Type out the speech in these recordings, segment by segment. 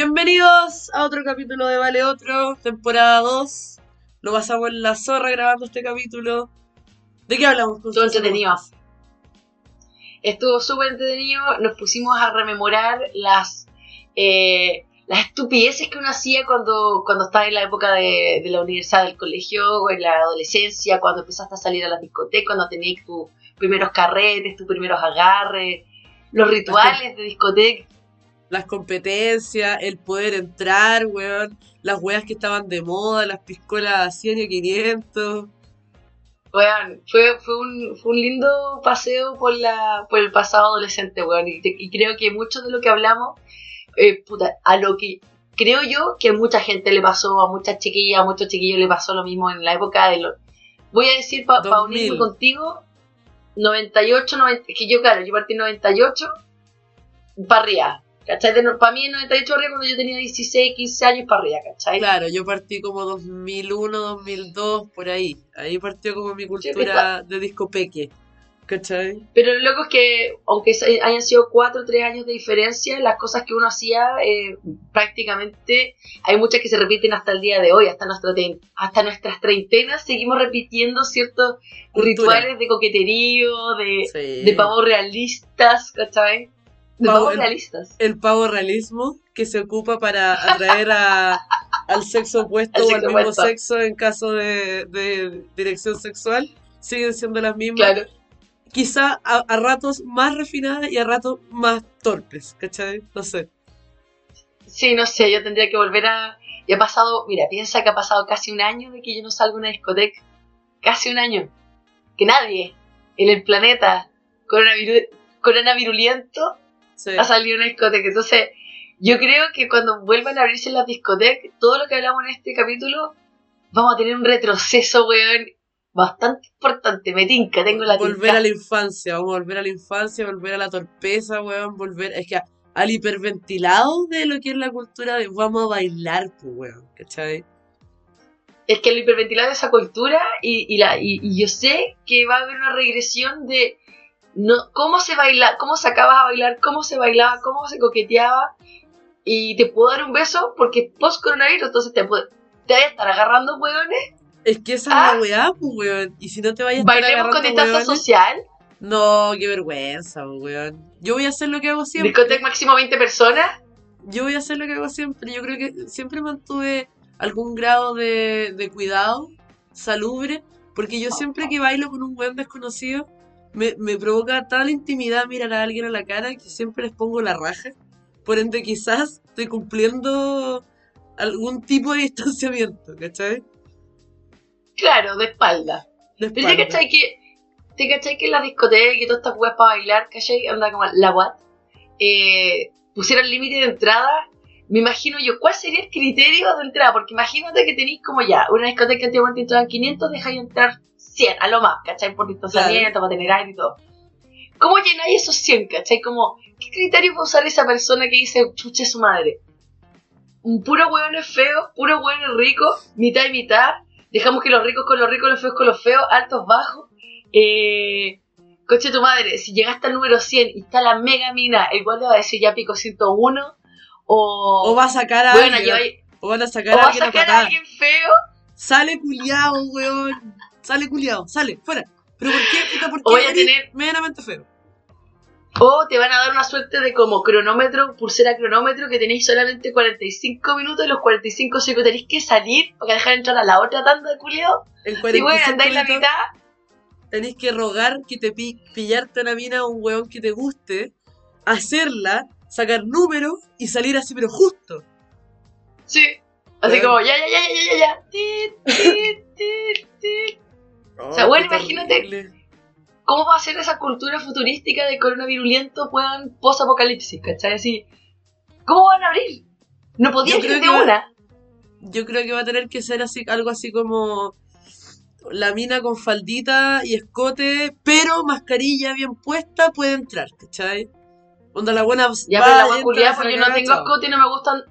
Bienvenidos a otro capítulo de Vale Otro, temporada 2. Lo pasamos en la zorra grabando este capítulo. ¿De qué hablamos? Estuvo entretenido. Estuvo súper entretenido. Nos pusimos a rememorar las, eh, las estupideces que uno hacía cuando, cuando estaba en la época de, de la universidad, del colegio, o en la adolescencia, cuando empezaste a salir a la discoteca, cuando tenías tus primeros carretes, tus primeros agarres, los rituales de discoteca. Las competencias, el poder entrar, weón. Las weas que estaban de moda, las piscolas 100 y 500. Weón, fue, fue, un, fue un lindo paseo por, la, por el pasado adolescente, weón. Y, creo que mucho de lo que hablamos, eh, puta, a lo que creo yo que a mucha gente le pasó, a muchas chiquillas, a muchos chiquillos le pasó lo mismo en la época de los... Voy a decir, para 2000. unirme contigo, 98, 90, es que yo, claro, yo partí en 98, para arriba. ¿Cachai? Para mí en 98 arriba cuando yo tenía 16, 15 años para arriba, ¿cachai? Claro, yo partí como 2001, 2002, por ahí. Ahí partió como mi cultura de discopeque. ¿Cachai? Pero lo loco es que, aunque hayan sido cuatro o tres años de diferencia, las cosas que uno hacía eh, prácticamente hay muchas que se repiten hasta el día de hoy, hasta, nuestro hasta nuestras treintenas seguimos repitiendo ciertos Cultura. rituales de coqueterío, de, Sí. de pavos realistas, ¿cachai? Pavo- el- realistas. el pavo realismo que se ocupa para atraer a- al sexo opuesto o al mismo opuesto. sexo en caso de, de dirección sexual siguen siendo las mismas. Claro. Quizá a, a ratos más refinadas y a ratos más torpes, ¿cachai? No sé. Sí, no sé, yo tendría que volver a... Y ha pasado, mira, piensa que ha pasado casi un año de que yo no salgo a una discoteca. Casi un año. Que nadie en el planeta coronaviru- coronaviruliento Sí. ha salido a una discoteca. Entonces, yo creo que cuando vuelvan a abrirse las discotecas, todo lo que hablamos en este capítulo, vamos a tener un retroceso, weón, bastante importante. Me tinca, tengo la volver tinca. a la infancia, vamos a volver a la infancia, volver a la torpeza, weón, volver, es que a- al hiperventilado de lo que es la cultura de vamos a bailar, pues, weón, ¿cachai? es que el hiperventilar de esa cultura y, y la, y, y yo sé que va a haber una regresión de no, cómo se baila, cómo sacabas a bailar, cómo se bailaba, cómo se coqueteaba y te puedo dar un beso porque post coronavirus entonces te, te vas a estar agarrando hueones, Es que esa Ah. es la weá, pues, weón, y si no te vayas a estar bailemos con distancia social, no, qué vergüenza, pues, weón. Yo voy a hacer lo que hago siempre. discoteca máximo 20 personas, Yo voy a hacer lo que hago siempre. Yo creo que siempre mantuve algún grado de, de cuidado salubre, porque yo siempre que bailo con un buen desconocido, me, me provoca tal intimidad mirar a alguien a la cara que siempre les pongo la raja. Por ende, quizás estoy cumpliendo algún tipo de distanciamiento, ¿cachai? claro, de espalda. De Pero te espalda. cachai que, te cachai que en las discotecas y todas estas weas para bailar, cachai, anda como la what, eh, pusieron límite de entrada, me imagino yo, ¿cuál sería el criterio de entrada? Porque imagínate que tenéis como ya, una discoteca que antiguamente entraban 500, dejáis entrar 100, a lo más, cachai, por distanciamiento, para tener aire y todo. ¿Cómo llenáis esos 100, cachai? Como, ¿qué criterio va a usar esa persona que dice, chuche su madre? Un puro hueón es feo, puro hueón es rico, mitad y mitad, dejamos que los ricos con los ricos, los feos con los feos, altos, bajos. Eh, coche tu madre, si llegaste al número 100 y está la mega mina, igual le va a decir ya pico 101, o, O va a sacar a bueno, alguien, o van a o sacar a va a alguien a sacar a alguien feo, Sale culiao, weón. Sale culiao, sale, fuera. Pero ¿por qué, puta, por qué O voy a tener- medianamente feo? o te van a dar una suerte de como cronómetro, pulsera cronómetro, que tenéis solamente 45 minutos y los 45 segundos tenéis que salir para dejar entrar a la otra tanda de culiao. En Y 45 bueno, andáis la mitad, tenés que rogar que te pi- pillarte una mina a un weón que te guste, hacerla, sacar números y salir así, pero justo. sí. Así Bueno. como, ya, ya, ya, ya, ya, ya. Tit, O sea, Oh, bueno, qué imagínate. ¿Cómo va a ser esa cultura futurística de coronavirulento puedan post-apocalipsis, ¿cachai? Así, ¿cómo van a abrir? No podía que de una. Yo creo que va a tener que ser así, algo así como la mina con faldita y escote, pero mascarilla bien puesta puede entrar, ¿cachai? Onda la buena Ya, va, pero la buena culiada, la yo no tengo escote y no me gustan.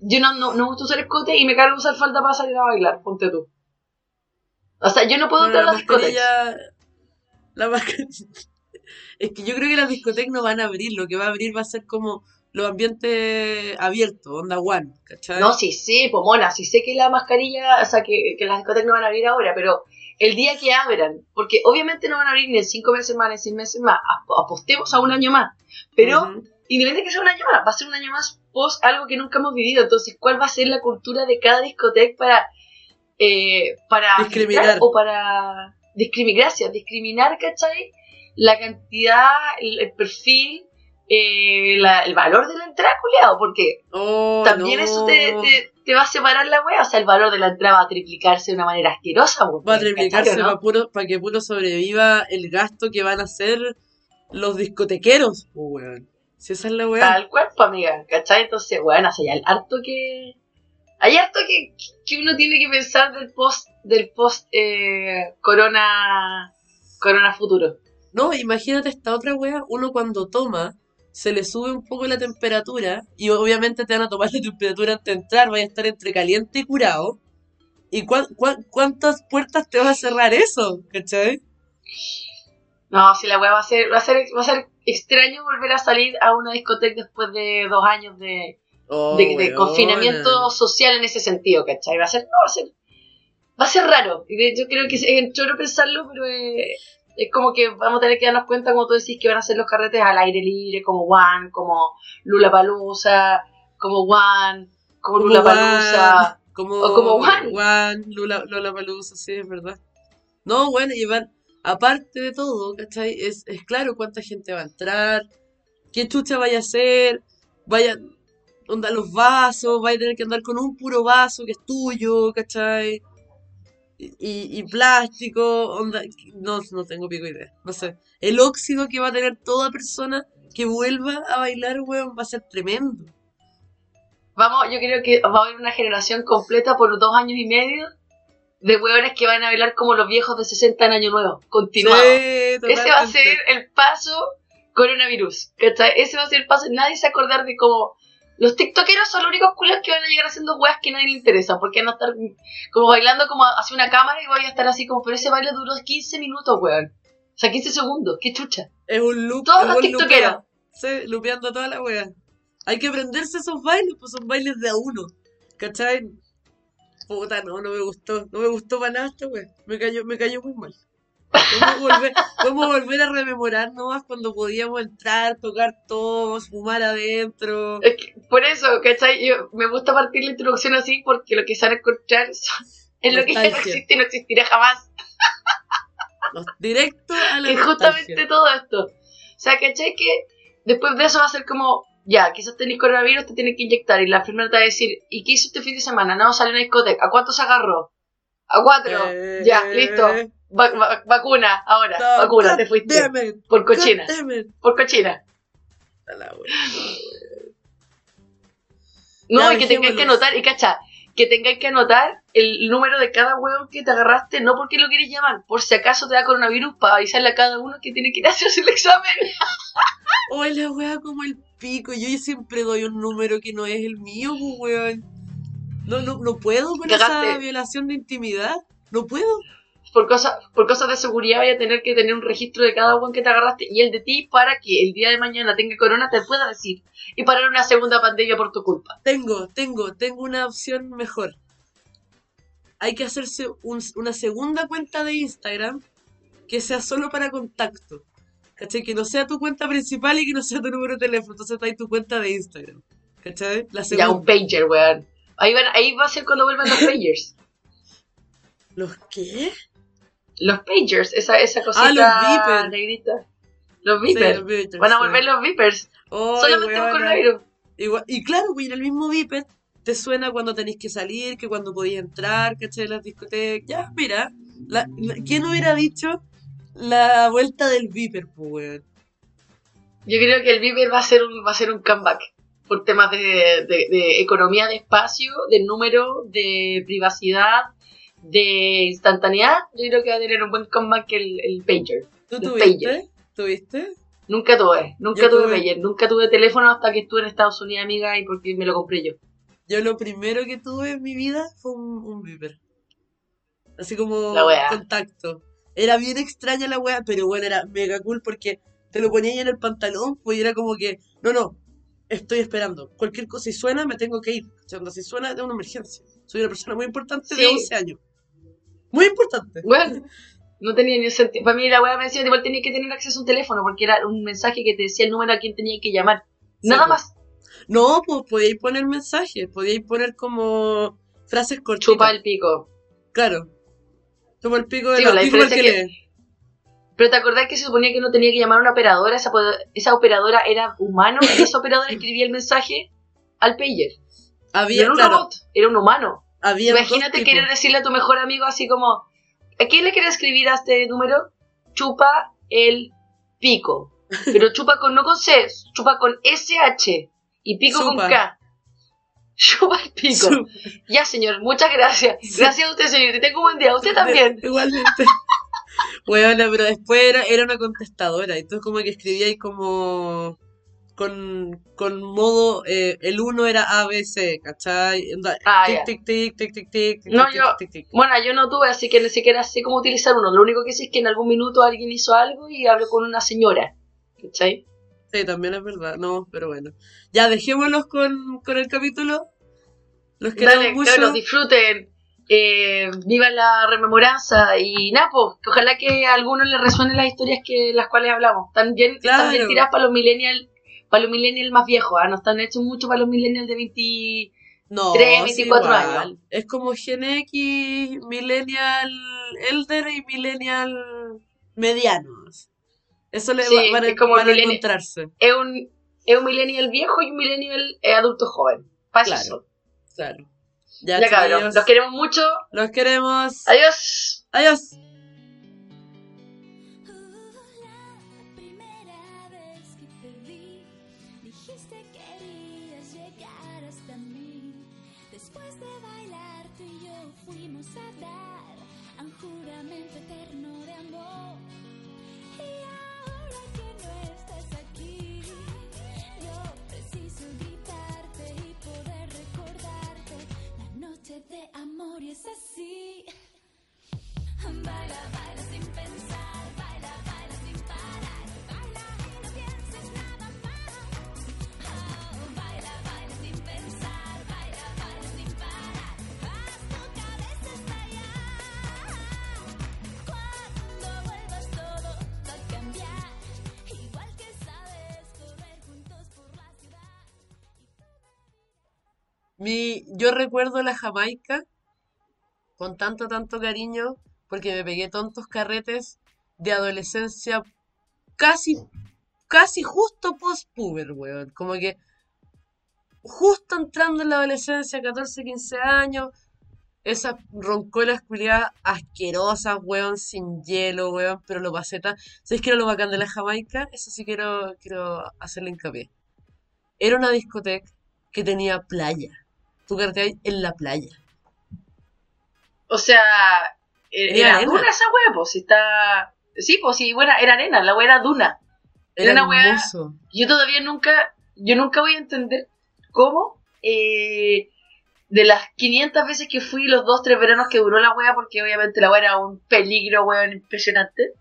Yo no, no, no me gusta usar escote y me cargo usar falda para salir a bailar, ponte tú. O sea, yo no puedo Bueno, entrar a la las discotecas. mascarilla. La mascarilla. Es que yo creo que las discotecas no van a abrir. Lo que va a abrir va a ser como los ambientes abiertos, onda one, ¿cachai? No, sí, sí, pues mona, sí sé que la mascarilla, o sea, que, que las discotecas no van a abrir ahora, pero el día que abran, porque obviamente no van a abrir ni en cinco meses más, ni en seis meses más, ap- apostemos a un año más, pero independientemente de que sea un año más, va a ser un año más post algo que nunca hemos vivido, entonces, ¿cuál va a ser la cultura de cada discoteca para, eh, para Discriminar. o para discriminar, gracias, discriminar, ¿cachai? La cantidad, el, el perfil, eh, la- el valor de la entrada, culiao, porque Oh, también no. eso te, te, te va a separar la wea. O sea, el valor de la entrada va a triplicarse de una manera asquerosa. weón. Va a ¿Cachai triplicarse no? para que puro sobreviva el gasto que van a hacer los discotequeros, pues, weón. Si esa es la weá. Tal pues, amiga. ¿Cachai? Entonces, bueno, o sea, hay harto que. Hay harto que, que uno tiene que pensar del post, del post eh, corona, corona futuro. No, imagínate esta otra weá, uno cuando toma, se le sube un poco la temperatura, y obviamente te van a tomar la temperatura antes de entrar, vaya a estar entre caliente y curado. ¿Y cuán- cuán- cuántas puertas te va a cerrar eso? ¿Cachai? No, si la wea va a ser, va a ser, va a ser extraño volver a salir a una discoteca después de dos años de, Oh, de, confinamiento social en ese sentido, ¿cachai? Va a ser, no, va a ser, va a ser raro. Y de hecho creo que es choro pensarlo, pero es como que vamos a tener que darnos cuenta, como tú decís, que van a ser los carretes al aire libre, como One, como Lula Palusa, como One, como Como Lula Palusa. Como, O como Juan. Juan, Lula, Lollapalooza, sí, es verdad. No, bueno, y van, aparte de todo, ¿cachai? Es, es claro cuánta gente va a entrar, qué chucha vaya a hacer, vaya, onda los vasos, vaya a tener que andar con un puro vaso que es tuyo, ¿cachai? Y, y- y plástico, onda, no, no tengo pico idea, no sé. El óxido que va a tener toda persona que vuelva a bailar, weón, va a ser tremendo. Vamos, yo creo que va a haber una generación completa por dos años y medio de hueones que van a bailar como los viejos de 60 en Año Nuevo, continuado. Sí, Ese va a ser el paso coronavirus, ¿cachai? Ese va a ser el paso. Nadie se va a acordar de cómo. Los tiktokeros son los únicos culos que van a llegar haciendo weas que a nadie le interesan, porque van a estar como bailando como hacia una cámara y voy a estar así como, pero ese baile duró 15 minutos, weón. O sea, 15 segundos, qué chucha. Es un loop. Todos los tiktokeros. lupea. Sí, lupeando toda la wea. Hay que aprenderse esos bailes, pues son bailes de a uno. ¿Cachai? Puta, no, no me gustó. No me gustó para nada esta wea. Me cayó, me cayó muy mal. Podemos volver, volver a rememorar nomás cuando podíamos entrar, tocar todos, fumar adentro. Es que, por eso, ¿cachai? Yo, me gusta partir la introducción así porque lo que se van a encontrar son- es lo que ya no existe y no existirá jamás. Directo a la que es justamente todo esto. O sea, ¿cachai? Que después de eso va a ser como, ya, quizás tenés coronavirus, te tienes que inyectar. Y la enfermera te va a decir, ¿y qué hizo este fin de semana? No, salió a una discoteca. ¿A cuánto se agarró? A cuatro. Eh, ya, listo. Va- va- vacuna, ahora. no, vacuna, te fuiste. it, Por cochina. Por cochina. A la wea. No, Ya, y que tengáis que anotar, y cacha, que tengáis que anotar el número de cada hueón que te agarraste, no porque lo quieres llamar, por si acaso te da coronavirus, para avisarle a cada uno que tiene que ir a hacerse el examen. Oh, la wea como el pico. Yo siempre doy un número que no es el mío, weón. No, no, no puedo con esa violación de intimidad. No puedo. Por cosas por cosas de seguridad vaya a tener que tener un registro de cada uno que te agarraste y el de ti para que el día de mañana tenga corona te pueda decir y parar una segunda pandemia por tu culpa. Tengo, tengo, tengo una opción mejor. Hay que hacerse un- una segunda cuenta de Instagram que sea solo para contacto. ¿Cachai? Que no sea tu cuenta principal y que no sea tu número de teléfono. Entonces está ahí tu cuenta de Instagram. ¿Cachai? La Ya, un pager, weón. Ahí, van- ahí va a ser cuando vuelvan los pagers. ¿Los qué? Los pagers, esa, esa cosita Ah, los beepers. negrita. Los Sí, beepers. los beepers, Van a sí. volver los beepers. Ay, Solamente weona. coronavirus. Igual- y claro, en el mismo Viper te suena cuando tenéis que salir, que cuando podías entrar, ¿cachai? Las discotecas. Ya, mira, la, la- ¿quién hubiera dicho la vuelta del Viper, pues, weón? Yo creo que el Viper va a ser un, va a ser un comeback por temas de, de- de economía de espacio, de número, de privacidad, de instantaneidad. Yo creo que va a tener un buen comeback el, el pager. ¿Tú tuviste? ¿Tuviste? Nunca tuve, nunca Yo tuve tuve. pager, nunca tuve teléfono hasta que estuve en Estados Unidos, amiga, y porque me lo compré yo. Yo lo primero que tuve en mi vida fue un, un Viper. Así como La wea. contacto. Era bien extraña la wea, pero bueno, era mega cool porque te lo ponías en el pantalón, pues era como que, no, no, estoy esperando. Cualquier cosa, si suena, me tengo que ir. Onda, Si suena, es una emergencia. Soy una persona muy importante de Sí. 11 años. Muy importante. Bueno, no tenía ni sentido. Para mí la weá me decía, igual tenía que tener acceso a un teléfono porque era un mensaje que te decía el número a quien tenía que llamar. Nada más. No, pues podíais poner mensajes, podíais poner como frases cortitas. Chupa el pico. Claro. Chupa el pico de Sí, la, la diferencia que es que-. Pero te acordás que se suponía que no tenía que llamar a una operadora, esa, esa operadora era humano y esa operadora escribía el mensaje al pager. No Había, era un claro, robot, era un humano. Había Imagínate querer decirle a tu mejor amigo así como, ¿a quién le quieres escribir a este número? Chupa el pico. Pero chupa con, no con C, chupa con SH y pico con. K. Chupa el pico. Ya, señor, muchas gracias. Gracias a usted, señor. Que tenga un buen día. Usted también. Igualmente. Bueno, pero después era, era una contestadora. Entonces como que escribía ahí como con, con modo, eh, el uno era ABC, ¿cachai? Ah, tic, tic, tic, tic, tic, tic, tic, No, tic, yo- tic, tic, tic. Bueno, yo no tuve, así que ni siquiera sé cómo utilizar uno. Lo único que sé es que en algún minuto alguien hizo algo y habló con una señora. ¿Cachai? Sí, también es verdad. No, pero bueno. Ya, dejémoslos con, con el capítulo. Los queremos Dale, mucho. cabros, disfruten. Eh, viva la rememoranza y nada, pues, que ojalá que a algunos les resuenen las historias que las cuales hablamos. También, Claro. también tiras para los millennials, para los millennials más viejos, ¿ah? no están hechos mucho para los millennials de 20. No, Tres, sí, 24 igual. años. Es como Gen X, Millennial Elder y Millennial Medianos. Eso le Sí, va- van, a- es como van a encontrarse. Es un, es un millennial viejo y un millennial eh, adulto joven. Para Claro. Claro. Ya, Ya, chiquillos, los queremos mucho. los queremos. Adiós. Adiós. Amor y es así. Baila, baila sin pensar, baila, baila sin parar, baila y no pienses nada más. Oh, baila, baila sin pensar, baila, baila sin parar, haz tu cabeza estallar. Cuando vuelvas todo va a cambiar, igual que sabes correr juntos por la ciudad. Mi, yo recuerdo la Jamaica con tanto, tanto cariño porque me pegué tontos carretes de adolescencia casi, casi justo post-puber, weón. Como que justo entrando en la adolescencia, 14, 15 años, esas roncolas culiadas asquerosas, weón, sin hielo, weón, pero lo pasé tan... ¿Sabes qué era lo bacán de la Jamaica? Eso sí quiero, quiero hacerle hincapié. Era una discoteca que tenía playa. Tú carreteabas en la playa. O sea, eh, Era duna esa wea, pues, si está... Sí, pues sí, bueno, era arena, la wea era duna. Era Era una hermoso. Yo todavía nunca, yo nunca voy a entender cómo eh, de las 500 veces que fui los dos, tres veranos que duró la wea, porque obviamente la wea era un peligro, weón, impresionante,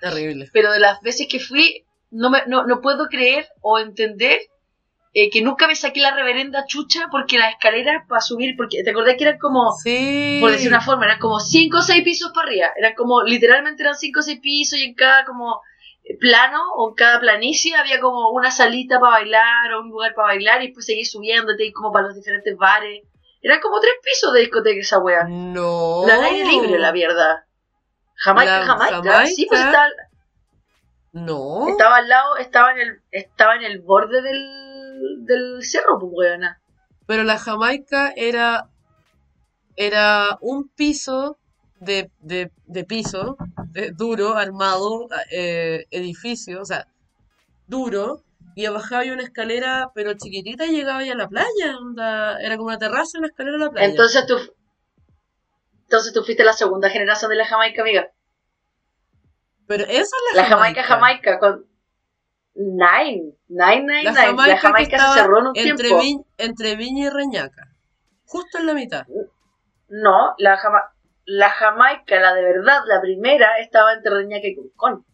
Terrible. pero de las veces que fui, no, me, no, no puedo creer o entender eh, que nunca me saqué la reverenda chucha porque las escaleras para subir, porque te acordás que eran como, Sí. por decir una forma, eran como 5 o 6 pisos para arriba, eran como, literalmente eran 5 o 6 pisos y en cada como plano o en cada planicie había como una salita para bailar o un lugar para bailar y después seguir subiéndote y como para los diferentes bares. Eran como tres pisos de discoteca esa wea. No. La aire libre, la mierda. Jamaica. Jamaica. Sí, pues estaba, No. estaba al lado, estaba en el, estaba en el borde del, del cerro, pues weona. Pero la Jamaica era. Era un piso de, de, de piso, de duro, armado, eh, edificio, o sea, duro, y bajaba una escalera, pero chiquitita, y llegaba ya a la playa. onda, era como una terraza, una escalera a la playa. Entonces tú, entonces tú fuiste la segunda generación de la Jamaica, amiga. pero esa es la, La Jamaica, Jamaica, con Nine, Nine, Nine, La Nine. La Jamaica que se cerró en un entre, tiempo. Entre Viña y Reñaca. Justo en la mitad. No, la, Jama- la Jamaica, la de verdad, la primera, estaba entre Reñaca y Curcón.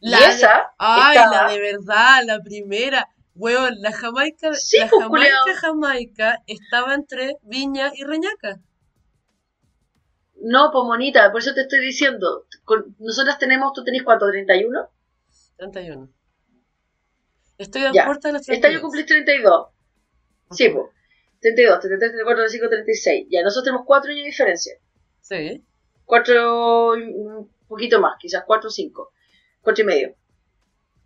Y La de- esa Ay, estaba- la de verdad, la primera. Weón, la Jamaica, Sí, la pues, Jamaica. Jamaica estaba entre Viña y Reñaca. No, pues monita, por eso te estoy diciendo. Con, nosotras tenemos, tú tenés cuánto, 31? 31. Estoy a Ya. puerta de los Este año 32. cumplís 32. Sí, pues. 32, 33, 34, 35, 36. Ya, nosotros tenemos 4 años de diferencia. Sí. 4, un poquito más, quizás 4 o 5. 4 y medio.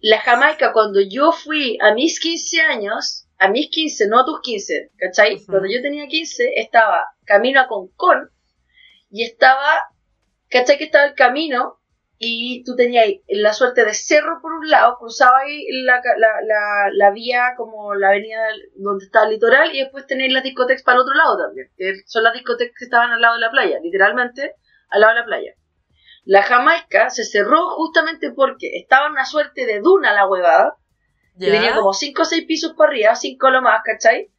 La Jamaica, cuando yo fui a mis 15 años, a mis 15, no a tus 15, ¿cachai? Ujú. Cuando yo tenía 15, estaba camino a Concón y estaba, ¿cachai? Que estaba el camino y tú tenías la suerte de cerro por un lado, cruzaba ahí la, la, la, la vía como la avenida donde está el litoral y después tenéis las discotecas para el otro lado también, que son las discotecas que estaban al lado de la playa, literalmente al lado de la playa. La Jamaica se cerró justamente porque estaba en una suerte de duna la huevada, que Ya. tenía como 5 o 6 pisos para arriba, 5 lo más, ¿cachai?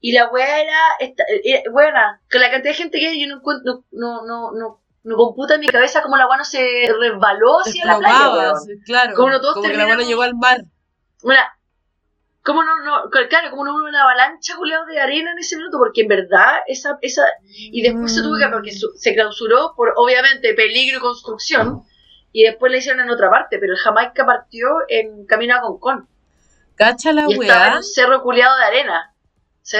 Y la weá era, esta, era- buena, que la cantidad de gente que hay, yo no encuentro, no, no, no, no computa en mi cabeza como la weá no se resbaló hacia la playa, weón. sí, claro. Como no todos como que la terminamos- llegó al mar. Bueno, ¿cómo no, no, claro, como no hubo una avalancha, culiao, de arena en ese minuto? Porque en verdad, esa, esa, y después se tuvo que, porque su- se clausuró por, obviamente, peligro y construcción, y después la hicieron en otra parte, pero el Jamaica partió en camino a Concón, Cacha la y estaba en weá. un cerro culiado de arena.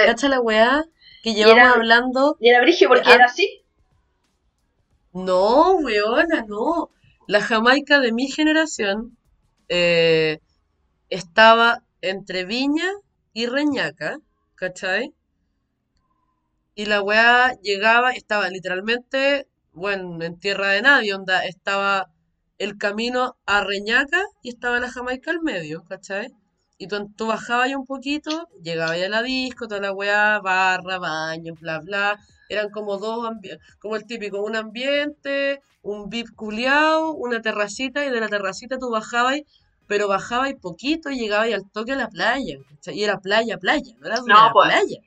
Cacha la weá que llevamos era- hablando. y era brigio porque Ah. era así. No, weona, no. La Jamaica de mi generación eh, estaba entre Viña y Reñaca, ¿cachai? Y la weá llegaba, estaba literalmente, bueno, en tierra de nadie, onda, estaba el camino a Reñaca y estaba la Jamaica al medio, ¿cachai? Y tú, tú bajabas un poquito, llegabas a la disco, toda la weá, barra, baño, bla, bla. Eran como dos como el típico, un ambiente, un VIP culiao, una terracita, y de la terracita tú bajabas, pero bajabas poquito y llegabas al toque a la playa, ¿cachai? Y era playa, playa, no era, No, era pues. playa.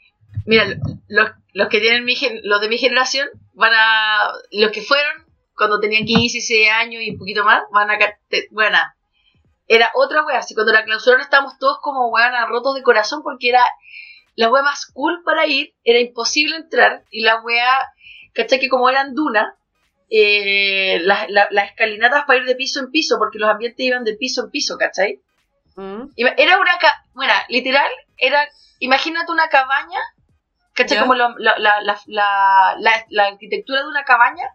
Mira, los, los que tienen mi gen- los de mi generación van a. Los que fueron cuando tenían 15, 16 años y un poquito más, van a. te- Bueno, era otra wea. Así cuando la clausuraron estábamos todos como weón rotos de corazón porque era la wea más cool para ir, era imposible entrar y la wea, ¿cachai? Que como eran dunas, eh, las, la- las escalinatas para ir de piso en piso porque los ambientes iban de piso en piso, ¿cachai? ¿Mm? Era una, bueno, literal, era, imagínate una cabaña, ¿cachai? Como la, la, la, la, la- la arquitectura de una cabaña,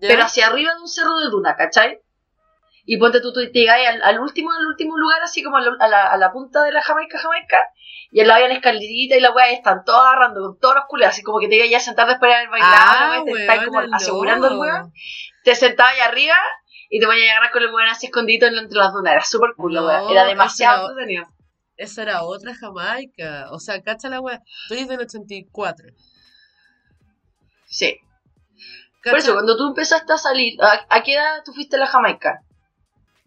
pero hacia arriba de un cerro de duna, ¿cachai? Y ponte tú, tú te llegas al, al último, al último lugar, así como a la, a la, a la punta de la Jamaica, Jamaica, y al lado había una escalerita y la weá, están todos agarrando con todos los culos, así como que te ya a sentar después de haber bailado, Ah, te estás como asegurando el weón, te sentabas ahí arriba y te voy a agarrar con el weón así escondido entre las dunas, era súper cool la No, weá, era demasiado entretenido. Esa era otra Jamaica. O sea, cacha la weá. Tú eres del 84. Sí. Por Cacha, eso, cuando tú empezaste a salir, ¿a, a qué edad tú fuiste a la Jamaica?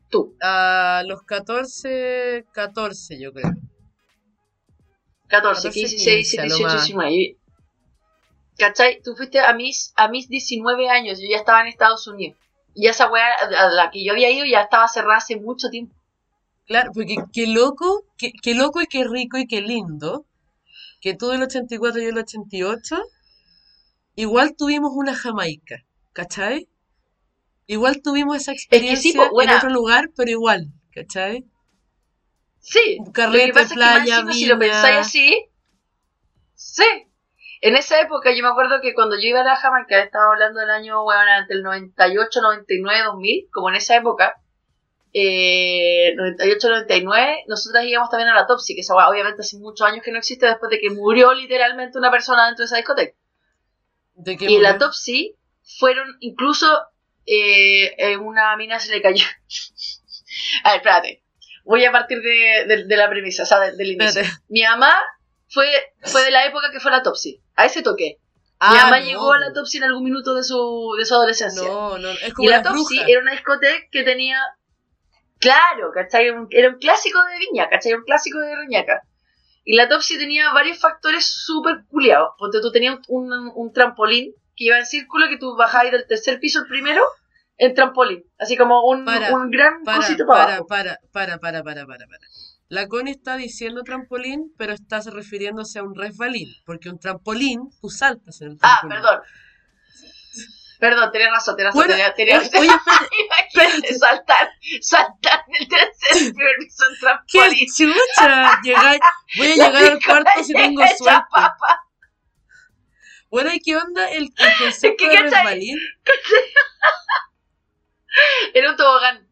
Tú, A los 14, 14 yo creo. 14, 14, 15, 16, 15, a lo 17, más. 19. Y- ¿Cachai? Tú fuiste a mis, a mis 19 años, yo ya estaba en Estados Unidos. Y esa weá a la que yo había ido ya estaba cerrada hace mucho tiempo. Claro, porque qué loco, qué, qué loco y qué rico y qué lindo que tú del 84 y yo del 88, igual tuvimos una Jamaica, ¿cachai? Igual tuvimos esa que sí, experiencia po, buena. en otro lugar, pero igual, ¿cachai? Sí, Un lo carrete, que pasa es que playa, encima, si lo pensáis así, sí. En esa época yo me acuerdo que cuando yo iba a la Jamaica, estaba hablando del año, bueno, entre el 98, 99, 2000, como en esa época, eh, 98, 99, nosotras íbamos también a la Topsy, que esa obviamente hace muchos años que no existe después de que murió literalmente una persona dentro de esa discoteca. ¿De qué Y en la murió? Topsy fueron incluso eh, eh, una mina se le cayó. a ver, espérate. Voy a partir de, de- de la premisa, o sea, de- del inicio. Espérate. Mi mamá fue, fue de la época que fue la Topsy. A ese toque. Mi Ah, mamá no, llegó a la Topsy en algún minuto de su, de su adolescencia. No, no, es y como la las Topsy brujas. era una discoteca que tenía. Claro, ¿cachai? Era un clásico de Viña, ¿cachai? Un clásico de Reñaca. Y la Topsy tenía varios factores súper culiados. Porque tú tenías un, un- un trampolín que iba en círculo que tú bajabas del tercer piso al primero en trampolín. Así como un, Para, un gran Para, cosito para, para, abajo. para, para, para, para, para, para. La Connie está diciendo trampolín, pero está refiriéndose a un resbalín, porque un trampolín, tú saltas en el Ah, trampolín. perdón. Perdón, tenés razón, tenés razón. Bueno, tenés- tenés- oye, espérate, Imagínate saltar, saltar del tercer primer piso en ¡Qué trampolín. chucha! Llegar- voy a llegar al cuarto si tengo suerte. papa. Bueno, ¿y qué onda el, el concepto ¿Qué de resbalín? Era un tobogán.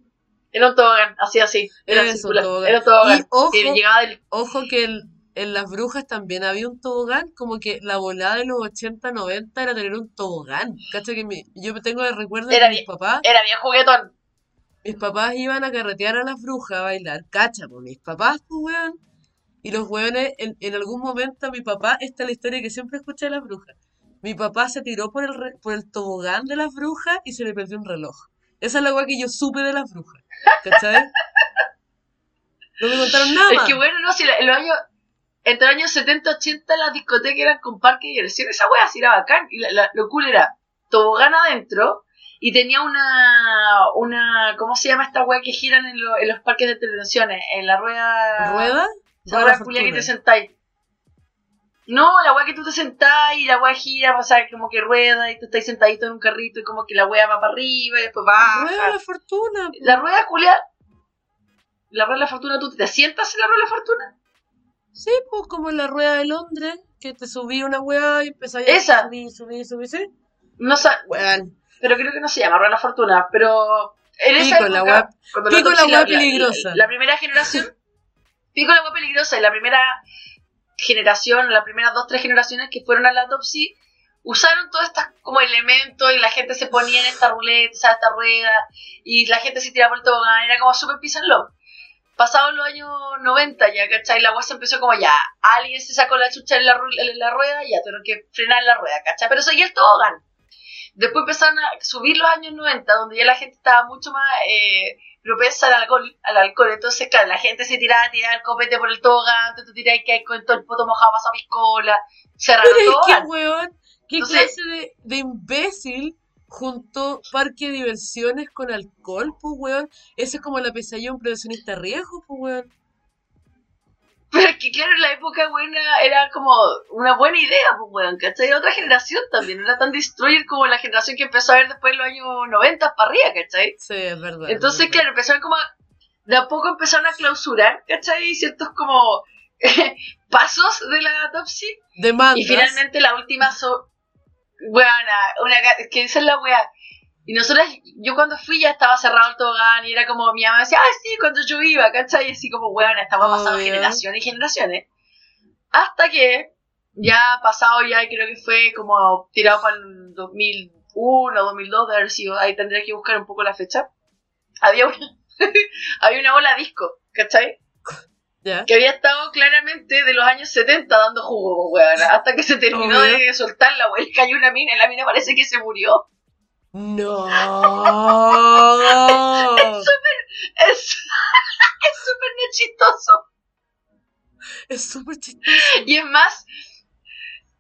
Era un tobogán, así, así. Era Eso, circular. tobogán. Era un tobogán. Y ojo, Que llegaba del. ojo que el- en las brujas también había un tobogán, como que la volada de los 80, 90 era tener un tobogán. ¿Cacha? Que mi- yo me tengo de recuerdo Era que mis papás, Era bien juguetón. mis papás iban a carretear a las brujas a bailar. Cacha, pues mis papás, pues weón. Y los weones, en, en algún momento mi papá, esta es la historia que siempre escuché de las brujas. Mi papá se tiró por el, re- por el tobogán de las brujas y se le perdió un reloj. Esa es la weá que yo supe de las brujas. ¿Cachai? No me contaron nada Es que bueno, no, si la- en los años. Entre los años 70 80 las discotecas eran con parque de diversión. Esa wea sí era bacán. Y la- la- lo cool era tobogán adentro. Y tenía una. una ¿Cómo se llama esta wea que giran en, lo- en los parques de entretenciones? En la rueda. ¿Rueda? Esa Rueda culia que te sentáis. No, la wea que tú te sentás y la wea gira, o sea, como que rueda y tú estás sentadito en un carrito y como que la wea va para arriba y después baja. Rueda la fortuna. La rueda culia. La rueda de la fortuna, tú te sientas en la rueda de la fortuna. Sí, pues como en la rueda de Londres, que te subí una weá y empezáis a subir, subir, subir, sí. No sé, Weón. pero creo que no se llama rueda de la fortuna, pero en esa Pico, la época, wea- cuando pico, la wea peligrosa. La, primera generación, pico la wea peligrosa, y la primera generación, las primeras dos, tres generaciones que fueron a la Topsy, usaron todos estos como elementos y la gente se ponía en esta ruleta, o esta rueda, y la gente se tiraba por el tobogán, era como and love. Pasados los años 90 ya, ¿cachai? La se empezó como ya, alguien se sacó la chucha en la, en la rueda, ya tuvieron que frenar la rueda, ¿cachai? Pero seguía el tobogán. Después empezaron a subir los años 90, donde ya la gente estaba mucho más eh, propensa al alcohol, al alcohol. Entonces, claro, la gente se tiraba, tiraba el copete por el tobogán, tú tirabas que hay con todo el poto mojado pasado piscola, cerraron Pero todo. que, weón, ¿qué Entonces- clase de, de imbécil juntó parque de diversiones con alcohol, pues, weón? Eso es como la pesadilla de un profesionista a riesgo, pues, weón. Pero es que, claro, en la época buena era como una buena idea, pues, weón, ¿cachai? Era otra generación también, no era tan destroyer como la generación que empezó a ver después en los años 90 para arriba, ¿cachai? Sí, es verdad. Entonces, es verdad. claro, empezaron como a, de a poco empezaron a clausurar, ¿cachai? Ciertos como pasos de la Topsy. Demandas. Y finalmente la última so Weona, una que esa es la wea. Y nosotras, yo cuando fui ya estaba cerrado el tobogán y era como mi mamá decía, ah, sí, cuando yo iba, ¿cachai? Y así como, estaba pasado Obvio. generaciones y generaciones. Hasta que ya pasado ya, creo que fue como tirado para el 2001, 2002, de haber sido, ahí tendría que buscar un poco la fecha. Había una, había una ola disco, ¿cachai? Que había estado claramente de los años 70 dando jugo, weón, hasta que se terminó Obvio. de soltar la weón, cayó una mina y la mina parece que se murió. No. Es es súper chistoso. es súper chistoso. Y es más,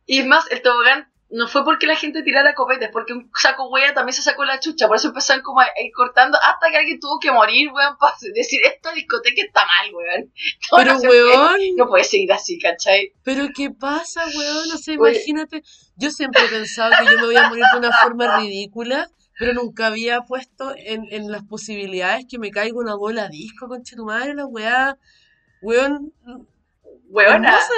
y es más, el tobogán no fue porque la gente tirara copetes, porque un saco wea también se sacó la chucha, por eso empezaron como a ir cortando hasta que alguien tuvo que morir, weón, para decir, esta discoteca está mal, weón. Pero, no puede- weón, no puede seguir así, ¿cachai? pero ¿qué pasa, weón? O sea, Oye. imagínate. Yo siempre he pensado que yo me voy a morir de una forma ridícula, pero nunca había puesto en, en las posibilidades que me caiga una bola disco, concha tu madre, la weá. Weón, Weona. hermosa.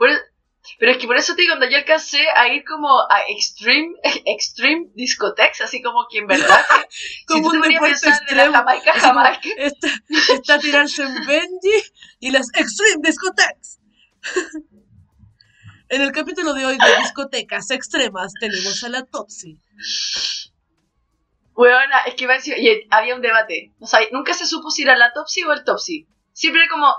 E- pero es que por eso te digo, cuando yo alcancé a ir como a extreme, extreme discoteques, así como que en verdad, si Como tú un de la. Jamaica, Jamaica, Está, está tirarse en Benji y las Extreme Discoteques. En el capítulo de hoy de discotecas extremas tenemos a la Topsy. weona, es que iba a decir, había un debate, o sea, nunca se supo si era la Topsy o el Topsy. Siempre como,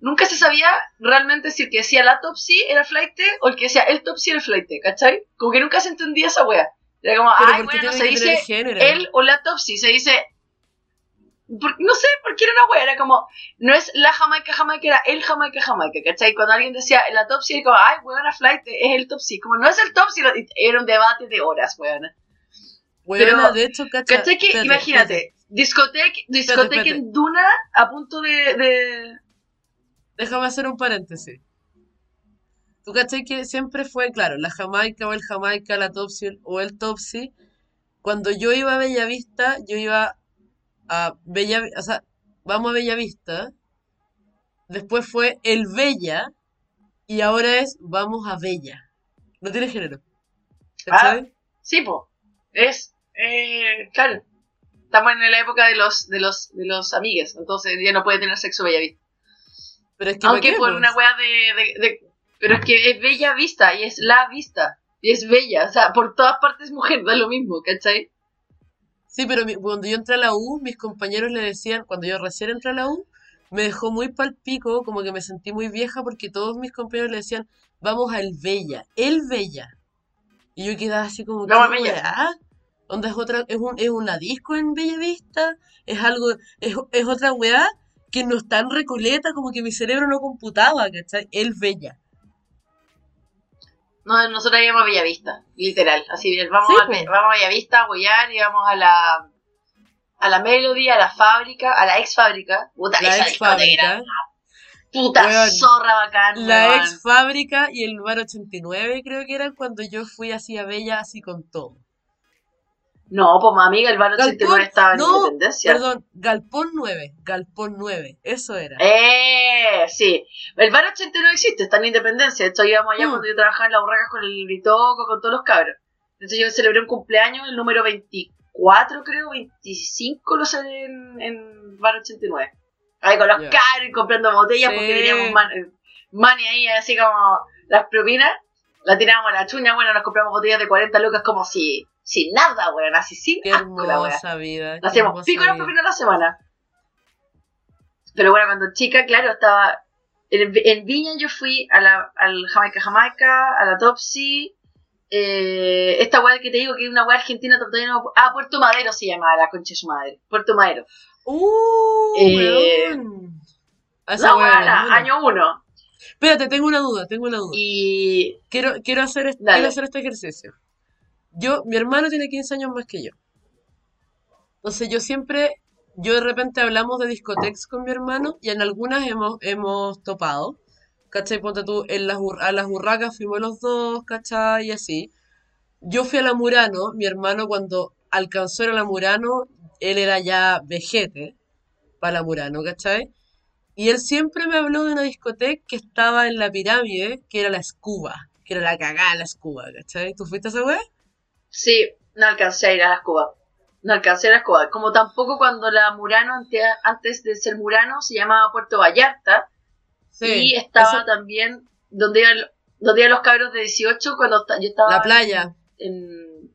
nunca se sabía realmente si el que decía la Topsy era flight o el que decía el Topsy era el flight, ¿cachai? Como que nunca se entendía esa wea. Era como, Pero ay, bueno, tiene se dice él o la Topsy, se dice. por- no sé, porque era una wea, era como, no es la Jamaica Jamaica, era el Jamaica Jamaica, ¿cachai? Cuando alguien decía la Topsy, era como, ay, weona, flight, es el Topsy. Como, no es el Topsy, era un debate de horas, weona. Weona, pero- de hecho, cacha, ¿Cachai que, espérate, imagínate, espérate. discoteca, discoteca espérate. en Duna a punto de, de- Déjame hacer un paréntesis. ¿Tú cachai que siempre fue, claro, la Jamaica o el Jamaica, la Topsy o el Topsy? Cuando yo iba a Bellavista, yo iba a Bella, o sea, vamos a Bellavista, después fue el Bella y ahora es vamos a Bella. No tiene género. ¿Cachai? Sí, po. Es, eh, claro. Estamos en la época de los, de los, de los amigues, entonces ya no puede tener sexo Bellavista. Pero es que Aunque ¿pa' qué, por pues? una weá de, de, de- Pero es que es bella vista y es la vista. Y es bella, o sea, por todas partes mujer, da lo mismo, ¿cachai? Sí, pero mi- cuando yo entré a la U, mis compañeros le decían, cuando yo recién entré a la U, me dejó muy palpico, como que me sentí muy vieja porque todos mis compañeros le decían, vamos al Bella, el Bella. Y yo quedaba así como, Vamos ¿qué al Bella. ¿Dónde es otra, es un, es una disco en Bella Vista? ¿Es algo, es, es otra weá que no está en Recoleta, como que mi cerebro no computaba, ¿cachai? El Bella. No, nosotros íbamos a Bellavista, literal. Así vamos, Sí, a, po. vamos a Bellavista a y vamos a la. A la Melody, a la fábrica, a la ex fábrica. Puta, La esa ex fábrica, Puta zorra bacán, la ex fábrica y el bar 89 creo que eran cuando yo fui así a Bella, así con todo. No, pues mi amiga, el bar 89 Galpón, estaba en no, Independencia. Perdón, Galpón 9, Galpón 9, eso era. Eh, sí. El bar 89 existe, está en Independencia. De hecho, íbamos allá Mm. cuando yo trabajaba en la Urracas con el Britoco, con todos los cabros. Entonces yo celebré un cumpleaños, el número 24, creo, 25 lo celebré en, en bar 89. Ahí con los Ya. cabros comprando botellas porque teníamos man- eh, money ahí, así como las propinas. La tirábamos a la chuña, bueno, nos compramos botellas de 40 lucas como si, sin nada, weón, así sin Qué asco la vida. Lo hermosa pico vida. propinas a la semana. Pero bueno, cuando chica, claro, estaba. En, en Viña yo fui a la, al Jamaica Jamaica, a la Topsy. Eh, esta weá que te digo que es una weá argentina, todavía no- ah, Puerto Madero se llama la concha de su madre. Puerto Madero. Uh, Eh, era buena. año uno. Espérate, tengo una duda, tengo una duda. Y. Quiero, quiero, hacer, Dale. quiero hacer este ejercicio. Yo, mi hermano tiene 15 años más que yo. Entonces yo siempre, yo de repente hablamos de discotecas con mi hermano y en algunas hemos, hemos topado. ¿Cachai? Ponte tú, en las, a las burracas fuimos los dos, ¿cachai? Y así. Yo fui a la Murano, mi hermano cuando alcanzó a ir a la Murano, él era ya vejete para la Murano, ¿cachai? Y él siempre me habló de una discoteca que estaba en la pirámide, que era la Escuba, que era la cagada la Escuba, ¿cachai? ¿Tú fuiste a esa weá? Sí, no alcancé a ir a las Cubas. No alcancé a las Cubas. Como tampoco cuando la Murano, ante- antes de ser Murano, se llamaba Puerto Vallarta. y estaba eso- también donde iban, donde iban los cabros de 18 cuando yo estaba la playa. en...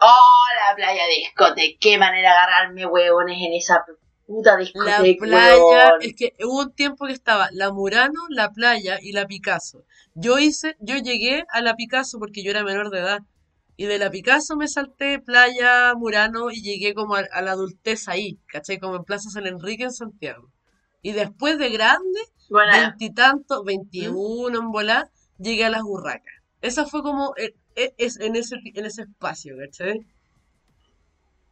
¡Oh, la playa discoteca! ¡Qué manera de agarrarme huevones en esa puta La discoteca, playa, huevón! es que hubo un tiempo que estaba la Murano, la playa y la Picasso. Yo hice, yo llegué a la Picasso porque yo era menor de edad. Y de la Picasso me salté playa, Murano y llegué como a, a la adultez ahí, ¿cachai? Como en Plaza San Enrique en Santiago. Y después de grande, veintitantos, veintiuno en volar, llegué a las burracas. Esa fue como eh, eh, es en ese, en ese espacio, ¿cachai?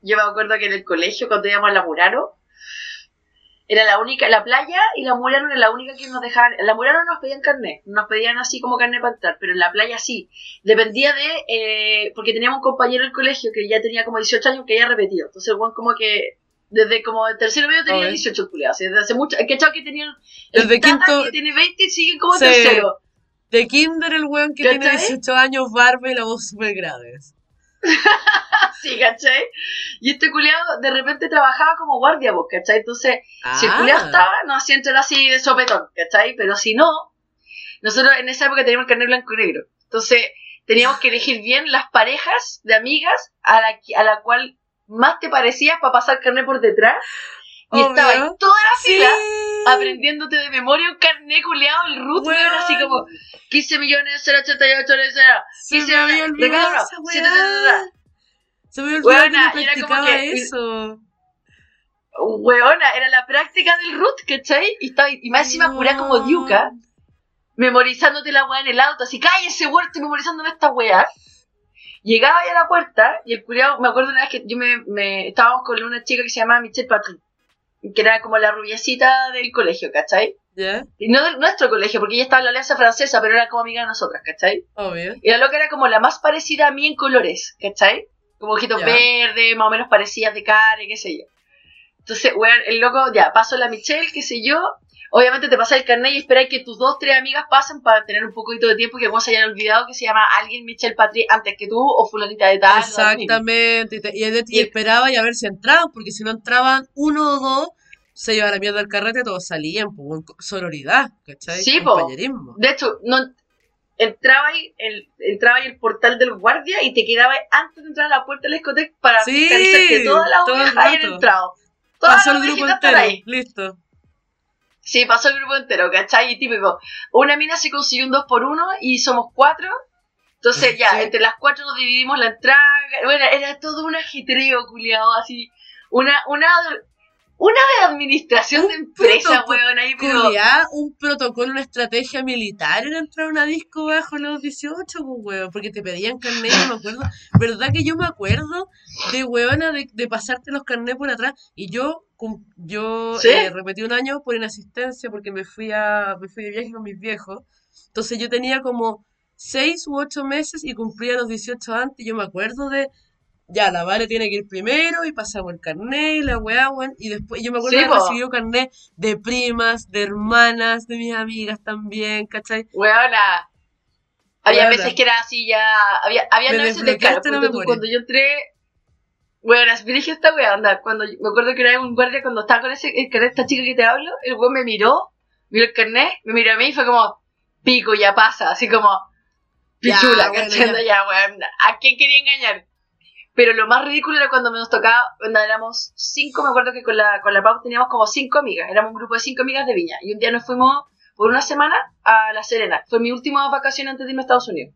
yo me acuerdo que en el colegio, cuando íbamos a la Murano, era la única, la playa y la Murano era la única que nos dejaban. La Murano nos pedían carnet, nos pedían así como carnet para entrar, pero en la playa sí. Dependía de. eh, porque teníamos un compañero en el colegio que ya tenía como 18 años que ya repetido. Entonces, el weón como que. Desde como el tercero medio tenía Ok. 18 culiados. Desde hace mucho. Que chao que tenían. Desde el tata quinto- que tiene 20 y siguen como Sí. tercero. De Kinder, el weón que tiene ¿Cachai? 18 años, barba y la voz súper grave. Sí, ¿cachai? Y este culiado de repente trabajaba como guardia, vos, ¿cachai? Entonces. Si el Ah. culiao estaba, nos hacía entrar así de sopetón, ¿cachai? Pero si no, nosotros en esa época teníamos el carnet blanco y negro. Entonces, teníamos que elegir bien las parejas de amigas a la, a la cual más te parecías para pasar carnet por detrás. Y Obvio. estaba en toda la Sí. fila aprendiéndote de memoria un carnet culiado, el root, weón, así como 15 millones 088 0, Se 15 me había millones, ta, ta, ta. Se me olvidado Weona, que y era no como que- eso. Weona, era la práctica del root, ¿cachai? Y, estaba, y más encima curá como diuca. memorizándote la weá en el auto, así, cállese, weón, estoy memorizándome esta weá. Llegaba ya a la puerta y el culiao, me acuerdo una vez que yo me, me- estábamos con una chica que se llamaba Michelle Patrick, que era como la rubiecita del colegio, ¿cachai? ¿Ya? Y no de nuestro colegio, porque ella estaba en la alianza francesa, pero era como amiga de nosotras, ¿cachai? Obvio. Y la loca era como la más parecida a mí en colores, ¿cachai? Como ojitos Ya. verdes, más o menos parecidas de cara, y qué sé yo. Entonces, weón, el loco, ya, paso la Michelle, qué sé yo. Obviamente te pasa el carnet y esperáis que tus dos, tres amigas pasen para tener un poquito de tiempo que vos hayan olvidado que se llama alguien Michelle Patri antes que tú o fulanita de tal. Exactamente. Y, y, esperaba y a ver si entraban, porque si no entraban uno o dos, se llevaba la mierda del carrete, todos salían, pues, sororidad, ¿cachai? Sí, po. Compañerismo. De hecho, no entraba ahí el, entraba ahí el portal del guardia y te quedabas antes de entrar a la puerta de la discoteca para Sí, fiscalizar que todas las ovejas hayan entrado. Todas Pasó las el grupo entero, ahí. listo. Sí, pasó el grupo entero, ¿cachai? Y típico, una mina se consiguió un 2 por 1 y somos cuatro. Entonces ya, Sí. entre las cuatro nos dividimos la entrada. Bueno, era todo un ajetreo, culiado, así. Una, una, una de administración de empresa, weón, ahí, pero... Un protocolo, una estrategia militar era entrar a una disco bajo los 18, pues, weón, porque te pedían carnet, yo me acuerdo. ¿Verdad que yo me acuerdo de weona de, de pasarte los carnets por atrás? Y yo, yo ¿Sí? eh, repetí un año por inasistencia porque me fui a, me fui de viaje con mis viejos. Entonces yo tenía como 6 u 8 meses y cumplía los 18 antes. Yo me acuerdo de, ya, la Vale tiene que ir primero y pasamos el carnet y la weá, weón. Y después yo me acuerdo Sí, haber po. recibido carnet de primas, de hermanas, de mis amigas también, ¿cachai? Weona. Había Weona. veces que era así ya. Había, había Me veces de claro. cuando yo entré. Weona, me dije esta wea, anda. Cuando, me acuerdo que era un guardia cuando estaba con ese, el carnet, esta chica que te hablo. El weón me miró, miró el carnet, me miró a mí y fue como, pico, ya pasa. Así como, pichula, ¿cachai? Ya, weón. ¿A quién quería engañar? Pero lo más ridículo era cuando nos tocaba, cuando éramos cinco, me acuerdo que con la, con la Pau teníamos como cinco amigas, éramos un grupo de cinco amigas de Viña, y un día nos fuimos por una semana a La Serena, fue mi última vacación antes de irme a Estados Unidos.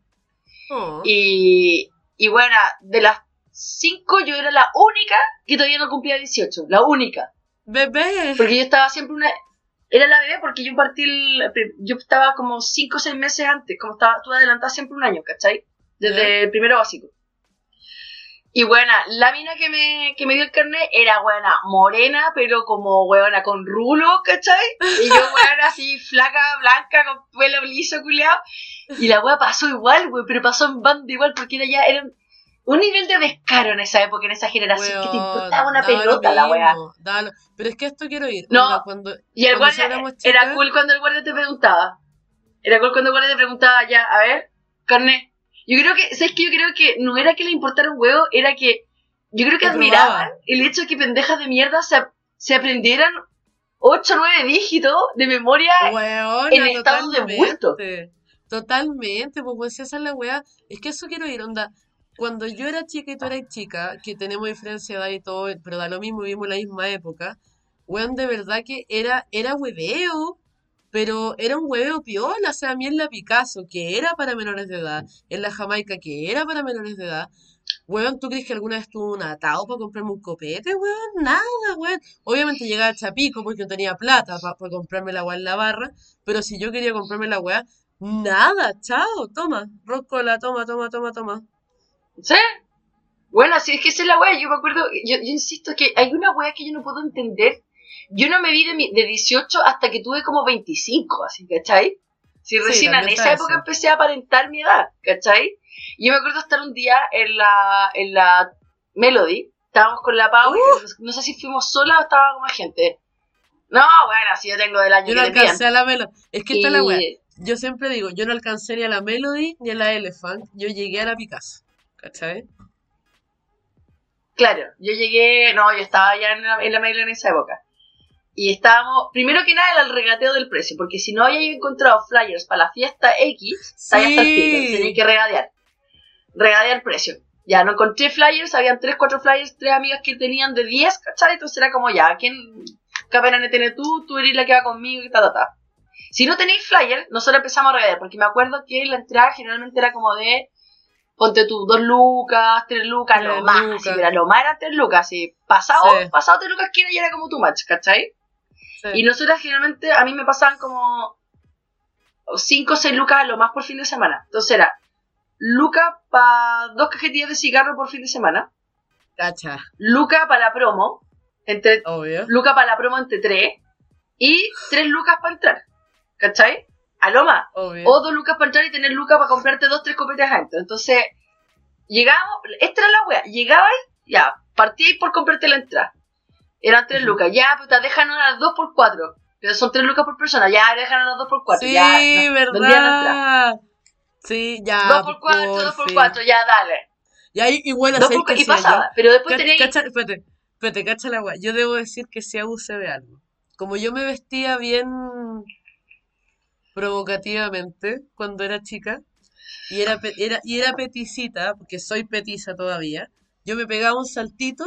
Oh. Y, y bueno, de las cinco yo era la única que todavía no cumplía 18, la única, Bebé. porque yo estaba siempre una... Era la bebé porque yo partí el... Yo estaba como cinco o seis meses antes, como estaba, estuve adelantada siempre un año, ¿cachai? Desde el primero básico. Y buena, la mina que me, que me dio el carnet era buena, morena, pero como buena con rulo, ¿cachai? Y yo buena así, flaca, blanca, con pelo liso, culiao. Y la wea pasó igual, wey, pero pasó en banda igual, porque era ya, era un, nivel de descaro en esa época, en esa generación, que te importaba una pelota la wea. mismo, daba lo- Pero es que esto quiero ir. No. cuando, Y el Cuando guardia, era cool cuando el guardia te preguntaba. Era cool cuando el guardia te preguntaba, ya, a ver, carnet. Yo creo que, ¿sabes qué? Yo creo que no era que le importara un huevo, era que yo creo que Te admiraban el hecho de que pendejas de mierda se, se aprendieran 8 o 9 dígitos de memoria. Weona, en estado de bulto. totalmente. Pues, pues esa es la weá. Es que eso quiero ir, onda. Cuando yo era chica y tú eras chica, que tenemos diferencia de edad y todo, pero da lo mismo, vivimos la misma época, weón, de verdad que era, era hueveo, pero era un hueveo piola, o sea, a mí en la Picasso, que era para menores de edad, en la Jamaica, que era para menores de edad, weón, ¿tú crees que alguna vez tuve un atado para comprarme un copete, weón? Nada, weón. Obviamente llegaba a Chapico porque no tenía plata para comprarme la weá en la barra, pero si yo quería comprarme la weá, nada, chao, toma, rocola, toma, toma, toma, toma. ¿Sí? Bueno, si es que esa es la wea, yo me acuerdo, yo, yo insisto que hay una wea que yo no puedo entender. Yo no me vi de, mi- de 18 hasta que tuve como 25, así, ¿cachai? Si Sí, recién en esa época eso. empecé a aparentar mi edad, ¿cachai? Y yo me acuerdo estar un día en la, en la Melody, estábamos con la Pau, y no, no sé si fuimos solas o estaba con más gente. No, bueno, si yo tengo del año Yo no alcancé a la Melody. Es que está la weá. Y- Yo siempre digo, yo no alcancé ni a la Melody ni a la Elephant, yo llegué a la Picasso, ¿cachai? Claro, yo llegué, no, yo estaba ya en la, en la Melody en esa época. Y estábamos, primero que nada, era el regateo del precio, porque si no había encontrado flyers para la fiesta X, estaba hasta el pico, Sí. tenía que regadear. Regadear precio. Ya no encontré flyers, habían 3, 4 flyers, tres amigas que tenían de 10, ¿cachai? Entonces era como ya, ¿quién, qué tienes tú? Tú eres la que va conmigo y ta, ta, ta. Si no tenéis flyer, nosotros empezamos a regadear, porque me acuerdo que la entrada generalmente era como de, ponte tú, 2 lucas, 3 lucas, Tres lo más, lucas. así, pero lo más eran 3 lucas, así, pasado, Sí. pasado 3 lucas que era, ya era como tu match, ¿cachai? Sí. Y nosotras generalmente, a mí me pasaban como 5 o 6 lucas a lo más por fin de semana. Entonces era lucas para dos cajetillas de cigarro por fin de semana, Cacha, lucas para la promo, entre obvio. lucas para la promo entre tres, y tres lucas para entrar. ¿Cachai? A lo más. Obvio. O dos lucas para entrar y tener lucas para comprarte dos, tres copetas adentro. Entonces, llegamos, esta era la wea, llegabais, ya, partíais por comprarte la entrada. Eran tres lucas, ya, puta, déjanos las dos por cuatro. Pero son tres lucas por persona, ya, déjanos las dos por cuatro. sí, ya, no, verdad. Sí, ya. Dos por cuatro, dos por fin. cuatro, ya, dale. Y ahí igual Dos así por que cu- y hacía yo. pasaba, pero después teníais... Cacha, espérate, espérate, cacha la wea. Yo debo decir que sí abusé de algo. Como yo me vestía bien provocativamente cuando era chica y era, era, y era peticita, porque soy petiza todavía, yo me pegaba un saltito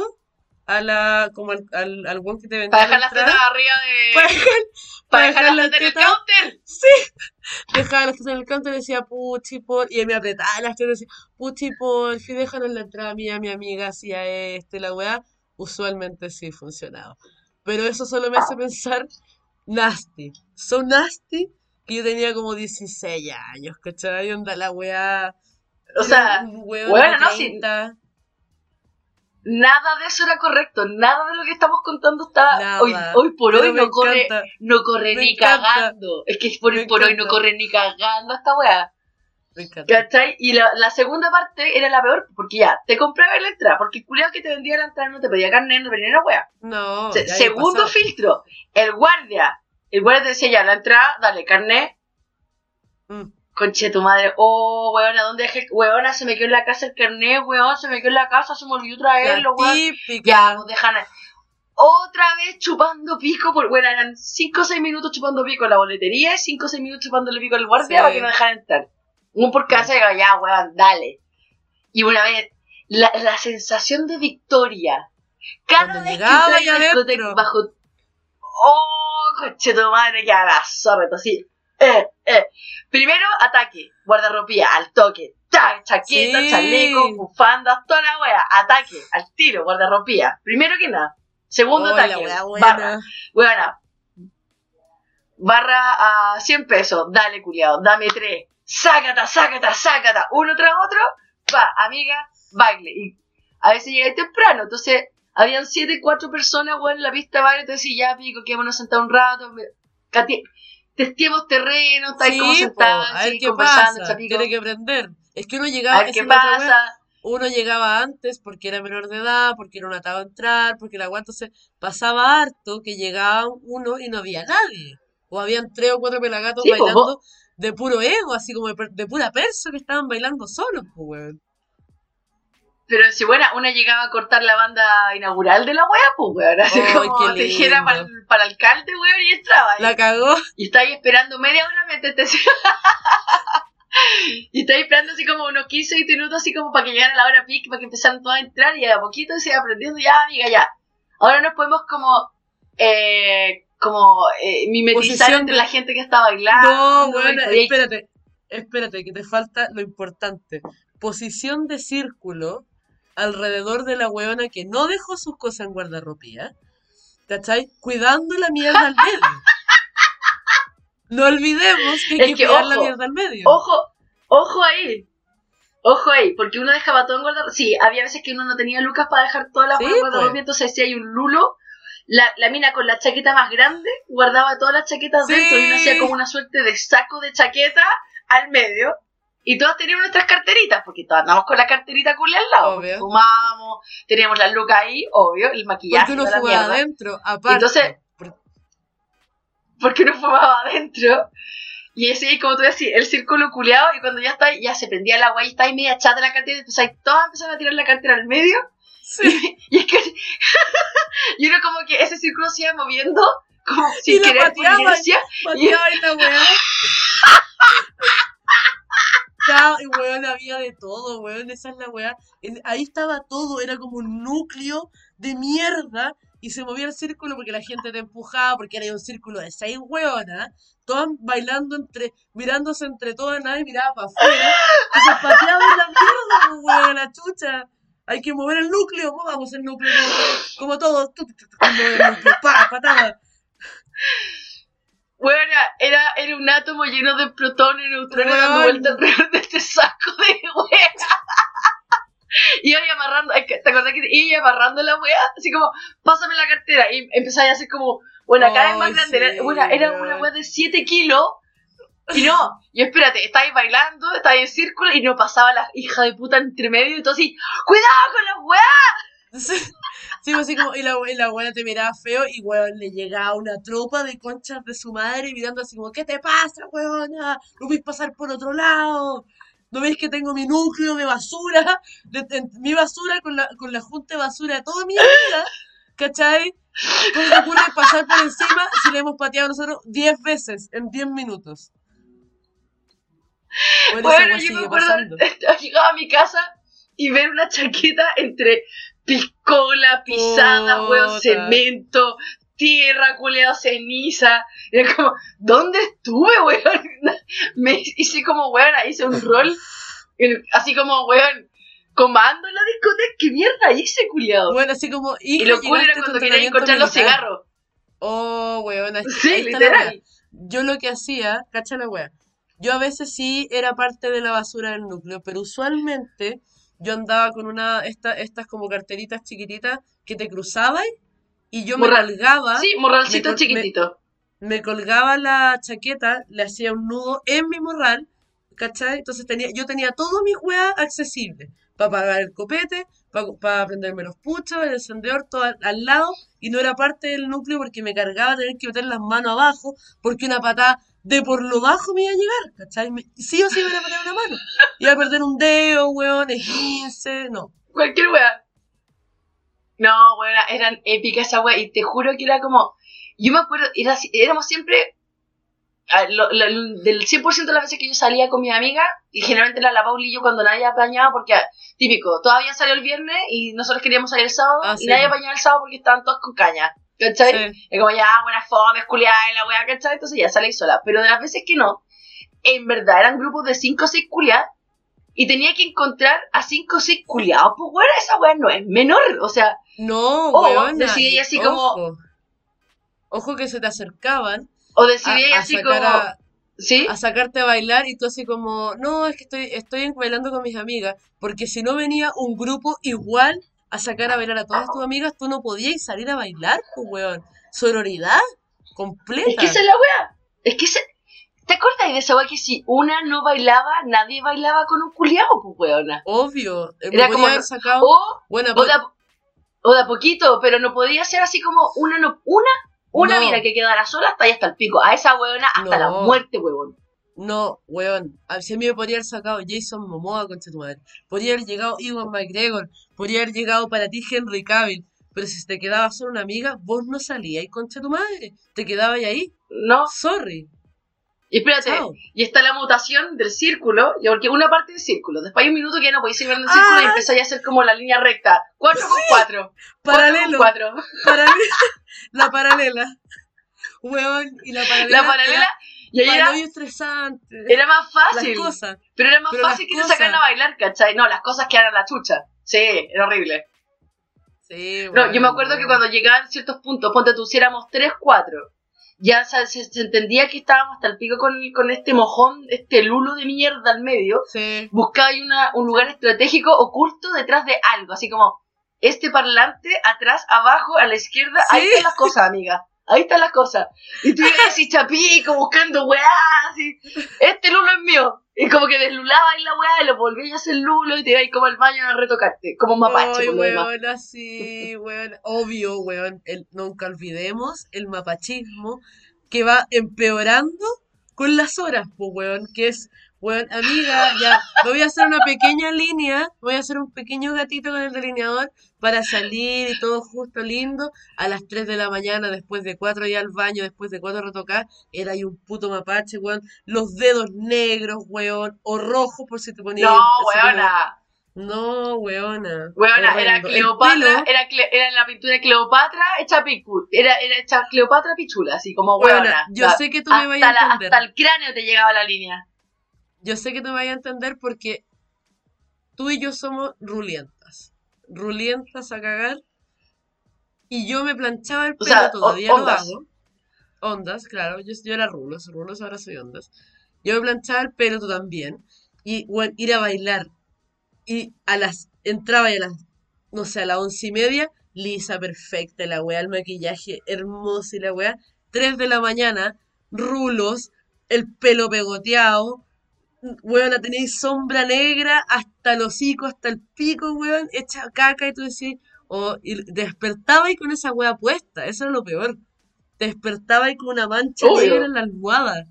a la, como al, al, al weón que te vendía Para dejar las tetas arriba de... Para dejar, Para dejar dejar las tetas en el counter. dejaba las tetas en el canto y decía puchi por y él me apretaba las tetas y decía puchi por fin déjanos la entrada mía mi amiga hacía este la weá usualmente sí funcionaba. Pero eso solo me hace pensar nasty. So nasty que yo tenía como 16 años ¿cachai? onda la weá O sea, weón bueno, no, sí. 30, nada de eso era correcto. Nada de lo que estamos contando está... Nada. Hoy, hoy por hoy no corre... encanta, No corre ni encanta. cagando. Es que por, por hoy no corre ni cagando esta weá. me encanta ¿Cachai? Y la, la segunda parte era la peor, porque ya, te compraba la entrada, porque el culiao que te vendía la entrada no te pedía carne, no te pedía una weá. no Se- segundo pasado. filtro, el guardia. El guardia te decía ya, la entrada, dale, carne. Mm. Conche tu madre, oh, weona, ¿dónde dejé el... Weona, se me quedó en la casa el carnet, weón, se me quedó en la casa, se me olvidó traerlo, weón. típica Ya, pues dejan. Otra vez chupando pico, por, bueno, eran 5 o 6 minutos chupando pico en la boletería y 5 o 6 minutos chupándole pico al guardia Sí. para que no dejaran entrar. Un por casa y ya, weón, dale. Y una vez, la, la sensación de victoria. Cada Cuando vez que entraba en bajo. ¡Oh, coche tu madre! Que a la zorra, así. Eh, eh. Primero, ataque, guardarropía, al toque. Ta, chaqueta, Sí. chaleco, bufandas, toda la wea. Ataque, al tiro, guardarropía. Primero que nada. Segundo Oh, ataque, barra. buena. Weona. Barra a 100 pesos. Dale, culiado. Dame 3. Sácata, sácata, sácata. Uno tras otro. Va, amiga, baile. Y a veces llegáis temprano. Entonces, habían 7, 4 personas, weón, en la pista de baile. Entonces, ya, pico, quedémonos sentados un rato. me- cati- Testeemos terreno, estáis como Sí, po, sentados, a ver qué pasa. chapico. Tiene que aprender. Es que uno A llegaba, ver esa qué pasa. uno llegaba antes porque era menor de edad, porque era un atado a entrar, porque la weá entonces pasaba harto que llegaba uno y no había nadie. O habían tres o cuatro pelagatos Sí, po, bailando de puro ego, así como de, de pura perso que estaban bailando solos, pues weón. Pero si buena, una llegaba a cortar la banda inaugural de la wea, pues weón. Así Ay, como lindo. para para el alcalde, weón, y entraba. La cagó. Y está ahí esperando media hora mientras te... y está ahí esperando así como unos 15 20 minutos así como para que llegara la hora pic, para que empezaran todos a entrar y a poquito se iba aprendiendo, ya amiga, ya. Ahora nos podemos como... Eh, como eh, mimetizar Posición entre de- la gente que está bailando. No, y ahí- espérate. Espérate, que te falta lo importante. Posición de círculo alrededor de la weona que no dejó sus cosas en guardarropía. ¿Cachai? Cuidando la mierda al medio. No olvidemos que hay Es que, que, cuidar la ojo, mierda al medio. Ojo, ojo ahí. Ojo ahí, porque uno dejaba todo en guardarropía. Sí, había veces que uno no tenía lucas para dejar todas las Sí, en guardarropía, pues. entonces si hay un lulo, la, la mina con la chaqueta más grande guardaba todas las chaquetas Sí. dentro y uno hacía como una suerte de saco de chaqueta al medio. Y todas teníamos nuestras carteritas, porque todas andamos con la carterita culia al lado. Obvio. Fumábamos, teníamos las lucas ahí, obvio, el maquillaje. Porque uno la jugaba mierda. adentro, aparte. Entonces- Por- porque uno fumaba adentro. Y así, como tú decís, el círculo culeado, y cuando ya está, ya se prendía el agua y está ahí media chata la cartera, y empezáis todas empezaron a tirar la cartera al medio, Sí. y es que, y uno como que ese círculo se iba moviendo, como sin la querer pateaba. Pateaba y la weá. Y weón, había de todo, weón, esa es la weá. Ahí estaba todo, era como un núcleo de mierda y se movía el círculo porque la gente te empujaba, porque era un círculo de seis weonas, todas bailando entre, mirándose entre todas, nadie miraba para afuera. Entonces pateaban la mierda, pues, weón, la chucha. Hay que mover el núcleo, movamos el núcleo como, como todos. Mueve el núcleo, pa, patada. Bueno, era, era un átomo lleno de protones y neutrones dando Weón. vuelta alrededor de este saco de wea. Iba ahí amarrando, ¿te acordás que iba amarrando la wea? Así como, pásame la cartera. Y empezaba a hacer como, bueno, cada vez más grande. sí, Era, bueno, era una wea de 7 kilos. Y no, y espérate, estáis bailando, estáis en círculo y no pasaba la hija de puta entre medio y todo así, ¡cuidado con la wea! Sí, pues así como, y la, y la abuela te miraba feo y weón le llegaba una tropa de conchas de su madre mirando así como, ¿qué te pasa, weona? No puedes pasar por otro lado. ¿No ves que tengo mi núcleo de basura? De- de- mi basura con la, con la junta de basura de toda mi vida. ¿Cachai? ¿Cómo te ocurre pasar por encima si le hemos pateado nosotros 10 veces en 10 minutos? Bueno, yo me acuerdo llegar a mi casa y ver una chaqueta entre piscola, pisada, huevo, cemento, tierra, culeado, ceniza. Era como, ¿dónde estuve, weón? Me hice como, weón, hice un rol, así como, weón, comando en la discoteca. ¿Qué mierda hice, culiado? Bueno, así como, y lo cool era cuando quería encontrar los militar. cigarros. Oh, weón, Sí, literal. Yo lo que hacía, cacha la wea. Yo a veces sí era parte de la basura del núcleo, pero usualmente yo andaba con una, esta, estas como carteritas chiquititas que te cruzabas y yo me colgaba, Sí, morralcito me col- me- chiquitito. me colgaba la chaqueta, le hacía un nudo en mi morral, ¿cachai? Entonces tenía, yo tenía todo mi weá accesible. Para apagar el copete, para prenderme los puchos, el encendedor, todo al, al lado, y no era parte del núcleo porque me cargaba tener que meter las manos abajo, porque una patada de por lo bajo me iba a llegar, ¿cachai? Me- sí o sí me iba a poner una mano. Iba a perder un dedo, weón, esguince, no. Cualquier wea. No, weón, eran épicas esa wea. Y te juro que era como. Yo me acuerdo, era, éramos siempre. ah, lo- lo- del 100% de las veces que yo salía con mi amiga, y generalmente era la Pauli y yo cuando nadie apañaba, porque ah, típico, todavía salió el viernes y nosotros queríamos salir el sábado, Ah, y sí. nadie apañaba el sábado porque estaban todos con caña. ¿Cachai? Sí. Es como ya, buena fome, culiada y la wea, ¿cachai? Entonces ya salí sola. Pero de las veces que no, en verdad eran grupos de 5 o 6 culiadas y tenía que encontrar a 5 o 6 culiados. Pues bueno, esa wea no es menor. O sea, No, O decidí así como- ojo, que se te acercaban o decidí a así como. a, ¿Sí? a sacarte a bailar y tú así como, no, es que estoy, estoy bailando con mis amigas, porque si no venía un grupo igual a sacar a bailar a todas tus amigas, tú no podías salir a bailar, pues weón. Sororidad completa. Es que esa es la wea. Es que se... ¿Te acuerdas de esa wea que si una no bailaba, nadie bailaba con un culiado, pues weona? Obvio, eh, Era como- haber sacado, O, de a, o de a poquito, pero no podía ser así como una no. Una, una No. vida que quedara sola hasta ahí hasta el pico. A esa weona hasta la muerte, weón. No, weón, a si a mí me podría haber sacado Jason Momoa, concha tu madre, podría haber llegado Iwan McGregor, podría haber llegado para ti Henry Cavill, pero si te quedaba solo una amiga, vos no salías, concha tu madre, te quedabas ahí, No. sorry, Y espérate, chao. y está la mutación del círculo, y porque una parte del círculo, después hay un minuto que ya no podéis seguir viendo el círculo y Ah. empezáis a hacer como la línea recta. 4 con 4. Paralelo. 4. Paralela, la paralela. Weón, y la paralela. La paralela, y ahí Era, hoyo estresante. era más las fácil. cosas. Pero era más Pero fácil las que te sacaran a bailar, ¿cachai? No, las cosas que eran la chucha. Sí, era horrible. Sí, No, yo me acuerdo que cuando llegaban ciertos puntos, ponte tú, si éramos 3, 4, ya se, se- se entendía que estábamos hasta el pico con, con este mojón, este lulo de mierda al medio. Sí. Buscaba ahí una, un lugar estratégico oculto detrás de algo, así como este parlante, atrás, abajo, a la izquierda, ahí están las cosas, amiga. Ahí están las cosas. Y tú ibas así chapico, buscando weá, así. Este lulo es mío. Y como que deslulaba ahí la weá, y lo volvías a hacer lulo y te ibas ahí como al baño a retocarte. Como un mapache, Ay, por lo demás. weón, así, weón. Obvio, weón. El, nunca olvidemos el mapachismo que va empeorando con las horas, pues, weón. Que es, weón, amiga, ya, me voy a hacer una pequeña línea, voy a hacer un pequeño gatito con el delineador para salir y todo justo lindo. A las 3 de la mañana, después de 4 ir al baño, después de 4 retocar, era ahí un puto mapache, weón. Los dedos negros, weón, o rojos por si te ponías. No, weona. no, weona. Weona, era Horrendo. Cleopatra, era, Cle- era la pintura de Cleopatra hecha picu, era, era hecha Cleopatra pichula, así como weona, weona. yo La- sé que tú me vayas a la- entender. hasta el cráneo te llegaba la línea. Yo sé que tú me vayas a entender porque tú y yo somos rulientas. Rulientas a cagar. Y yo me planchaba el O pelo, sea, o- todavía lo ondas. hago. ondas, claro, yo, yo era rulos, rulos ahora soy ondas. Yo me planchaba el pelo, tú también. Y, bueno, ir a bailar. Y a las, entraba y a las, no sé, a las once y media, lisa, perfecta, la weá, el maquillaje hermoso y la weá. Tres de la mañana, rulos, el pelo pegoteado, weón, la tenéis sombra negra hasta el hocico, hasta el pico, weón, hecha caca y tú decís, o y despertaba y con esa weá puesta, eso era lo peor. Despertaba y con una mancha Obvio. negra en la almohada.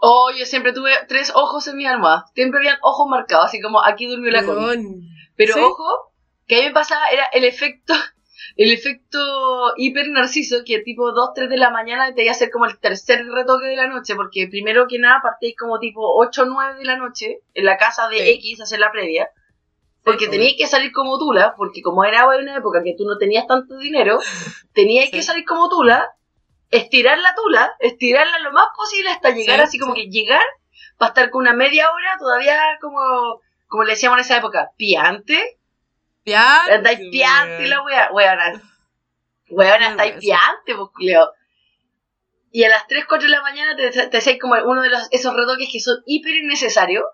Oh, yo siempre tuve tres ojos en mi almohada. Siempre habían ojos marcados, así como aquí durmió la. Weón. Pero ¿Sí? ojo, que a mí me pasaba era el efecto, el efecto hiper narciso, que tipo 2, 3 de la mañana te iba a hacer como el tercer retoque de la noche, porque primero que nada partéis como tipo 8 o 9 de la noche en la casa de Sí. X a hacer la previa. Porque Sí, tenías que salir como tula, porque como era una época que tú no tenías tanto dinero, tenías que Sí. salir como tula, estirar la tula, estirarla lo más posible hasta llegar Sí, así como que llegar, para estar con una media hora todavía como, como le decíamos en esa época, piante, Piante, Andáis piante weón. la wea, weona. Weona, estáis piante, pues, Leo. Y a las 3, 4 de la mañana te, te hacéis como uno de los, esos retoques que son hiper innecesarios.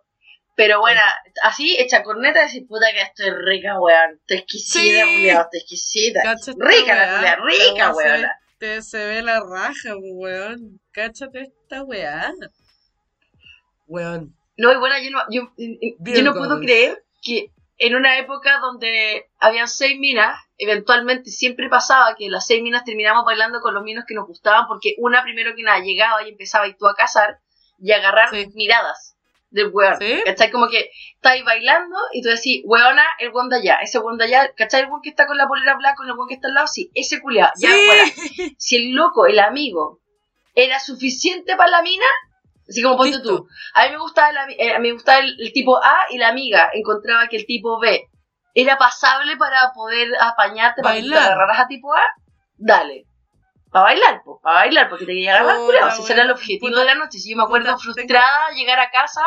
Pero bueno, así, hecha corneta, decís, puta que estoy rica, weón. Estoy exquisita, Sí. Julián, estoy exquisita. Rica la rica, se weona. te- se ve la raja, weón. Cáchate esta weá. Weón. No, y bueno, yo no, yo, yo no puedo creer que en una época donde habían seis minas, eventualmente siempre pasaba que las seis minas terminamos bailando con los minos que nos gustaban, porque una primero que nada llegaba y empezaba y tú a casar y a agarrar Sí. miradas del weón. Sí. ¿Cachai? Como que estáis bailando y tú decís, weona, el weón de allá, ese weón de allá, ¿cachai? El weón que está con la polera blanca, con el weón que está al lado, sí, ese culiado, ya, Sí. Si el loco, el amigo, era suficiente para la mina, así como ponte Listo. tú. A mí me gustaba, ami- eh, me gustaba el, el tipo A y la amiga encontraba que el tipo B era pasable para poder apañarte, para que te agarraras a tipo A, dale. Para bailar, pues, para bailar, porque te quería agarrar, culiao, si ese era el objetivo puta, de la noche. Si yo me acuerdo puta, frustrada llegar a casa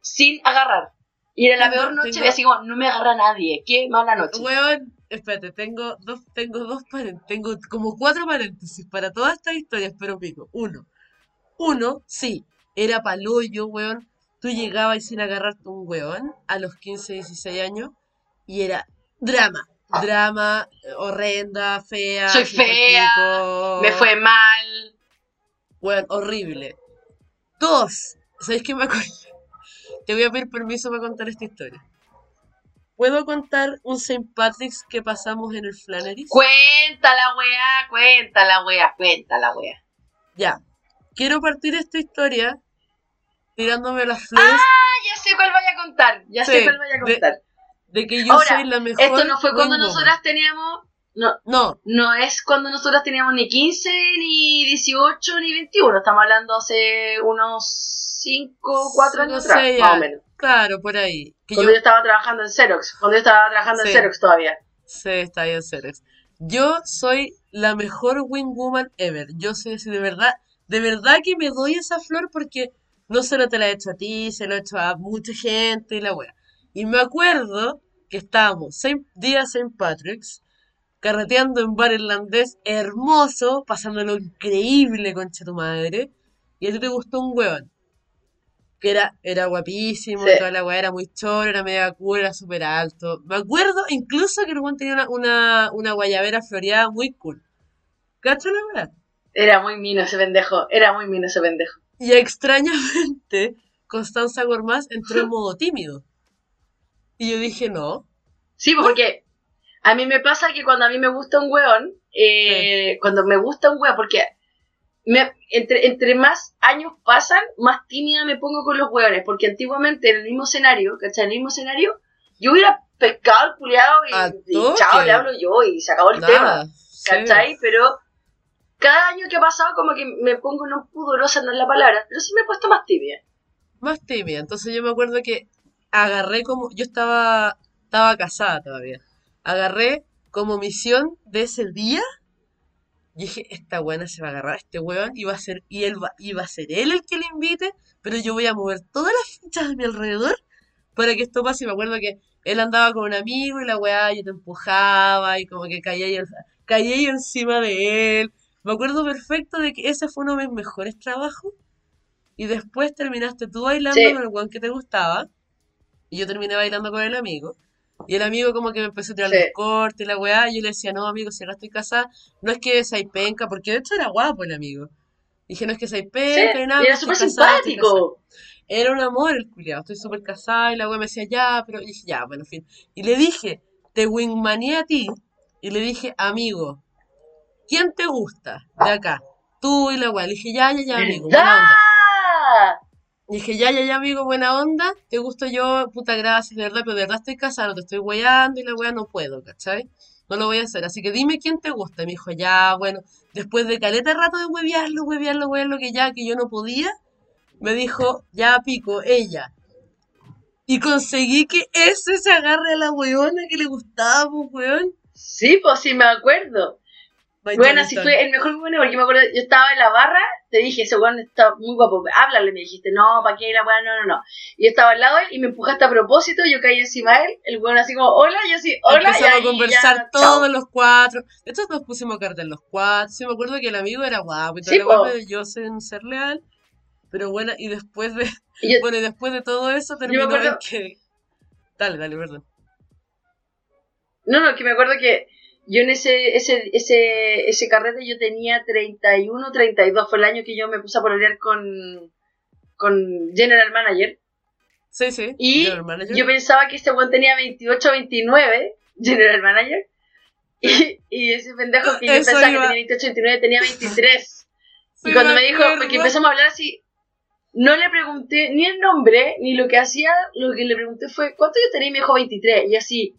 sin agarrar. Y era la Tengo- peor noche, tengo- y así como, no me agarra nadie, qué mala noche. Weón, espérate, tengo dos, tengo dos tengo como cuatro paréntesis para todas estas historias, pero pico. Uno, uno, sí, era paloyo, weón. Tú llegabas sin agarrarte un weón a los 15, 16 años y era drama, drama, eh, horrenda, fea, Soy fea, pico, Me fue mal. weón, horrible. Dos, ¿sabes qué me acuerdo? Te voy a pedir permiso para contar esta historia. ¿Puedo contar un St. Patrick's que pasamos en el Flannery's? Cuenta la weá, cuenta la weá, cuenta la weá. Ya. Quiero partir esta historia tirándome las flores Ah, ya sé cuál vaya a contar, ya sé Sí, cuál vaya a contar. de que yo ahora, soy la mejor. Esto no fue cuando nosotras teníamos, no, No, no es cuando nosotras teníamos ni 15, ni 18, ni 21. Estamos hablando hace unos 5, 4 años atrás, más o menos. claro, por ahí. Que Cuando yo yo estaba trabajando en Xerox, cuando yo estaba trabajando Sí. en Xerox todavía. sé, está bien Cerex. Yo soy la mejor wing woman ever. Yo soy así, de verdad, de verdad que me doy esa flor porque no solo te la he hecho a ti, se lo he hecho a mucha gente y la wea. Y me acuerdo que estábamos Saint- día St. Patrick's, carreteando en bar irlandés hermoso, pasándolo increíble, concha tu madre, y a ti te gustó un hueón. Que era, era guapísimo, Sí. toda la weá era muy choro, era media cool, era súper alto. Me acuerdo incluso que el weón tenía una, una, una guayabera floreada muy cool. ¿Cacha la weá? Era muy mino ese pendejo, era muy mino ese pendejo. Y extrañamente, Constanza Gormaz entró en modo tímido. Y yo dije, no. Sí, porque a mí me pasa que cuando a mí me gusta un weón, eh, cuando me gusta un weón, porque me- entre, entre más años pasan, más tímida me pongo con los weones, porque antiguamente en el mismo escenario, ¿cachai? En el mismo escenario, yo hubiera pescado al culiado y, chao, le hablo yo y se acabó el tema. ¿cachai? Pero cada año que ha pasado como que me pongo no pudorosa, no es la palabra, pero sí me he puesto más tibia. más tímida. Entonces yo me acuerdo que agarré como, yo estaba, estaba casada todavía. Agarré como misión de ese día. Dije, esta buena se va a agarrar este weón y va a ser, y él va, y va a ser él el que le invite, pero yo voy a mover todas las fichas a mi alrededor para que esto pase. Y me acuerdo que él andaba con un amigo y la weá yo te empujaba y como que caía yo, caía yo encima de él. Me acuerdo perfecto de que ese fue uno de mis mejores trabajos. Y después terminaste tú bailando Sí. con el weón que te gustaba. Y yo terminé bailando con el amigo. Y el amigo como que me empezó a tirar Sí. los cortes y la weá. Y yo le decía, no, amigo, si ahora estoy casada, no es que seáis penca, porque de hecho era guapo el amigo. Dije, no es que seáis Sí, penca ni nada, y era súper casada, estoy casada". simpático. Era un amor el culiao, estoy súper casada y la weá me decía, ya, pero y dije, ya, bueno, en fin. Y le dije, te wingmané a ti y le dije, amigo, ¿quién te gusta de acá? Tú y la weá. Le dije, ya, ya, ya, amigo, buena onda. Y dije, ya, ya, ya, amigo, buena onda, te gusto yo, puta gracias, de verdad, pero de verdad estoy casada, no te estoy weyando y la weá no puedo, ¿cachai? No lo voy a hacer, así que dime quién te gusta. Y me dijo, ya, bueno, después de caleta rato de huevearlo, huevearlo, huevearlo, que ya, que yo no podía, me dijo, ya, pico, ella. Y conseguí que ese se agarre a la weona que le gustaba, pues, weón. Sí, pues sí me acuerdo. Bueno, así fue el mejor bueno porque me acuerdo, yo estaba en la barra, te dije, ese weón está muy guapo, háblale, me dijiste, no, ¿para qué la weá? No, no, no. Y yo estaba al lado de él y me empujaste a propósito, yo caí encima de él, el weón así como, hola, yo sí, hola, Empezamos y a conversar ya, todos chao. los cuatro. De hecho, nos pusimos a cartel los cuatro. Sí, me acuerdo que el amigo era guapo y todo Sí, guapo po. de yo sin ser leal. Pero bueno, y después de, yo- bueno, y después de todo eso terminó en que... Dale, dale, perdón. No, no, que me acuerdo que yo en ese, ese, ese, ese carrete yo tenía 31, 32, fue el año que yo me puse a pololear con, con General Manager. Sí, sí. Y Manager. Yo pensaba que este weón tenía 28, 29, General Manager. Y, y ese pendejo que yo Eso pensaba iba. que tenía 28, 29 tenía 23. Sí, y cuando me dijo, acuerdo. porque empezamos a hablar así, no le pregunté ni el nombre, ni lo que hacía, lo que le pregunté fue, ¿cuánto yo tenía? Y me dijo 23. Y así,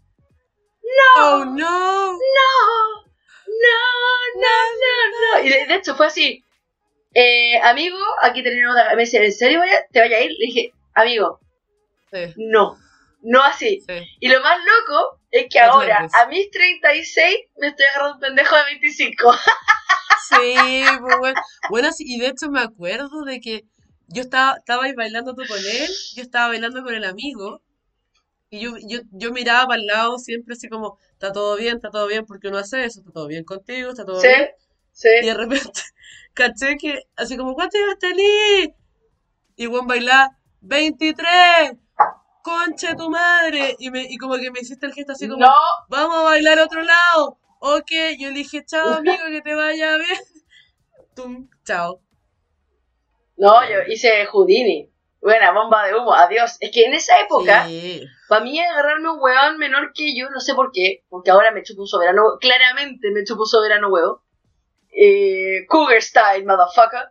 Oh, no. no, no, no, no, no. Y de, hecho fue así, eh, amigo, aquí terminamos de... Me dice, ¿en serio vaya- te vaya a ir? Le dije, amigo, Sí, no, no así. sí. Y lo más loco es que ahora, a mis 36, me estoy agarrando un pendejo de 25. Sí, pues bueno. Bueno, sí, y de hecho me acuerdo de que yo estaba, estaba bailando tú con él, yo estaba bailando con el amigo, y yo, yo, yo miraba para el lado siempre así como, está todo bien, está todo bien, porque uno hace eso, está todo bien contigo, está todo ¿Sí? bien. Sí. Y de repente, caché que, así como, ¿cuánto ibas tenés? Y Juan bailaba, 23, conche tu madre. Y, me, y como que me hiciste el gesto así como, No, vamos a bailar a otro lado. Ok, yo le dije, chao amigo, que te vaya bien. Tum, chao. no, yo hice Houdini. Buena, bomba de humo, adiós. Es que en esa época, Sí. para mí agarrarme un huevón menor que yo, no sé por qué, porque ahora me chupo un soberano, claramente me chupo un soberano huevo. Eh, Cougar style, motherfucker.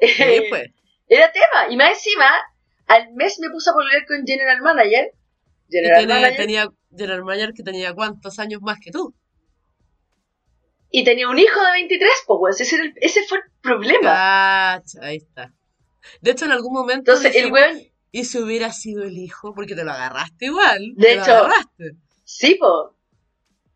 Sí, pues. Era tema. Y más encima, al mes me puse a volver con General Manager. Y General Manager. tenía General Mayer que tenía cuántos años más que tú. Y tenía un hijo de 23, pues, ese, era el- ese fue el problema. Cacha, ahí está. De hecho, en algún momento Entonces, el weón, ¿y si hubiera sido el hijo? Porque te lo agarraste igual. De te lo hecho, agarraste. sí, po.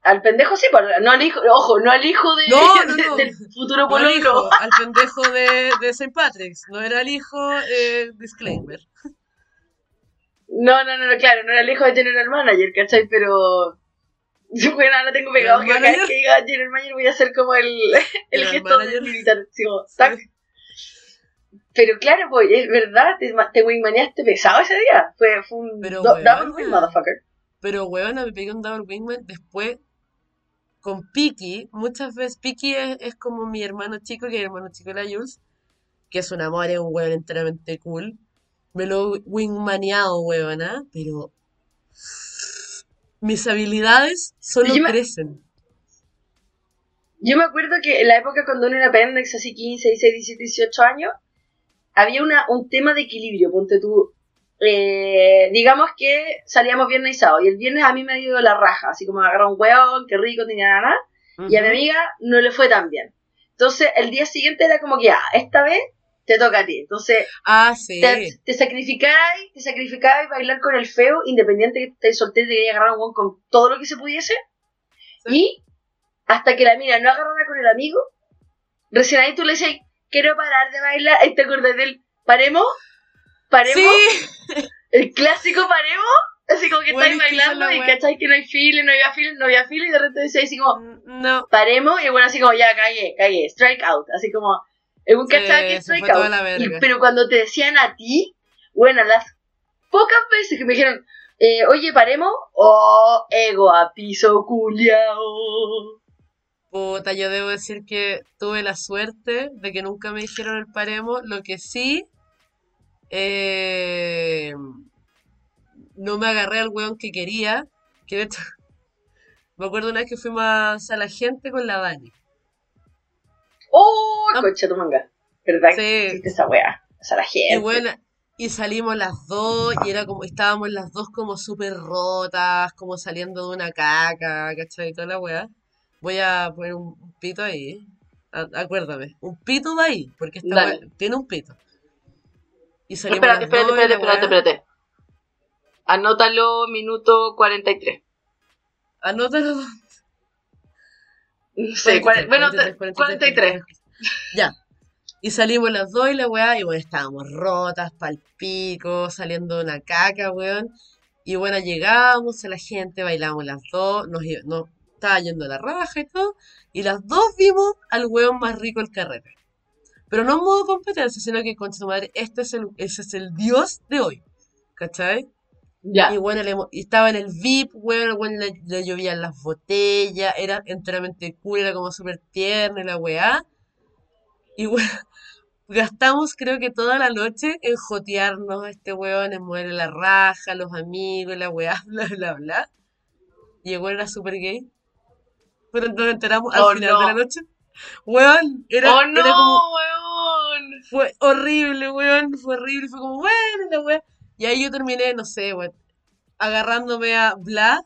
Al pendejo sí, po. No al hijo, ojo, no al hijo de, No, no, de- no. del futuro pololo. hijo, al pendejo de, de St. Patrick's. No era el hijo, eh, disclaimer. No, no, no, no, claro, no era el hijo de General Manager, ¿cachai? Pero. Bueno, ahora tengo pegado que cada vez que diga General Manager voy a hacer como el, el General gesto del militar. tac. Pero claro, pues, es verdad, te, te wingmaneaste pesado ese día. Fue, fue un Pero, do- weón, double win, motherfucker. Pero, weón, me pegué un double wingman después con Piki. Muchas veces Piki es, es como mi hermano chico, que es el hermano chico de la Jules, que es un amor, es un weón enteramente cool. Me lo he wingmaneado, weón, ¿ah? Pero mis habilidades solo Yo me- crecen. Yo me acuerdo que en la época cuando uno era pendex, así 15, 16, 17, 18 años, había una, un tema de equilibrio. Ponte tú, eh, digamos que salíamos viernes y sábado, y el viernes a mí me ha ido la raja, así como me agarró un hueón, qué rico, tenía nada, y a mi amiga no le fue tan bien. Entonces el día siguiente era como que, ya, esta vez te toca a ti. Entonces Ah, sí. te, te sacrificáis, te sacrificáis bailar con el feo, independiente que estés soltero y te querías agarrar un hueón con todo lo que se pudiese. Sí. Y hasta que la mina no agarrara con el amigo, recién ahí tú le dices, quiero parar de bailar. Te acordás del, paremos, paremos, Sí, el clásico paremos. Así como que Bueno, estáis es que bailando la y cachai que no hay file, no había file, no había file y de repente decía así como, No. paremos y bueno, así como ya cagué, cagué, strike out, así como, es un Sí, cachai que strike out. Y- pero cuando te decían a ti, bueno, las pocas veces que me dijeron, eh, oye, paremos, oh, ego a piso culiao. Puta, yo debo decir que tuve la suerte de que nunca me dijeron el paremo. Lo que sí, eh, no me agarré al weón que quería. Que de hecho, me acuerdo una vez que fuimos a la gente con la Dani. Oh, Ah. concha tu manga. ¿Verdad que Sí. hiciste esa wea? Esa la gente. Y bueno, y salimos las dos y era como, estábamos las dos como súper rotas, como saliendo de una caca, ¿cachai? Y toda la weá. Voy a poner un pito ahí, a- acuérdame, un pito de ahí, porque esta tiene un pito. Y salimos Espérate, las espérate, espérate, espérate, espérate. Anótalo, minuto 43. Anótalo. No sé, 43, cuare- bueno, 43, 43. 43. Ya. Y salimos las dos y la weá, y bueno, estábamos rotas, pal pico, saliendo de una caca, weón. Y bueno, llegamos a la gente, bailamos las dos, nos, nos estaba yendo la raja y todo, y las dos vimos al weón más rico del carrete. Pero no en modo competencia, sino que, concha tu madre, este es el, ese es el dios de hoy. ¿Cachai? Ya. Y bueno, le y estaba en el VIP, weón, el weón le, le llovían las botellas, era enteramente cool, era como súper tierno y la weá. Y bueno, gastamos creo que toda la noche en jotearnos a este weón, en moverle la raja, los amigos, la weá, bla, bla, bla. Y el weón era súper gay. Pero nos enteramos al Oh, final no. de la noche. Weón, era, ¡Oh, era no, como, weón! fue horrible, weón. Fue horrible. Fue como, bueno, la weá. Y ahí yo terminé, no sé, weón, agarrándome a Bla,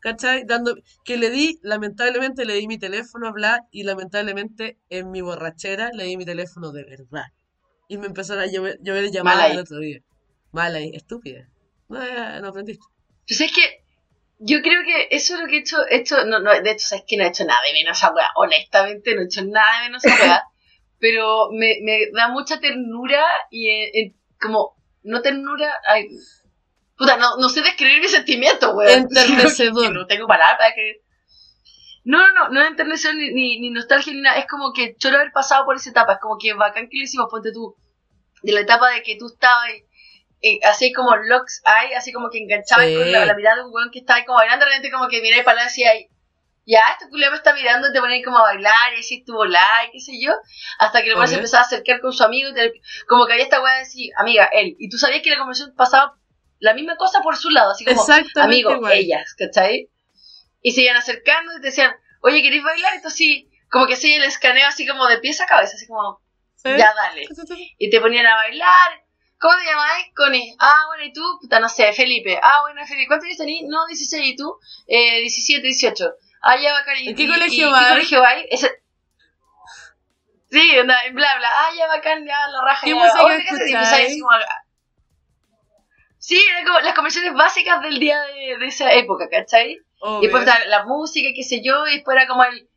¿cachai? Dando, que le di, lamentablemente le di mi teléfono a Bla y lamentablemente en mi borrachera le di mi teléfono de verdad. Y me empezaron a llover, llover llamadas el otro día. Mala ahí, estúpida. No, no aprendiste. Pues es que yo creo que eso es lo que he hecho, he hecho no, no, de hecho, sabes que no he hecho nada de menos a weá, honestamente no he hecho nada de menos a weá, pero me, me da mucha ternura y eh, como, no ternura, ay, puta, no, no sé describir mis sentimientos, weón. Enternecedor. No tengo palabras para que... No, no, no, no es enternecedor ni, ni, ni nostalgia ni nada, es como que choro haber pasado por esa etapa, es como que bacán que lo hicimos, ponte tú, de la etapa de que tú estabas eh, así como locks eye, así como que enganchabas Sí. con la, la mirada de un weón que estaba ahí como bailando, de repente como que miráis para allá y ya, este culo me está mirando, y te ponéis como a bailar, y tu volá, y qué sé yo, hasta que el weón se empezaba a acercar con su amigo, y te- como que había esta weá de decir, amiga, él, y tú sabías que la conversación pasaba la misma cosa por su lado, así como, amigo, igual. ellas, ¿cachai? Y se iban acercando y te decían, oye, ¿queréis bailar? Entonces sí, como que se el escaneo así como de pies a cabeza, así como, ¿Sí? ya dale. Y te ponían a bailar. ¿Cómo te llamáis? Connie. Ah, bueno, ¿y tú? Puta, no sé, Felipe. Ah, bueno, Felipe. ¿Cuántos años tenés? No, 16. ¿Y tú? Eh, 17, 18. Ah, ya, bacán. ¿Y, ¿En qué y- colegio vais? ¿Qué colegio vais? Sí, anda, bla, bla. Ah, ya, bacán, ya, la raja. ¿Qué ya. música Sí, eran como las conversaciones básicas del día de, de esa época, ¿cachai? Y después la música, qué sé yo, y después era como el...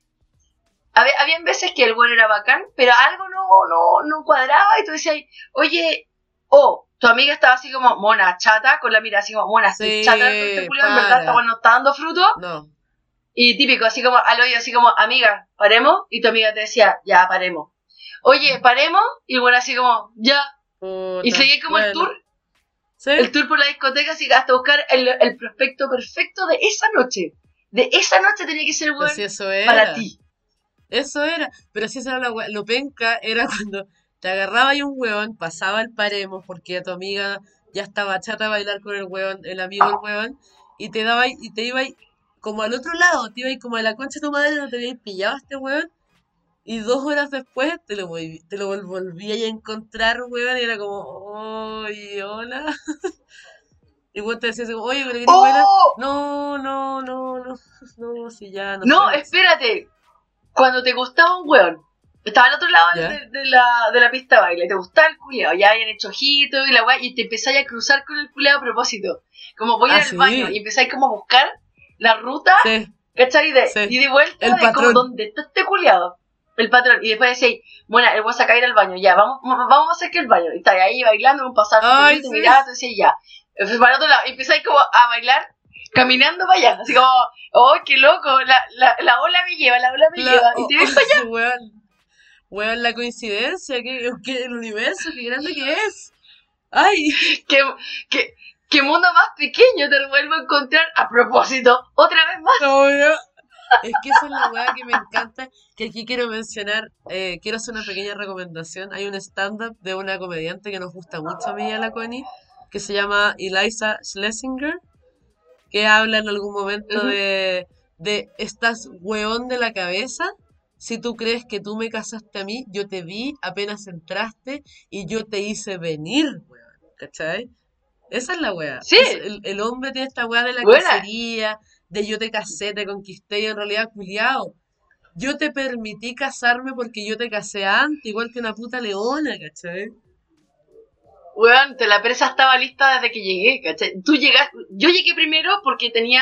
Había, habían veces que el bueno era bacán, pero algo no, no, no cuadraba y tú decías, oye, oh, tu amiga estaba así como mona, chata, con la mira así como mona, Sí, chata este en verdad esta bueno está dando fruto. No. Y típico, así como al oído, así como, amiga, paremos, y tu amiga te decía, ya, paremos. Oye, paremos, y bueno, así como, ya. Y Puta, seguía como el tour, ¿Sí? el tour por la discoteca, así hasta buscar el, el prospecto perfecto de esa noche. De esa noche tenía que ser bueno si eso para ti. Eso era. Pero si esa era la Lo penca era cuando te agarraba y un weón, pasaba el paremos porque tu amiga ya estaba chata a bailar con el weón, el amigo del weón, y te daba y te iba como al otro lado, te iba como a la concha de tu madre, no te habías pillado a este weón, y dos horas después te lo, volví- te lo vol- volvías a encontrar, weón, y era como, oye, hola. Y vos te decías, oye, pero bailar? ¡Oh! No, no, no, no, no, si ya no No, espérate. Cuando te gustaba un weón, estaba al otro lado de, de la, de la pista de baile, te gustaba el culeado, ya habían hecho ojitos y la weá, y te empezáis a cruzar con el culeado a propósito. Como voy Ah, al sí. baño y empezáis como a buscar la ruta, Sí, ¿cachai? De, Sí. Y de vuelta El de como patrón. donde está este culeado. El patrón. Y después decís, bueno, el weón de ir al baño, ya, vamos, vamos a hacer que el baño. Y estáis ahí bailando, un pasar, Ay, y te te decías, ya. para otro lado. Y empezáis como a bailar caminando para allá. Así como, oh, qué loco, la, la, la ola me lleva, la ola me La- lleva. Y te ves para allá. Weón, la coincidencia, que, que el universo, qué grande que es. Ay, ¿Qué, qué, qué mundo más pequeño te vuelvo a encontrar a propósito, otra vez más. no. Es que esa es la weá que me encanta, que aquí quiero mencionar, eh, quiero hacer una pequeña recomendación. Hay un stand-up de una comediante que nos gusta mucho a mí y a la Connie, que se llama Eliza Schlesinger, que habla en algún momento de, de estás weón de la cabeza. Si tú crees que tú me casaste a mí, yo te vi apenas entraste y yo te hice venir, weón. ¿Cachai? Esa es la weá. Sí. Es- el, el hombre tiene esta weá de la Buena. cacería, de yo te casé, te conquisté y en realidad, culiao. Yo te permití casarme porque yo te casé antes, igual que una puta leona, ¿cachai? Weón, te la presa estaba lista desde que llegué, ¿cachai? Tú llegas, yo llegué primero porque tenía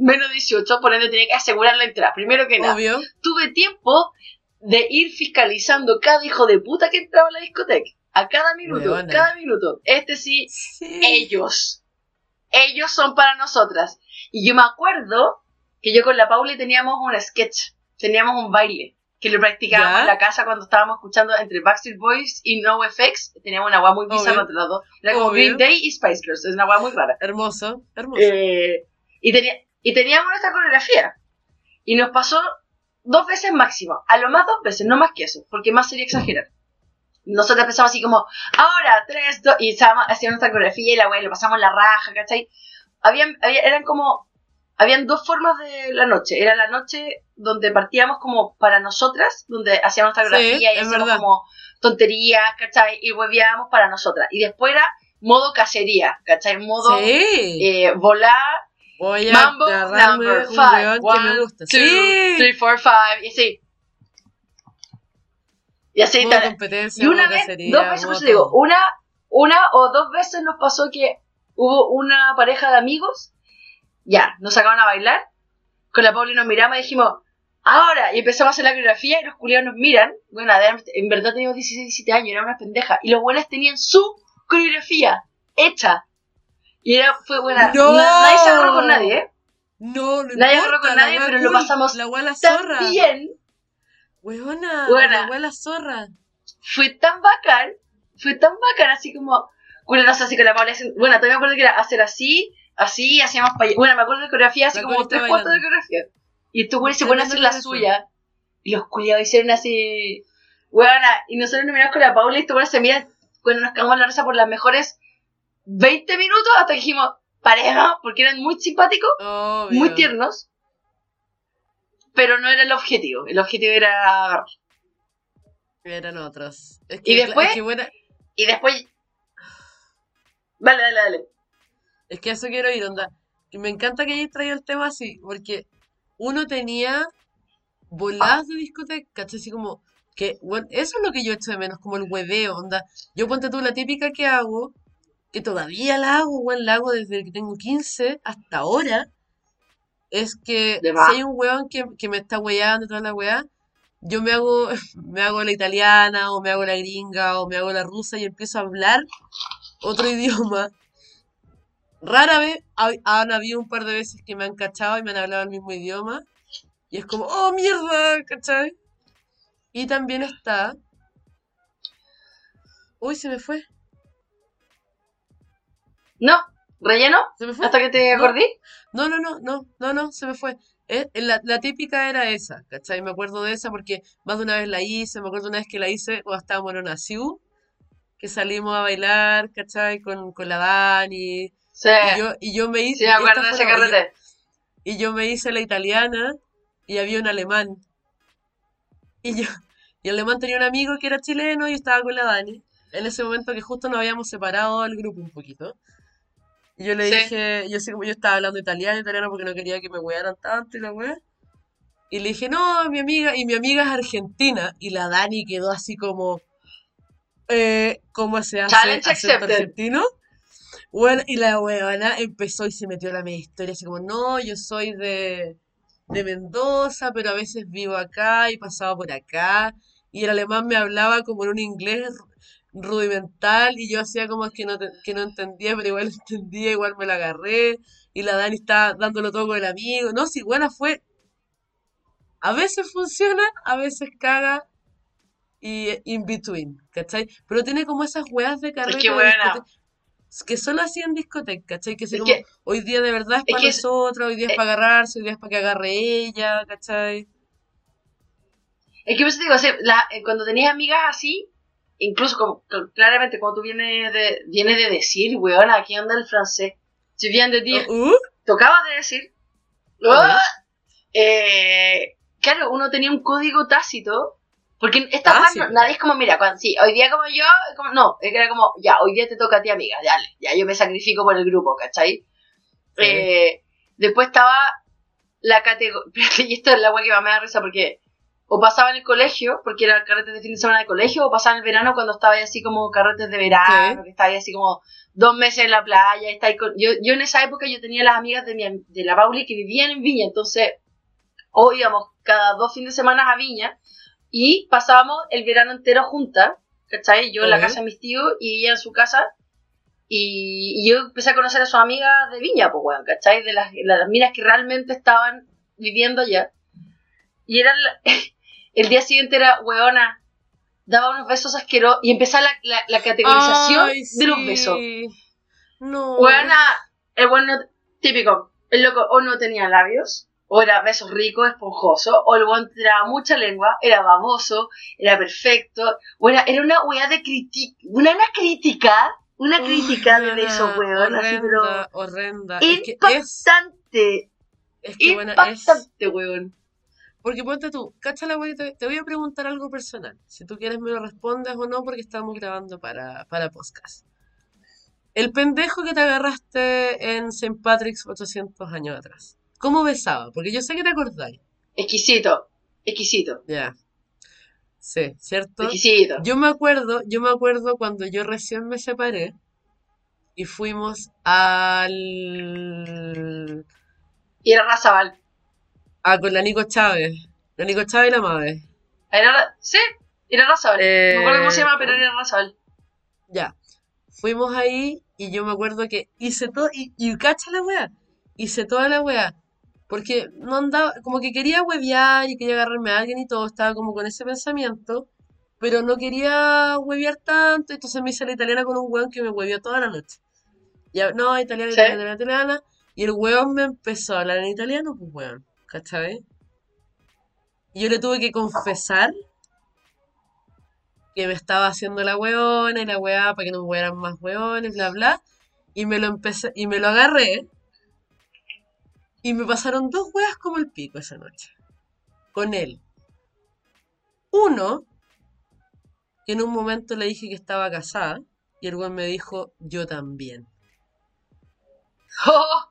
menos de 18, por ende tenía que asegurar la entrada, primero que nada. Obvio. Tuve tiempo de ir fiscalizando cada hijo de puta que entraba a la discoteca. A cada minuto, cada minuto. Este sí, Sí. ellos. Ellos son para nosotras. Y yo me acuerdo que yo con la Pauli teníamos un sketch, teníamos un baile, que lo practicábamos ¿Ya? en la casa cuando estábamos escuchando entre Backstreet Boys y NoFX. Teníamos una guay muy bizarra entre los dos. Era como Obvio. Green Day y Spice Girls, es una guay muy rara. Hermoso, hermoso. Eh, y, tenía, y teníamos nuestra coreografía. Y nos pasó dos veces máximo. A lo más dos veces, no más que eso, porque más sería exagerar. Nosotros empezamos así como, ahora, tres, dos, y haciendo nuestra coreografía y la wey, lo pasamos la raja, ¿cachai? Habían, había- eran como, habían dos formas de la noche. Era la noche donde partíamos como para nosotras, donde hacíamos nuestra Sí, coreografía y es hacíamos verdad. como tonterías, ¿cachai? Y hueveábamos para nosotras. Y después era modo cacería, ¿cachai? Modo Sí. eh, volar, Voy a Mambo agarrarme number un five. weón que One, me gusta. two, sí. three, four, five. Y así. Y así. Tal. competencia, Y una vez, cacería, dos veces, pues te digo, una, una o dos veces nos pasó que hubo una pareja de amigos, ya, nos sacaban a bailar, con la Pauli nos miramos y dijimos, ahora, y empezamos a hacer la coreografía y los culiados nos miran, bueno, en verdad teníamos 16, 17 años, éramos unas pendejas, y los buenos tenían su coreografía hecha. Y era, fue buena, ¡No! Na- nadie se agarró con nadie, ¿eh? No, no Nadie agarró con nadie, pero lo pasamos La la zorra. Tan bien, Weona, Buena. la la zorra. fue tan bacán, fue tan bacán, así como, bueno, no sé, así con la Paula, bueno, todavía me acuerdo que era hacer así, así, hacíamos para. Bueno, me acuerdo de coreografía, así La como tres cuartos de coreografía. Y estos güeyes se ponen a hacer la suya, y los culiados hicieron así, bueno, y nosotros nos miramos con la Paula y estos güeyes se miran, bueno, nos cagamos la risa por las mejores 20 minutos hasta que dijimos, pareja, porque eran muy simpáticos, Obvio. muy tiernos, pero no era el objetivo, el objetivo era agarrar. Eran otros. Es Y que, después- es que, buena- Y después, dale, dale, dale. es que eso quiero ir, onda. Y me encanta que hayáis traído el tema así, porque uno tenía voladas de discoteca, ¿cachai? Así como que, bueno, eso es lo que yo echo de menos, como el hueveo, onda. Yo ponte tú la típica que hago, que todavía la hago, weón, la hago desde que tengo 15 hasta ahora, es que si hay un weón que, que me está weyando toda la weá, yo me hago, me hago la italiana, o me hago la gringa, o me hago la rusa y empiezo a hablar otro idioma. Rara vez ha- han habido un par de veces que me han cachado y me han hablado el mismo idioma. Y es como, oh mierda, ¿cachai? Y también está. Uy, se me fue. No, relleno, Se me fue. hasta que te No. acordé. No, no, no, no, no, no, se me fue. Eh, la, la típica era esa, ¿cachai? Me acuerdo de esa porque más de una vez la hice, me acuerdo una vez que la hice cuando estábamos en una CIU, que salimos a bailar, ¿cachai? Con, con la Dani. Sí, Y yo, y yo me hice. sí me acuerdo ese carrete. Y yo me hice la italiana y había un alemán. Y yo, y el alemán tenía un amigo que era chileno y estaba con la Dani. En ese momento que justo nos habíamos separado del grupo un poquito. Y yo le Sí. dije, yo sé como yo estaba hablando italiano, italiano porque no quería que me wearan tanto y la wea. Y le dije, no, mi amiga, y mi amiga es argentina. Y la Dani quedó así como, eh, ¿cómo se hace Challenge acento accepted. argentino? Bueno, y la weona empezó y se metió a la media historia, así como, no, yo soy de, de Mendoza, pero a veces vivo acá y pasaba por acá. Y el alemán me hablaba como en un inglés rudimental y yo hacía como que no, te- que no entendía, pero igual entendía, igual me la agarré y la Dani estaba dándolo todo con el amigo. No, si buena fue, a veces funciona, a veces caga y in between, ¿cachai? Pero tiene como esas weas de carrete que de buena. que solo así en discoteca, ¿cachai? Que Es como, que- hoy día de verdad es es para que es- nosotros, hoy día es para agarrarse, hoy día es para que agarre ella, ¿cachai? Es que por eso te digo, o sea, la- eh, cuando tenías amigas así, incluso como, cl- claramente cuando tú vienes de, vienes de decir, weón, aquí anda el francés. Si vienen de decir, Uh, tú acabas de decir. ¡ah! eh, claro, uno tenía un código tácito, porque esta no- nadie es como, mira, cuando, sí, hoy día como yo, como, no, es que era como, ya, hoy día te toca a ti, amiga, dale, ya yo me sacrifico por el grupo, ¿cachai? Sí. Eh, después estaba la categoría, y esto es la weá que más me da risa porque o pasaba en el colegio, porque era carretes de fin de semana de colegio, o pasaba en el verano cuando estaba ahí así como carretes de verano, Sí. que estaba ahí así como dos meses en la playa, está ahí con- yo, yo en esa época yo tenía las amigas de, mi, de la Pauli que vivían en Viña, entonces o íbamos cada dos fines de semana a Viña y pasábamos el verano entero juntas, ¿cachai? Yo en la casa de mis tíos y ella en su casa. Y, y yo empecé a conocer a sus amigas de Viña, pues, weón, ¿cachai? De las, las minas que realmente estaban viviendo allá. Y era la- el día siguiente era, weona, daba unos besos asquerosos y empezaba la, la, la categorización Ay, de los besos. No. Weona, el bueno típico, el loco o no tenía labios, o era besos ricos, esponjosos, o el weón tiraba mucha lengua, era baboso, era perfecto, o era, era una weá de crítica, una, una crítica, una Uy, crítica de weona, besos, weón, así, pero Horrenda, horrenda. Es que es, impactante, es que es, impactante, weón. Porque ponte tú, cacha la wea, te, te voy a preguntar algo personal. Si tú quieres me lo respondes o no, porque estamos grabando para, para podcast. El pendejo que te agarraste en St. Patrick's 800 años atrás. ¿Cómo besaba? Porque yo sé que te acordáis. Exquisito, exquisito, Ya. Sí, ¿cierto? exquisito. Yo me acuerdo, yo me acuerdo cuando yo recién me separé y fuimos al Y era Razabal. A con la Nico Chávez, la Nico Chávez y la Mave. Era, Ra- sí, era Razabal. no me acuerdo cómo se Eh, llama, pero era Razabal. Ya. Fuimos ahí y yo me acuerdo que hice todo y, y cacha la wea. Hice toda la wea. Porque no andaba, como que quería huevear y quería agarrarme a alguien y todo, estaba como con ese pensamiento, pero no quería huevear tanto, entonces me hice la italiana con un weón que me huevió toda la noche. No, italiana, Sí. italiana, italiana, italiana. Y el weón me empezó a hablar en italiano, pues weón, ¿cachai? Yo le tuve que confesar que me estaba haciendo la weona y la weá para que no me hueran más weones, bla, bla. Y me lo empecé, y me lo agarré. Y me pasaron dos weas como el pico esa noche. Con él. Uno, que en un momento le dije que estaba casada. Y el weón me dijo, yo también. Oh,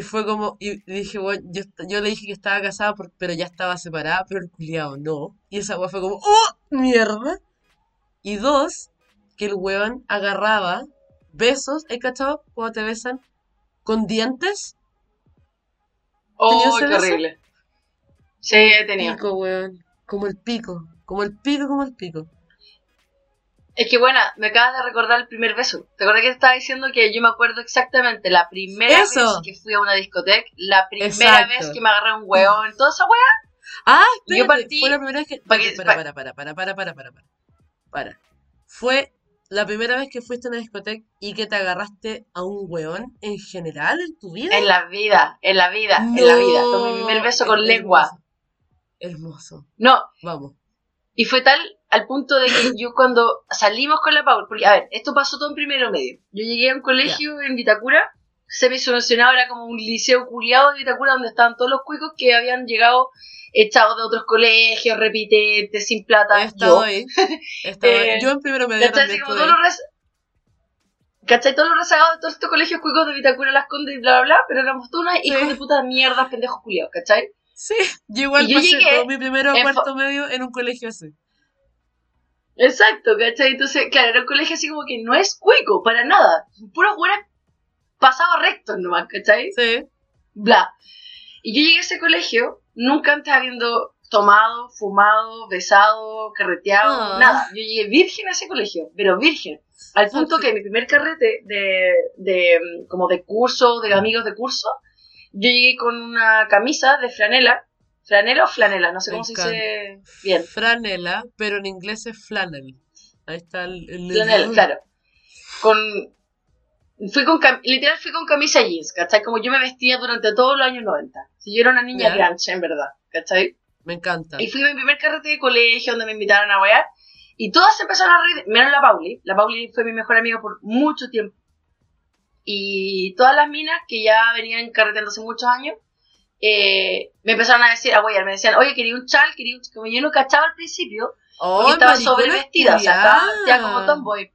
Y fue como, y dije, bueno, yo, yo le dije que estaba casada, por- pero ya estaba separada, pero el culiao no. Y esa weá fue como, ¡oh! ¡Mierda! Y dos, que el weón agarraba besos, ¿hay cachado? Cuando te besan con dientes. oh, qué horrible. Sí, he tenido. Pico, weón. Como el pico. Como el pico, como el pico. Es que bueno, me acabas de recordar el primer beso. ¿Te acuerdas que te estaba diciendo que yo me acuerdo exactamente la primera Eso. vez que fui a una discoteca, la primera Exacto. vez que me agarré un hueón, toda esa weá? Ah, Yo espérate, partí- fue la primera vez que... para, para, para, para, para, para, para, para. Fue la primera vez que fuiste a una discoteca y que te agarraste a un weón en general en tu vida. En la vida, en la vida, en la vida. Fue mi primer beso con lengua. Hermoso. hermoso. No, Vamos. Y fue tal al punto de que yo cuando salimos con la Paul, porque a ver, esto pasó todo en primero medio. Yo llegué a un colegio en Vitacura, semi-subvencionado, era como un liceo culiado de Vitacura donde estaban todos los cuicos que habían llegado echados de otros colegios, repitentes, sin plata. He estado Yo. ahí. He estado ahí. Eh, Yo en primero medio ¿Cachai? también como todos los ¿Cachai? Todos los rezagados de todos estos colegios cuicos de Vitacura, Las Condes y bla, bla, bla, pero éramos todos unos hijos Sí. de puta mierda, pendejos culiados, ¿cachai? Sí, yo igual yo pasé llegué todo mi primero cuarto medio en un colegio así. Exacto, ¿cachai? Entonces, claro, era un colegio así como que no es cuico, para nada. Puros buenas pasaba rectos nomás, ¿cachai? Sí. Bla. Y yo llegué a ese colegio, nunca antes habiendo tomado, fumado, besado, carreteado, Ah. nada. Yo llegué virgen a ese colegio, pero virgen. Al punto que mi primer carrete de, de mm, como de curso, de amigos de curso, yo llegué con una camisa de franela. ¿Franela o flanela? No sé cómo se dice bien. Franela, pero en inglés es flannel. Ahí está el, el- Flanela, claro. Con, fui con cam- literal fui con camisa jeans, ¿cachai? Como yo me vestía durante todos los años 90. Si yo era una niña grunge, en verdad, ¿cachai? Me encanta. Y fui a mi primer carrete de colegio donde me invitaron a wear. Y todas empezaron a reír, menos la Pauli. La Pauli fue mi mejor amiga por mucho tiempo. Y todas las minas que ya venían carreteando hace muchos años, eh, me empezaron a decir, a weyar, me decían, oye, quería un chal, quería un... Como yo no cachaba al principio, porque ¡Oh, estaba sobrevestida, o sea, estaba vestida como tomboy.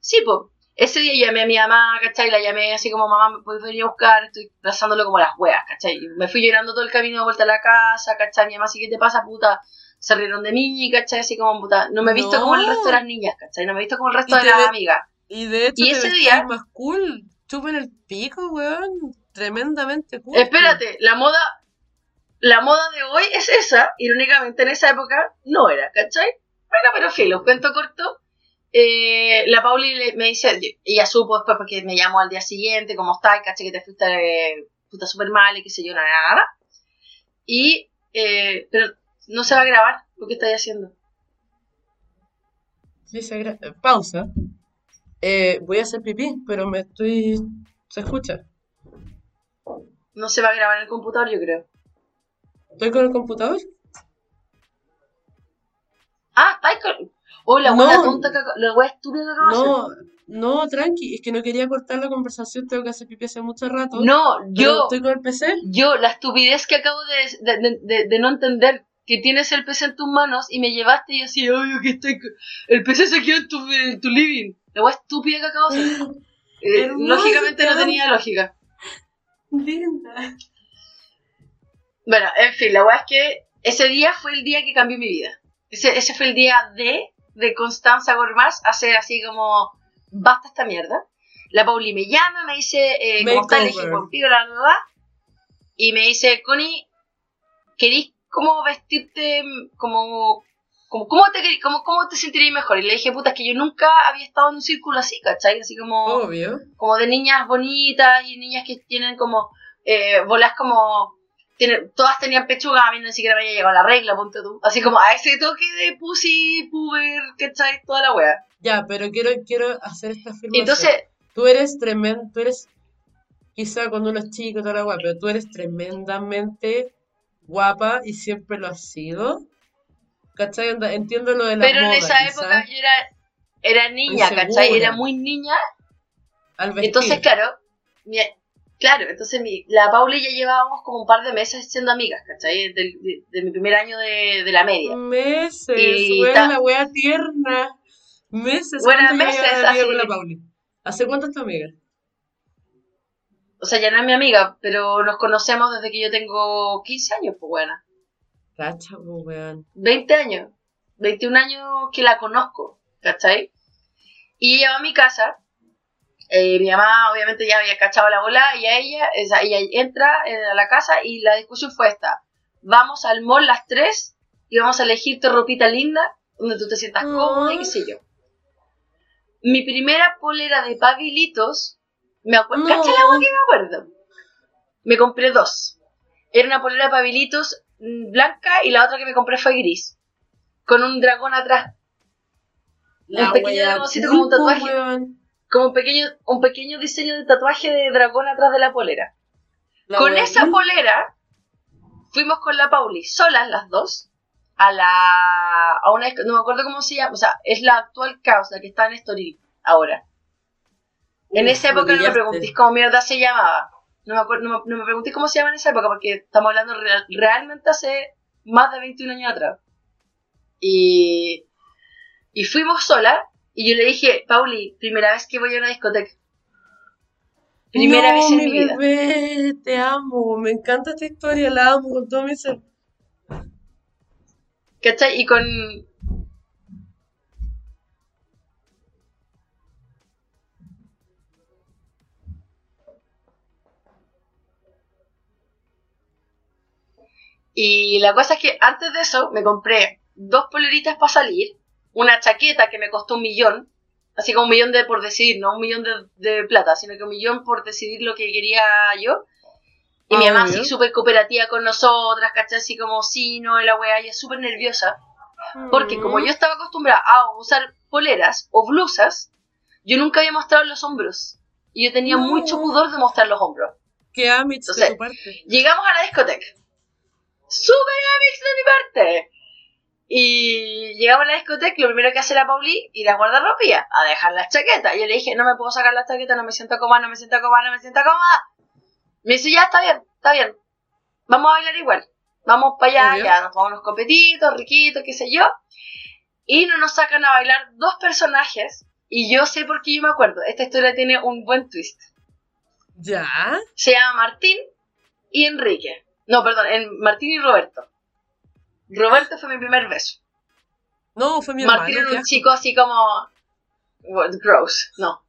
Sí, pues, ese día llamé a mi mamá, ¿cachai? La llamé así como, mamá, ¿me puedes venir a buscar? Estoy abrazándolo como las weas, ¿cachai? Me fui llorando todo el camino de vuelta a la casa, ¿cachai? Mi mamá, ¿sí qué te pasa, puta? Se rieron de mí, ¿cachai? Así como, puta, no me he visto No. como el resto de las niñas, ¿cachai? No me he visto como el resto de las amigas. Y de hecho Y ese día- más cool. Chupen el pico, weón. Tremendamente cool. Espérate, la moda, la moda de hoy es esa, irónicamente en esa época no era, ¿cachai? Bueno, pero filo, cuento corto. Eh, la Pauli me dice, ella supo después porque me llamó al día siguiente, ¿cómo estás? ¿Cachai? Que te fuiste puta súper mal y qué sé yo, nada, nada, nada. Y, eh, pero no se va a grabar lo que estáis haciendo. Sí, se gra- eh, Pausa. Eh, voy a hacer pipí, pero me estoy... Se escucha. No se va a grabar en el computador, yo creo. ¿Estoy con el computador? Ah, estáis con... Oh, la No. buena tonta, que ac- la wea estúpida que acabo de No, no, tranqui. Es que no quería cortar la conversación. Tengo que hacer pipí hace mucho rato. hacer. No, yo... estoy con el PC. Yo, la estupidez que acabo de, de, de- no entender, que tienes el PC en tus manos y me llevaste y yo así, obvio que estoy, el PC se quedó en tu, en tu living. La wea estúpida que acabo de hacer. Eh, lógicamente no te tenía lógica. Linda. Bueno, en fin, la wea es que ese día fue el día que cambió mi vida. Ese, ese fue el día de, de Constanza Gormaz, hacer así como, basta esta mierda. La Pauli me llama, me dice, eh, ¿cómo estás? Le dije, contigo, la verdad. Y me dice, Connie, ¿querís como vestirte como... como ¿cómo, te, cómo, ¿Cómo te sentirías mejor? Y le dije, puta, es que yo nunca había estado en un círculo así, ¿cachai? Así como Obvio. como de niñas bonitas y niñas que tienen como eh, bolas como tienen, todas tenían pechuga, a mí ni siquiera me había llegado la regla, ponte tú. Así como a ese toque de pussy, puber, ¿cachai? Toda la wea. Ya, pero quiero, quiero hacer esta afirmación. Entonces, Tú eres tremendo, tú eres, quizá cuando uno es chico, toda la guapa, pero tú eres tremendamente guapa y siempre lo has sido. ¿Cachai? Onda, Entiendo lo de la pero en esa época yo era, era niña, Insegura. ¿cachai? Era muy niña. al. Entonces, claro, mi- claro, entonces mi, la Paula y yo llevábamos como un par de meses siendo amigas, ¿cachai? De, de mi primer año de, de la media. Meses, Y weón, ta- la wea tierna. Meses, Bueno, ¿cuánto llevas meses, amiga con la Pauli? ¿Hace cuánto es tu amiga? O sea, ya no es mi amiga, pero nos conocemos desde que yo tengo 15 años, pues buena. Cacha, weón. 20 años, 21 años que la conozco, ¿cachai? Y ella va a mi casa, eh, mi mamá obviamente ya había cachado la bola y a ella, o sea, ella entra eh, a la casa y la discusión fue esta, vamos al mall las tres y vamos a elegirte ropita linda, donde tú te sientas cómoda y qué sé yo. Mi primera polera de pavilitos, me acuerdo, No. ¿cacha la agua que me acuerdo? Me compré dos. Era una polera de pavilitos mm, blanca y la otra que me compré fue gris. Con un dragón atrás. un pequeño dragoncito como un tatuaje. weón. Como un pequeño, un pequeño diseño de tatuaje de dragón atrás de la polera. La con esa polera fuimos con la Pauli, solas las dos, a la. a una. no me acuerdo cómo se llama, o sea, es la actual causa que está en Story ahora. En esa época no me preguntéis cómo mierda se llamaba. No me, acuerdo, no, me, no me preguntéis cómo se llama en esa época, porque estamos hablando real- realmente hace más de 21 años atrás. Y, y fuimos solas, y yo le dije, Pauli, primera vez que voy a una discoteca. Primera No, vez en mi mi vida. bebé, te amo, me encanta esta historia, la amo con todo mi ser. ¿Cachai? Y con. Y la cosa es que antes de eso me compré dos poleritas para salir, una chaqueta que me costó un millón, así como un millón de por decidir, no un millón de, de plata, sino que un millón por decidir lo que quería yo. Y mi Ah, mamá obvio. así súper cooperativa con nosotras, ¿cachai? Así como sí, no, y la weá, ella súper nerviosa. Porque como yo estaba acostumbrada a usar poleras o blusas, yo nunca había mostrado los hombros. Y yo tenía No. mucho pudor de mostrar los hombros. Qué de tu parte. Llegamos a la discoteca. ¡Súper amix de mi parte! Y llegamos a la discoteca y lo primero que hace la Pauli ir a guardarropía, a dejar las chaquetas. Y yo le dije, no me puedo sacar la chaqueta, no me siento cómoda, no me siento cómoda, no me siento cómoda. Me dice, ya, está bien, está bien. Vamos a bailar igual. Vamos para allá, Obvio. ya nos tomamos unos copetitos, riquitos, qué sé yo. Y no nos sacan a bailar dos personajes. Y yo sé por qué yo me acuerdo. Esta historia tiene un buen twist. ¿Ya? Se llama Martín y Enrique. No, perdón, en Martín y Roberto. Roberto fue mi primer beso. No, fue mi Martín hermano. era qué un chico así como. what, Gross. No.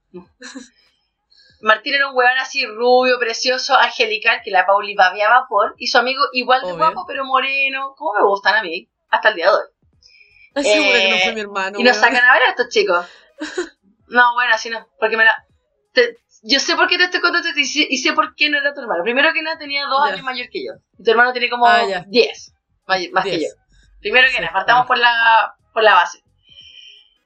Martín era un weón así rubio, precioso, angelical, que la Pauli babeaba por. Y su amigo igual de Obvio. guapo, pero moreno. ¿Cómo me gustan a mí? Hasta el día de hoy. Ay, segura que no Eh, fue mi hermano. y nos weón. sacan a ver a estos chicos. No, bueno, así no. Porque me la. te- yo sé por qué te estoy contando y sé, y sé por qué no era tu hermano. Primero que nada, tenía dos años mayor que yo. Y tu hermano tiene como Ah, ya. 10 may- más que Diez. yo. Primero que Sí, nada, partamos ya. por la, por la base.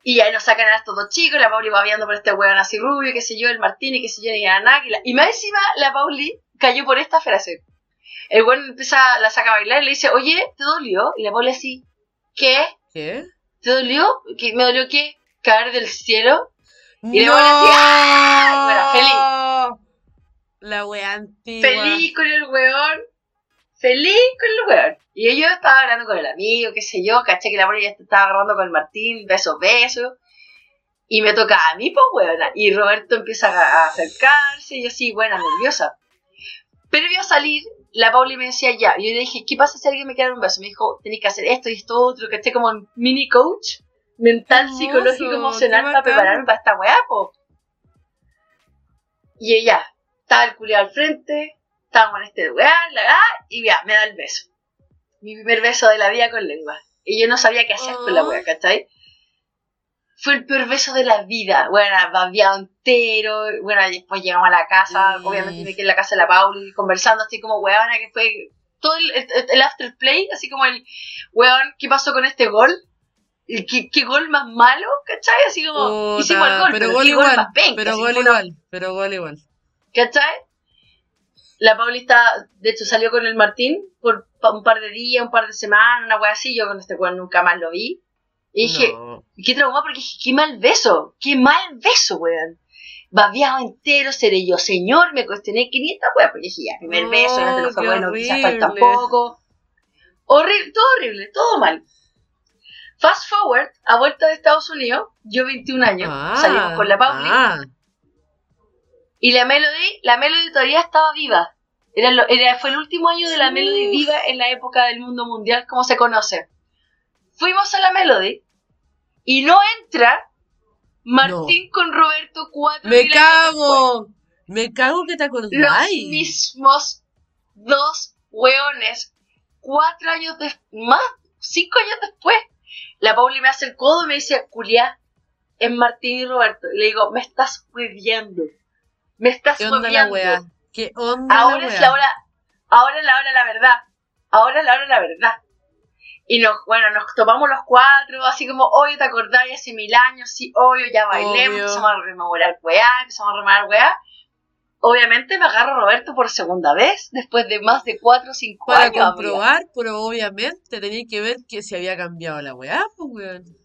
Y ahí nos sacan a estos dos chicos, la Pauli va viendo por este weón así rubio, qué sé yo, el Martín y qué sé yo, y nada, la- Y más encima la Pauli cayó por esta frase. El weón empieza, la saca a bailar y le dice, oye, ¿te dolió? Y la Pauli así, ¿qué? ¿Qué? ¿Te dolió? ¿Qué, ¿Me dolió qué? ¿Caer del cielo? Y le ¡No! van a decir, ¡ay! Bueno, feliz. La wea antigua. Feliz con el weón. Feliz con el weón. Y yo estaba hablando con el amigo, qué sé yo, caché que la Pauli ya estaba agarrando con el Martín, besos, besos. Y me toca a mí, pues weona. Y Roberto empieza a acercarse, y yo así, buena, nerviosa. Previo a salir, la Pauli me decía ya. Y yo le dije, ¿qué pasa si alguien me quiere dar un beso? Me dijo, tenés que hacer esto y esto otro, que esté como un mini coach mental, Hermoso, psicológico, emocional para prepararme para esta weá, po. Y ella, estaba el culiao al frente, estábamos en este lugar, la ah, y ya, me da el beso. Mi primer beso de la vida con lengua. Y yo no sabía qué hacer con la Oh. wea, ¿cachai? Fue el peor beso de la vida. Bueno, babeado entero. Bueno, después llegamos a la casa. Mm. Obviamente me quedé en la casa de la Pauli conversando así como weona que fue todo el, el, el after play, así como el weón, ¿qué pasó con este gol? ¿Y ¿Qué, qué gol más malo? ¿Cachai? Así como hicimos el gol, pero pero, gol igual, más penca, pero gol fue una- igual, pero gol igual. ¿Cachai? La Paulista, de hecho, salió con el Martín por un par de días, un par de semanas, una wea así. Yo con este weón nunca más lo vi. Y dije, No. qué traumado porque dije, qué mal beso, qué mal beso, weón. Babeado entero, seré yo, señor, me cuestioné 500 weas, porque dije, ya, primer No, beso, no te lo fue bueno, quizás falta horrible. poco. Horrible, todo horrible, todo mal. Fast forward, a vuelta de Estados Unidos, yo 21 años, Ah, salimos con la Pauli, ah, y la Melody, la Melody todavía estaba viva. Era, lo- era- fue el último año de la. Melody viva en la época del mundo mundial, como se conoce. Fuimos a la Melody y no entra Martín con Roberto cuatro me cago. Me cago que te Los acordáis. mismos dos hueones. Cuatro años después, más, cinco años después. La Pauli me hace el codo y me dice, Julia, es Martín y Roberto. Y le digo, me estás hueviando. Me estás ¿Qué onda la hueviando. wea? ¿Qué onda Ahora la es wea? la hora, ahora es la hora de la verdad. Ahora es la hora de la verdad. Y nos, bueno, nos tomamos los cuatro, así como, oye, ¿te acordás? Hace mil años, sí, obvio, ya bailemos, Obvio. empezamos a rememorar weá, empezamos a rememorar weá. Obviamente me agarro a Roberto por segunda vez, después de más de cuatro o cinco Para años. amiga. comprobar, pero obviamente tenía que ver que se había cambiado la weá, pues weón.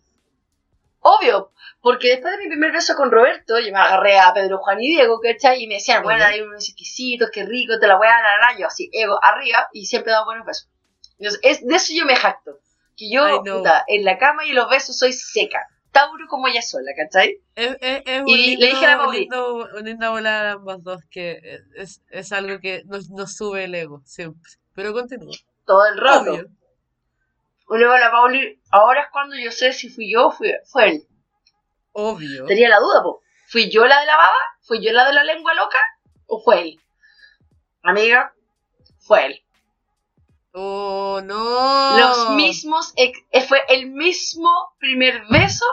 Obvio, porque después de mi primer beso con Roberto, yo me agarré a Pedro Juan y Diego, ¿cachai? Y me decían, bueno, hay unos exquisitos, qué rico, te la voy a dar, la, la, yo así, ego arriba, y siempre he dado buenos besos. Entonces, es, de eso yo me jacto. Que yo, puta, en la cama y en los besos soy seca. Tauro como ella sola, ¿cachai? Es, es, es un Y lindo, le dije a la un Pauli. una linda volada de ambas dos, que es, es algo que nos, nos sube el ego, siempre. Pero continúa. Todo el rato. Obvio. Y luego la Pauli, ahora es cuando yo sé si fui yo o fui, fue él. Obvio. Tenía la duda, po. ¿Fui yo la de la baba? ¿Fui yo la de la lengua loca? ¿O fue él? Amiga, fue él. Oh, no. Los mismos, eh, fue el mismo primer beso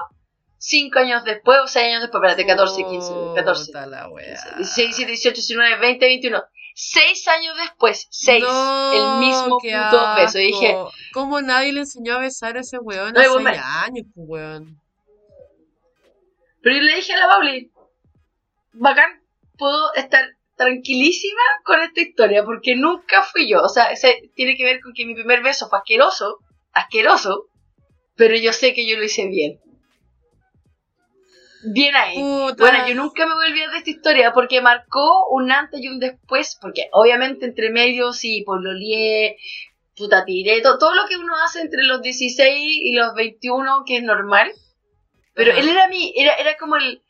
cinco años después o seis años después, espérate, 14, 15, 14, Puta la wea. 16, 17, 18, 19, 20, 21. Seis años después, seis, No, el mismo puto beso. Y dije, asco. ¿Cómo nadie le enseñó a besar a ese weón No, hace me- años, weón? pero yo le dije a la Pauli, bacán, puedo estar tranquilísima con esta historia porque nunca fui yo. O sea, ese tiene que ver con que mi primer beso fue asqueroso, asqueroso, pero yo sé que yo lo hice bien. Bien ahí. Bueno, yo nunca me voy a olvidar de esta historia porque marcó un antes y un después, porque obviamente entre medio sí, pololié, puta tiré, to- todo lo que uno hace entre los 16 y los 21, que es normal. Pero Ajá. él era mi, era, era como el...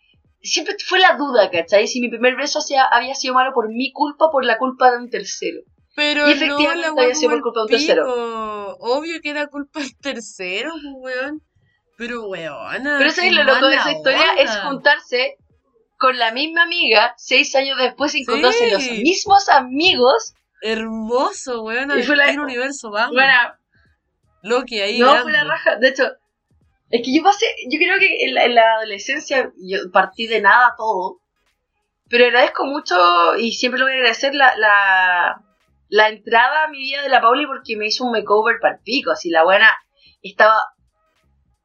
Siempre fue la duda, ¿cachai? Si mi primer beso había sido malo por mi culpa o por la culpa de un tercero. Pero Y no, efectivamente la wea había sido por culpa de un tercero. Obvio que era culpa del tercero, pues, weón. Pero, weona. Pero ¿sabes qué lo loco de esa historia? onda. Es juntarse con la misma amiga seis años después y encontrarse Sí. los mismos amigos. Hermoso, weón. Y fue la- el universo, vamos. Bueno, Loki ahí. No, grande. fue la raja. De hecho, es que yo pasé, yo creo que en la, en la adolescencia yo partí de nada todo. Pero agradezco mucho y siempre lo voy a agradecer la, la, la entrada a mi vida de la Pauli porque me hizo un makeover para el pico. Así la buena estaba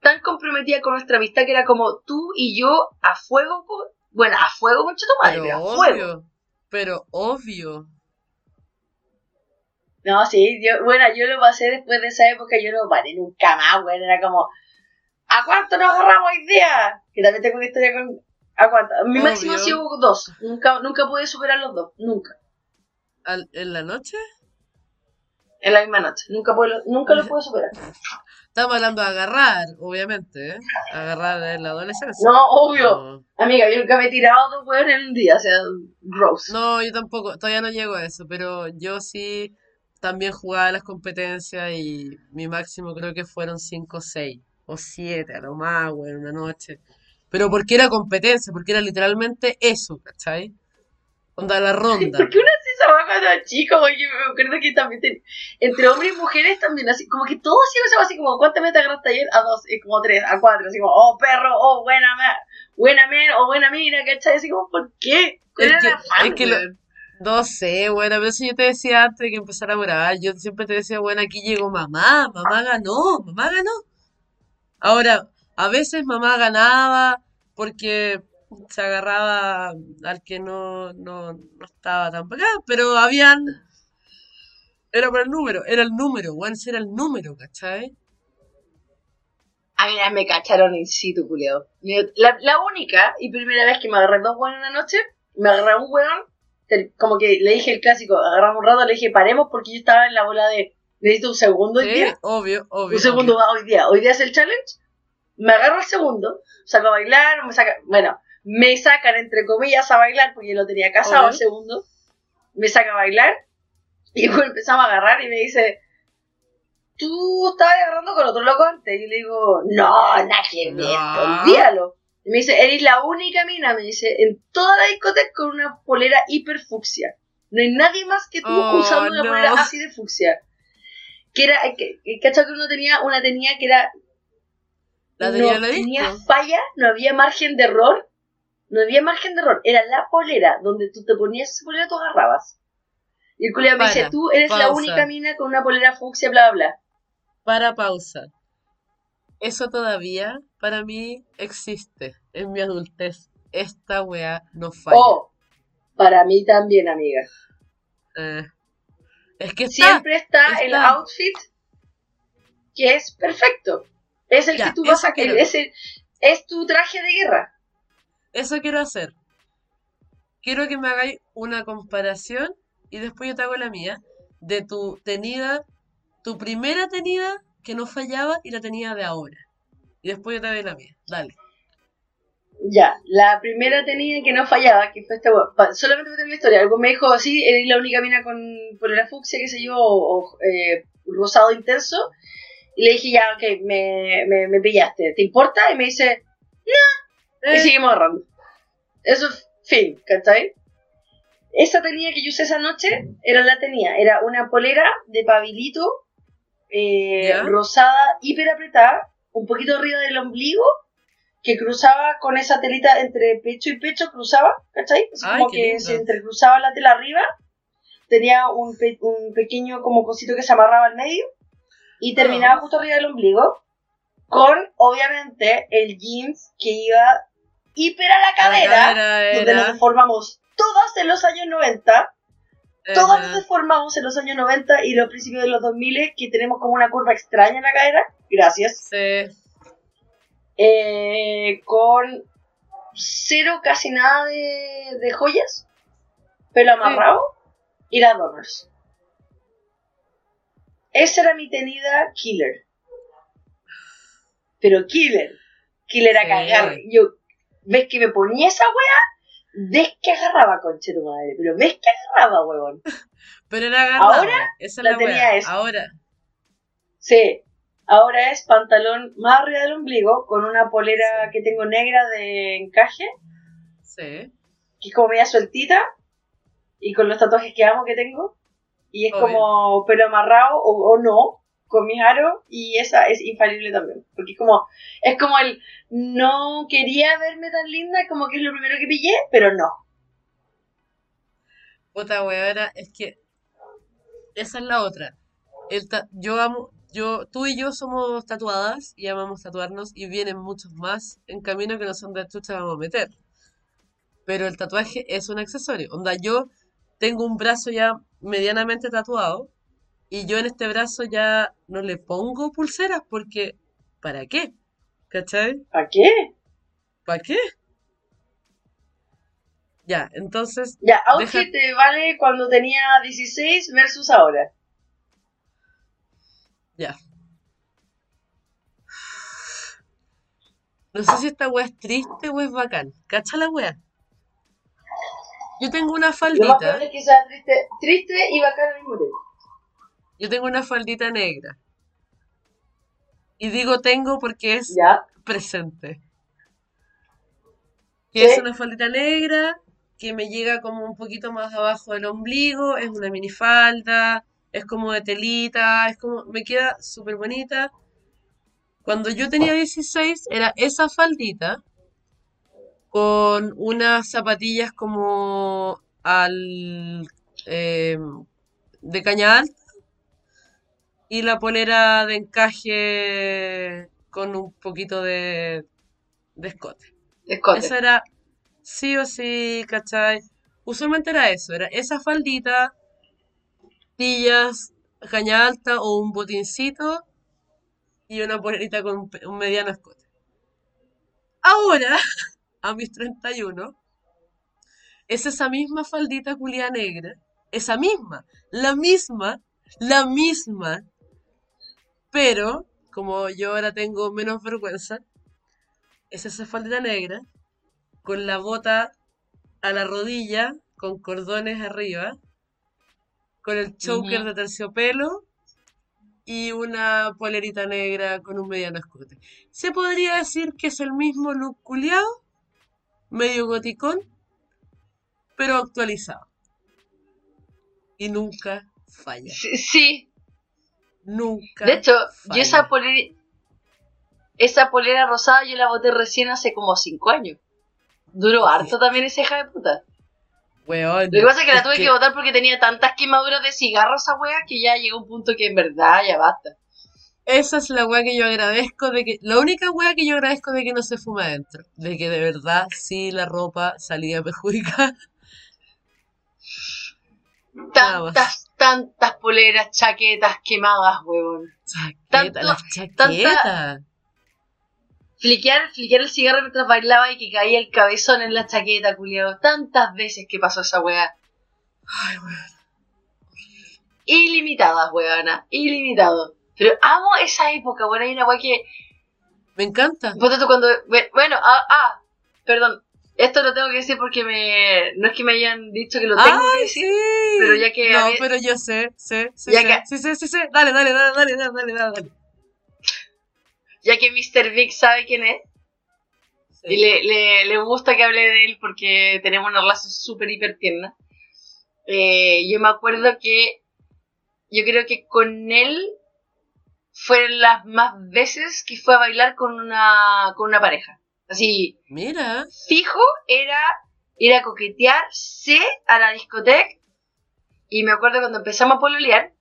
tan comprometida con nuestra amistad que era como tú y yo a fuego. con- Bueno, a fuego con tu madre, Pero pero a fuego. obvio. Pero obvio. No, sí, yo, bueno, yo lo pasé después de esa época, yo no paré nunca más, bueno, era como, ¿a cuánto nos agarramos hoy día? Que también tengo una historia con, ¿a cuánto? Mi Obvio. máximo ha sido dos, nunca, nunca pude superar los dos, nunca, Al- ¿En la noche? en la misma noche, nunca, pude, nunca lo pude superar. Estamos hablando de agarrar, obviamente, ¿eh? Agarrar en la adolescencia. No, obvio, No. amiga, yo nunca me he tirado dos huevos en un día, o sea, gross. No, yo tampoco, todavía no llego a eso, pero yo sí también jugaba las competencias y mi máximo creo que fueron 5 o 6 o 7 a lo más, güey, una noche. Pero porque era competencia, porque era literalmente eso, ¿cachai? Onda la ronda. ¿Por qué uno hace esa vaca cuando era chico? güey? Yo me acuerdo que también ten- entre hombres y mujeres también, así como que todos hacían así como, ¿cuántas metas agarraste ayer? A dos, y como tres, a cuatro, así como, oh perro, oh buena buena men, o buena mina, ¿cachai? Así como, ¿por qué? ¿Cuál Es era que- es que lo-? No sé, bueno, pero eso yo te decía antes de que empezara a grabar, yo siempre te decía, bueno, aquí llegó mamá, mamá ganó, mamá ganó. Ahora, a veces mamá ganaba porque se agarraba al que no, no, no estaba tan acá, pero habían... Era por el número, era el número, ese era el número, ¿cachai? A mí me cacharon in situ, culiao. La, la única y primera vez que me agarré dos hueones en una noche, me agarré un el- como que le dije el clásico, agarramos un rato, le dije paremos porque yo estaba en la bola de, necesito un segundo hoy Sí, día. obvio, obvio. un segundo obvio. va hoy día. Hoy día es el challenge. Me agarro el segundo, saco a bailar, me saca, bueno, me sacan entre comillas a bailar porque yo lo tenía casado el segundo. Me saca a bailar y luego empezamos a agarrar y me dice, tú estabas agarrando con otro loco antes. Y le digo, no, nada que ver, No. olvídalo. Y me dice, eres la única mina, me dice, en toda la discoteca con una polera hiper fucsia. No hay nadie más que tú Oh, usando una no. polera así de fucsia. Que era, que, que, ¿cachai? que uno tenía, una tenía que era La tenía no disco. tenía falla, no había margen de error, no había margen de error, era la polera, donde tú te ponías esa polera, tú agarrabas. Y el culiao me dice, tú eres la única mina con una polera fucsia, bla, bla, bla. Para pausa. Eso todavía para mí existe en mi adultez. Esta weá no falla. Oh, para mí también, amiga. Eh, es que está. Siempre está, el outfit que es perfecto. Es el Ya, que tú vas a... quiero. Es, el- es tu traje de guerra. Eso quiero hacer. Quiero que me hagáis una comparación y después yo te hago la mía de tu tenida, tu primera tenida que no fallaba y la tenida de ahora. Y después yo te hago la mía. Dale. Ya, la primera tenía que no fallaba, que fue esta wea. Pa- Solamente para tener la historia. Algo me dijo, sí, eres la única mina con polera fucsia, qué sé yo, o, o, eh, rosado intenso. Y le dije, ya, ok, me, me, me pillaste. ¿Te importa? Y me dice, y Eh, seguimos agarrando. Eso es fin, ¿cachai? esa tenía que yo usé esa noche, era la tenía, era una polera de pabilito eh, rosada, hiper apretada, un poquito arriba del ombligo, que cruzaba con esa telita entre pecho y pecho, cruzaba, ¿cachai? Así Ay, como que lindo. se entrecruzaba la tela arriba, tenía un, pe- un pequeño como cosito que se amarraba al medio y terminaba Ah. justo arriba del ombligo, con obviamente el jeans que iba hiper a la La cadera, cadera donde nos era- deformamos todas en los años 90, todas Ajá. nos deformamos en los años 90 y los principios de los 2000 que tenemos como una curva extraña en la cadera, gracias, Sí. Eh, con cero casi nada de, de joyas, pelo amarrado y las donors. Esa era mi tenida killer. Pero killer. Killer a Sí. cagar. Yo, ¿ves que me ponía esa wea? ¿Ves que agarraba, conche tu madre? Pero ¿ves que agarraba, huevón? Pero era agarrado. Ahora Esa es la la tenía esa. Ahora. Sí. Ahora es pantalón más arriba del ombligo con una polera que tengo negra de encaje, Sí. que es como media sueltita, y con los tatuajes que amo que tengo. Y es Obvio. como pelo amarrado o, o no, con mis aros, y esa es infalible también. Porque es como, es como el no quería verme tan linda, como que es lo primero que pillé, pero no. Puta weona, es que esa es la otra. El ta- yo amo, yo, tú y yo somos tatuadas y amamos tatuarnos y vienen muchos más en camino que no son de chucha vamos a meter. Pero el tatuaje es un accesorio. Onda, yo tengo un brazo ya medianamente tatuado y yo en este brazo ya no le pongo pulseras porque ¿para qué? ¿Cachai? ¿Para qué? ¿Para qué? Ya, entonces Ya, Deja- outfit te vale cuando tenía 16 versus ahora. Ya. No sé si esta wea es triste o es bacán. ¿Cacha la wea? Yo tengo una Lo más faldita. probable es que sea triste, triste y bacán al mismo tiempo. Yo tengo una faldita negra. Y digo tengo porque es Ya. presente. Que es una faldita negra que me llega como un poquito más abajo del ombligo, es una minifalda, es como de telita, es como, me queda súper bonita. Cuando yo tenía 16 era esa faldita con unas zapatillas como al eh, de caña alta y la polera de encaje con un poquito de, de escote. Escote. Eso era sí o sí, ¿cachai? Usualmente era eso, era esa faldita, tillas, caña alta o un botincito y una polerita con un mediano escote. Ahora, a mis 31, es esa misma faldita culia negra, esa misma, la misma, la misma, pero como yo ahora tengo menos vergüenza, es esa faldita negra con la bota a la rodilla, con cordones arriba, con el choker de terciopelo y una polerita negra con un mediano escote. Se podría decir que es el mismo look culiao, medio goticón, pero actualizado. Y nunca falla. Sí, sí. Nunca. De hecho, falla. yo esa polera, esa polera rosada yo la boté recién hace como 5 años. Duró harto también esa hija de puta. Weón, Lo que pasa es que la tuve que, que- botar porque tenía tantas quemaduras de cigarro esa wea que ya llegó un punto que en verdad ya basta. Esa es la weá que yo agradezco de que. La única weá que yo agradezco de que no se fuma adentro. De que de verdad sí la ropa salía perjudicada. Tantas, tantas poleras, chaquetas quemadas, huevón. Chaqueta, Tanto- las chaquetas. Fliquear, fliquear el cigarro mientras bailaba y que caía el cabezón en la chaqueta, culiado. Tantas veces que pasó esa weá. Ay, weón. Ilimitadas, weona. Ilimitado. Pero amo esa época, weón. Hay una weá que. Me encanta. Cuando. Bueno, ah, ah, perdón. Esto lo tengo que decir porque me. No es que me hayan dicho que lo tengo que ¡Ay, decir. sí! pero ya que No, pero yo sé, sé, sé, Ya sé. que- Sí, sí, sí, sí. Dale, dale, dale, dale, dale, dale, dale. Ya que Mr. Big sabe quién es. Sí. Y le, le, le gusta que hable de él porque tenemos una relación súper hiper tierna. eh, yo me acuerdo que yo creo que con él fueron las más veces que fue a bailar con una, con una pareja. Así, Mira. fijo era ir a coquetearse a la discoteca. Y me acuerdo cuando empezamos a pololear,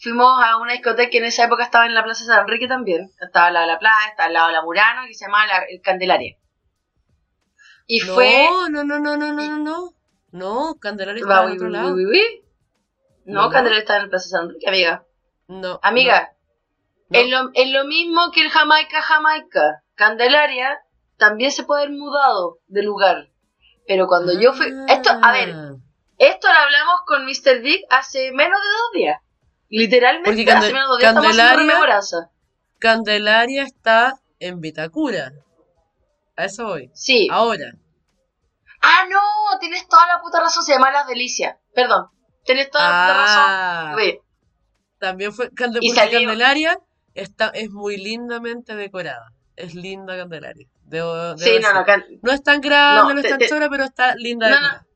fuimos a una discoteca que en esa época estaba en la Plaza San Enrique también. Estaba al lado de la plaza, estaba al lado de la Murano, que se llamaba la- el Candelaria. Y no, fue... no, no, no, no, no, no, no. No, Candelaria está uy, otro lado. uy, uy. No, No. Candelaria estaba en el Plaza San Enrique, amiga. No. Amiga, no, Es, lo, es lo mismo que el Jamaica Jamaica. Candelaria también se puede haber mudado de lugar. Pero cuando yo fui... Esto, a ver, Ah. esto lo hablamos con Mr. Big hace menos de dos días. Literalmente Porque hace días Candelaria- está en Vitacura. A eso voy. Sí. Ahora. Ah, no, tienes toda la puta razón, se llama Las Delicias. Perdón, tienes toda la puta Ah, razón. También fue Y Candelaria está, es muy lindamente decorada. Es linda Candelaria. Debo, debo Sí, no, no, can- No es tan grande, No, no, es tan te- chora, pero está linda No, no.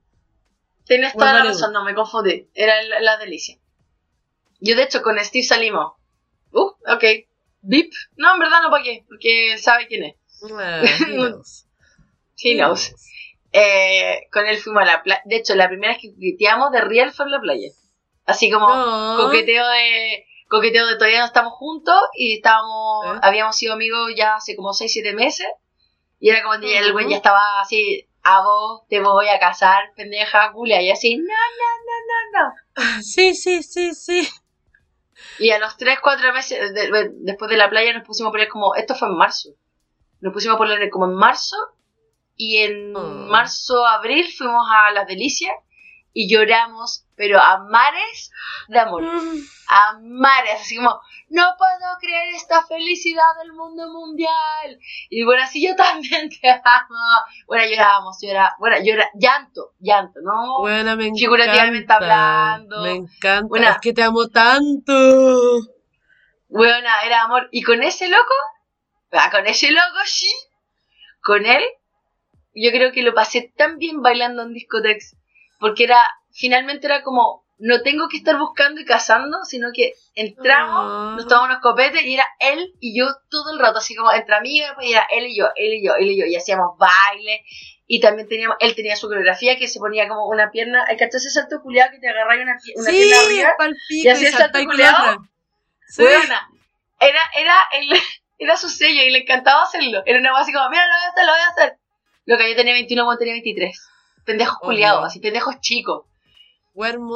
tienes toda la razón, no me confundí. Era la- Las Delicias. Yo, de hecho, con Steve salimos. Uh, ok. Beep. No, en verdad no, ¿para qué? Porque sabe quién es. He knows. He knows. Eh, con él fuimos a la playa. De hecho, la primera vez que coqueteamos de real fue en la playa. Así como No. coqueteo de. Coqueteo de todavía no estamos juntos y estábamos. ¿Eh? Habíamos sido amigos ya hace como 6-7 meses. Y era como que el güey ya estaba así. A vos te voy a casar, pendeja, culia. Y así, no, no, no, no, no. Sí, sí, sí, sí. Y a los 3-4 meses de- de- después de la playa nos pusimos a poner como. Esto fue en marzo. Nos pusimos a poner como en marzo. Y en Oh. marzo, abril fuimos a Las Delicias. Y lloramos, pero a mares de amor. A mares, así como. No puedo creer esta felicidad del mundo mundial. Y bueno, así yo también te amo. Bueno, llorábamos, llora, bueno, llora, llanto, llanto, ¿no? Buena, me encanta. Figurativamente hablando. Me encanta. Es que te amo tanto. Bueno, era amor. Y con ese loco, ah, con ese loco, sí, con él, yo creo que lo pasé tan bien bailando en discotecas. Porque era, finalmente era como, no tengo que estar buscando y cazando, sino que entramos, Ah. nos tomamos unos copetes y era él y yo todo el rato, así como entre amigas, pues y era él y yo, él y yo, él y yo, y hacíamos baile. Y también teníamos, él tenía su coreografía que se ponía como una pierna, ¿hay cachado ese salto culiado que te agarráis una, una sí, pierna arriba? y y el salto otra. Sí. Era, era, el, era su sello y le encantaba hacerlo. Era una cosa así como, mira, lo voy a hacer, lo voy a hacer. Lo que yo tenía 21, cuando tenía 23. Pendejos Obvio. culiados, así, pendejos chicos.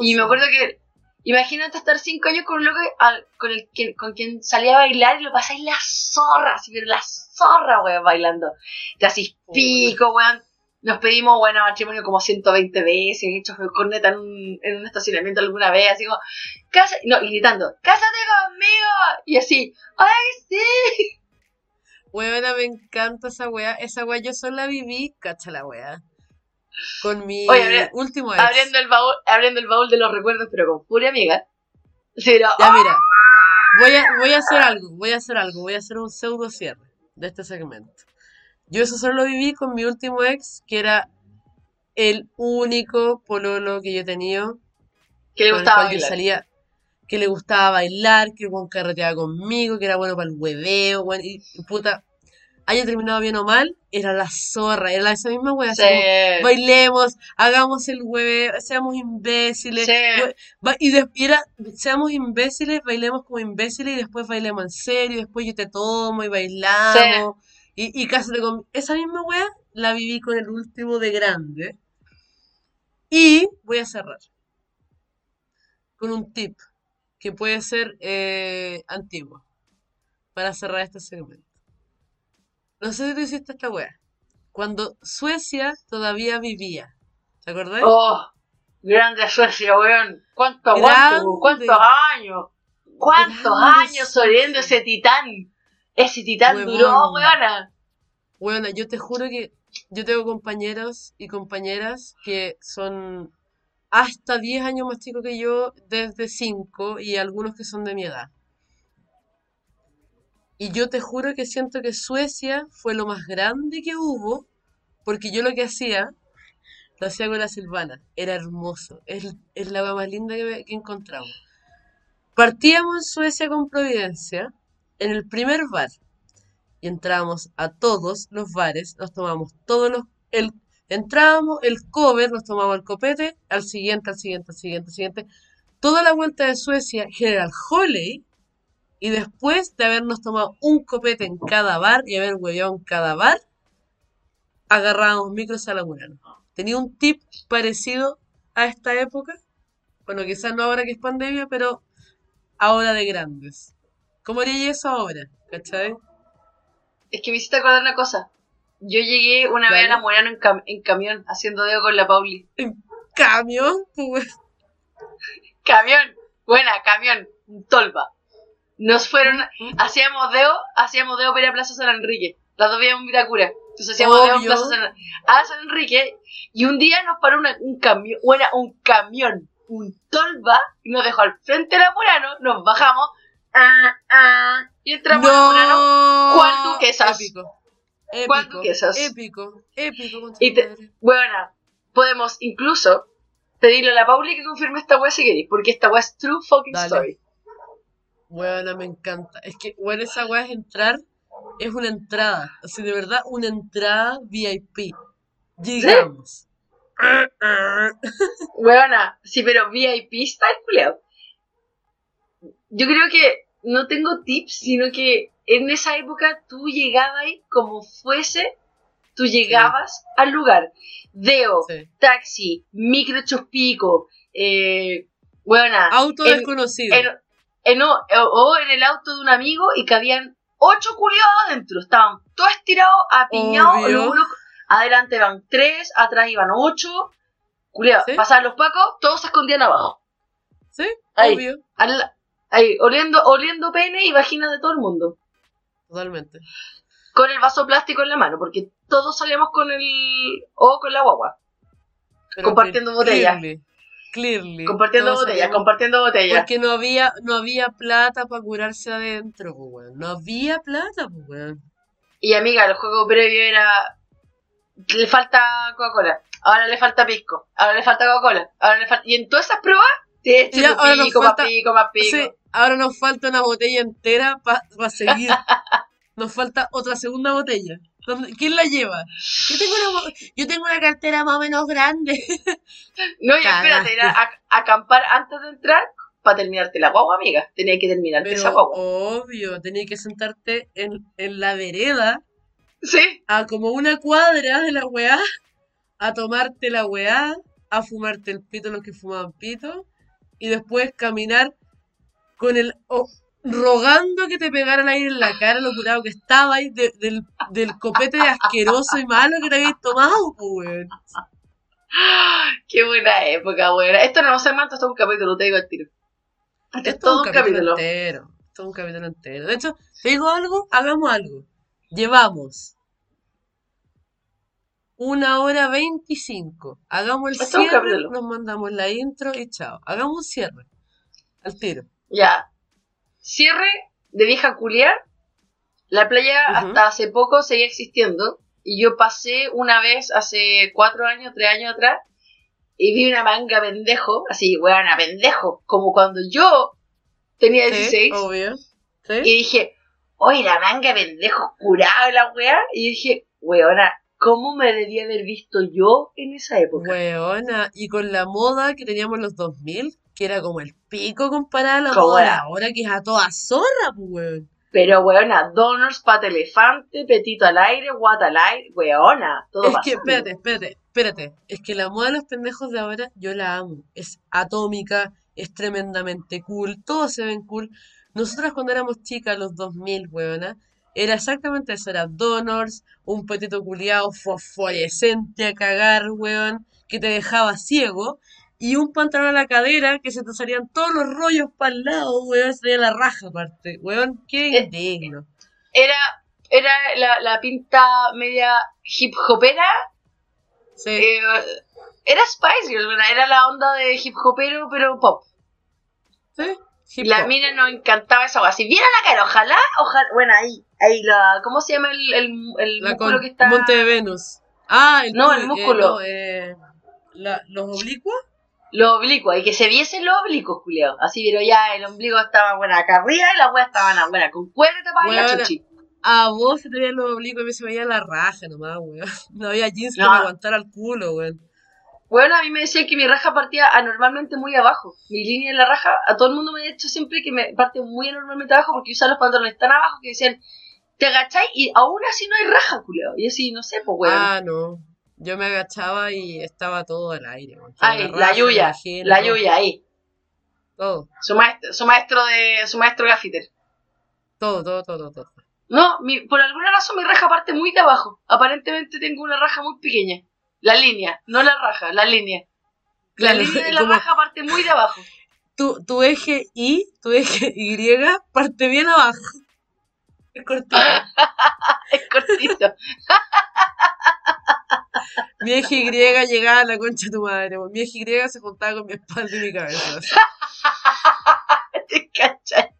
Y me acuerdo que, imagínate estar 5 años con un loco al- con, el, que- con quien salía a bailar y lo pasáis la zorra, así, pero la zorra, weón, bailando. Te hacís pico, weón. Nos pedimos, bueno, matrimonio como 120 veces, he hecho corneta en un, en un estacionamiento alguna vez, así como, casa, no, y gritando, cásate conmigo, y así, ay, sí. Weona, me encanta esa wea. Esa wea yo solo la viví, cacha la wea. Con mi Oye, abre- último ex. Abriendo el baúl, abriendo el baúl de los recuerdos, pero con furia amiga. Pero, Ya mira, voy a, voy a hacer algo, voy a hacer algo, voy a hacer un pseudo cierre de este segmento. Yo eso solo lo viví con mi último ex, que era el único pololo que yo he tenido, que le gustaba bailar. salía, que le gustaba bailar, que buen carreteaba conmigo, que era bueno para el hueveo, y, y puta, haya terminado bien o mal, era la zorra, era esa misma wea, Sí. bailemos, hagamos el hueveo, seamos imbéciles, Sí. y, de- y era, seamos imbéciles, bailemos como imbéciles y después bailemos en serio, y después yo te tomo y bailamos, y, y cásate con... Esa misma wea la viví con el último de grande. Y voy a cerrar con un tip que puede ser eh, antiguo para cerrar este segmento. No sé si tú hiciste esta wea. Cuando Suecia todavía vivía. ¿Te acordás? Oh, grande Suecia, weón. ¿Cuánto weón? ¿Cuántos años? ¿Cuántos Grande años soliendo ese titán? Ese titán Huevón. duró, weona. Bueno, yo te juro que yo tengo compañeros y compañeras que son hasta 10 años más chicos que yo, desde 5 y algunos que son de mi edad. Y yo te juro que siento que Suecia fue lo más grande que hubo, porque yo lo que hacía, lo hacía con la Silvana. Era hermoso. Es, es la más linda que, que encontramos. Partíamos en Suecia con Providencia, en el primer bar. Y entrábamos a todos los bares, nos tomamos todos los... El, entrábamos, el cover, nos tomamos el copete, al siguiente, al siguiente, al siguiente, al siguiente. Toda la vuelta de Suecia, General Holley, y después de habernos tomado un copete en cada bar y haber hueveado en cada bar, agarrábamos micros a la Murano. Tenía un tip parecido a esta época. Bueno, quizás no ahora que es pandemia, pero ahora de grandes. ¿Cómo haría eso ahora? ¿Cachai? Es que me hiciste acordar una cosa. Yo llegué una vez a la Dale. Morano en, cam- en camión, haciendo dedo con la Pauli. Camión, pues. Camión, buena, camión, un tolva. Nos fueron, hacíamos dedo, hacíamos dedo para ir a Plaza San Enrique. Las dos vivíamos en Vitacura. Entonces hacíamos dedo en. Plaza San, a San Enrique. Y un día nos paró una- un camión, bueno, un camión, un tolva, y nos dejó al frente de la Murano, nos bajamos, ah, ah, y entramos a la Murano. ¡No! ¿Cuál duquesas? Épico. ¿Cuál Épico. duquesas? Épico. Épico. Y te-. Bueno, podemos incluso pedirle a la Pauli que confirme esta weá si queréis, porque esta weá es true fucking Dale. story. Bueno, me encanta. Es que, bueno, esa weá es entrar, es una entrada. Así, de verdad, una entrada VIP. Llegamos. Weona, sí, pero VIP está culiao. Yo creo que no tengo tips, sino que en esa época tú llegabas como fuese, tú llegabas al lugar. Deo, Sí. taxi, micro chupico, eh, weona, Auto en- desconocido. en- en- o, o en el auto de un amigo y que habían ocho culiados adentro. Estaban todos estirados, apiñados. Los unos- adelante iban tres, atrás iban ocho. Culiados, Sí. pasaban los pacos, todos se escondían abajo. Sí, Ahí. obvio. Al- ahí, oliendo, oliendo pene y vagina de todo el mundo. Totalmente. Con el vaso plástico en la mano, porque todos salíamos con el. o con la guagua. Pero Compartiendo clear- botella. Clearly. Compartiendo Todos botella, salíamos- compartiendo botella. Porque no había, no había plata para curarse adentro, pues, weón. No había plata, pues, weón. Y amiga, el juego previo era. Le falta Coca-Cola, ahora le falta pisco, ahora le falta Coca-Cola, ahora le falta. Y en todas esas pruebas, te ahora nos pico, más pico, más pico. Sí, ahora nos falta una botella entera para seguir. Nos falta otra segunda botella. ¿Dónde- ¿Quién la lleva? Yo tengo una, yo tengo una cartera más o menos grande. No, y espérate, era a- acampar antes de entrar para terminarte la guagua, amiga. Tenía que terminarte esa Pero guagua. obvio, tenías que sentarte en, en la vereda Sí, a como una cuadra de la weá, a tomarte la weá, a fumarte el pito los que fumaban pito, y después caminar con el rogando que te pegara el aire en la cara lo curado que estaba ahí de- del, del copete asqueroso y malo que te habías tomado, pues, weón. qué buena época, buena. Esto no se mata, esto es un capítulo, te digo al tiro. Esto es todo un capítulo. entero. Todo un capítulo entero. De hecho, te digo algo, hagamos algo. Llevamos una hora veinticinco. Hagamos el Esto es cierre, nos mandamos la intro y chao. Hagamos un cierre. Al tiro. Ya. Cierre de vieja culiar. La playa hasta hace poco seguía existiendo. Y yo pasé una vez hace cuatro años, tres años atrás. Y vi una manga pendejo. Así, weona, pendejo. Como cuando yo tenía 16. Sí, obvio. Sí. Y dije, oye, la manga pendejo curada la weá. Y dije, weona, ¿cómo me debía haber visto yo en esa época? Weona, y con la moda que teníamos en los 2000, que era como el pico comparada a la ¿Cómo moda de era? ahora, que es a toda zorra, pues, weón. Pero weona, donors, pata elefante, petito al aire, guata al aire, weona, todo Es que, espérate, espérate, espérate. Es que la moda de los pendejos de ahora, yo la amo. Es atómica, es tremendamente cool, todos se ven cool. Nosotras cuando éramos chicas, los 2000, weona, era exactamente eso, era donors, un petito culiado fosforescente a cagar, weón, que te dejaba ciego, y un pantalón a la cadera que se te salían todos los rollos para el lado, weón, sería la raja aparte, weón, qué Eh, indigno. Era, era la, la pinta media hip hopera, Sí, eh, era Spice Girls, weona, era la onda de hip hopero, pero pop. sí, hip La mina nos encantaba esa. Si viera la cara, ojalá, ojalá, bueno, ahí, ahí la, ¿cómo se llama el, el, el La músculo con que está? Monte de Venus. Ah, el No, el eh, músculo. no, eh, la- los oblicuos. Los oblicuos, y que se viesen los oblicuos, culiao. Así, pero ya el ombligo estaba buena acá arriba y la wea estaba buena con cuero tapada y la chuchi. A vos se te veían los oblicuos y mí se me veía la raja nomás, weón. No había jeans No. que me aguantara el culo, weón. Bueno, a mí me decían que mi raja partía anormalmente muy abajo. Mi línea en la raja, a todo el mundo me ha dicho siempre que me parte muy anormalmente abajo porque usan los pantalones tan abajo que decían, te agacháis y aún así no hay raja, culiao. Y así, no sé, pues weón. Ah, no. Yo me agachaba y estaba todo al aire, Ay, la vagina, la Yuya, ahí. Todo, Su maestro, su maestro de, su maestro gaffiter. todo, todo, todo, todo. No, mi, por alguna razón mi raja parte muy de abajo. Aparentemente tengo una raja muy pequeña. La línea, no la raja, la línea. La Claro, línea de la como raja parte muy de abajo. tu, tu eje Y, tu eje Y parte bien abajo. Es cortito. Es cortito. Mi eje Y llegaba a la concha de tu madre. Mi eje Y se juntaba con mi espalda y mi cabeza. ¿Te cachai?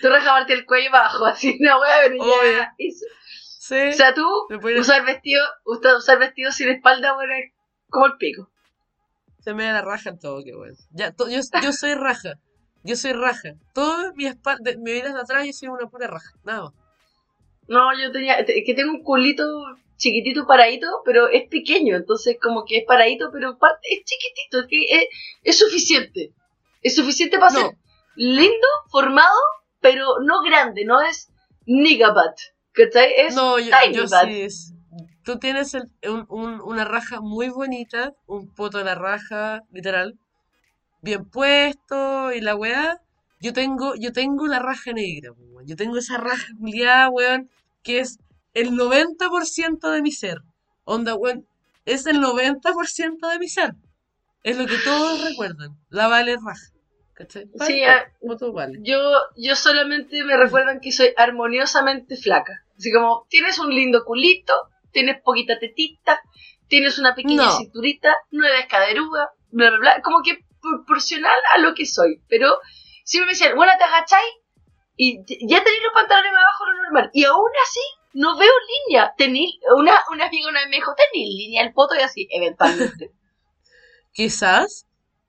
Tu raja parte el cuello abajo, así una wea, pero ya. Sí. O sea, tú usar vestido, usar, usar vestido sin espalda, bueno, como el pico. Se me da la raja en todo, qué bueno. Ya, to- yo, yo soy raja. Yo soy raja. Todo mi espalda, mi vida de atrás, yo soy una pura raja. Nada más. No, yo tenía, te- que tengo un culito chiquitito paradito, pero es pequeño, entonces como que es paradito, pero parte, es chiquitito, es, que es, es suficiente. Es suficiente para No. ser lindo, formado, pero no grande, no es nigabat, ¿cachai? Es No, yo, tiny yo bat. sí. es- Tú tienes el- un- un- una raja muy bonita, un poto de la raja, literal, bien puesto y la weá. Yo tengo, yo tengo la raja negra, weón. Yo tengo esa raja culiada, weón, que es el 90% de mi ser. Onda, weón, es el 90% de mi ser. Es lo que todos recuerdan. La vale raja. ¿Cachai? Sí, ah, vale. Yo, yo solamente me recuerdan que soy armoniosamente flaca. Así como, tienes un lindo culito, tienes poquita tetita, tienes una pequeña No. cinturita, no eres caderuda, bla, bla, bla. Como que proporcional a lo que soy. Pero siempre me decían, bueno, te agacháis y ya tenéis los pantalones más abajo de lo normal. Y aún así, no veo línea. Tení, una, una amiga una vez me dijo, tenéis línea el poto y así, eventualmente. Quizás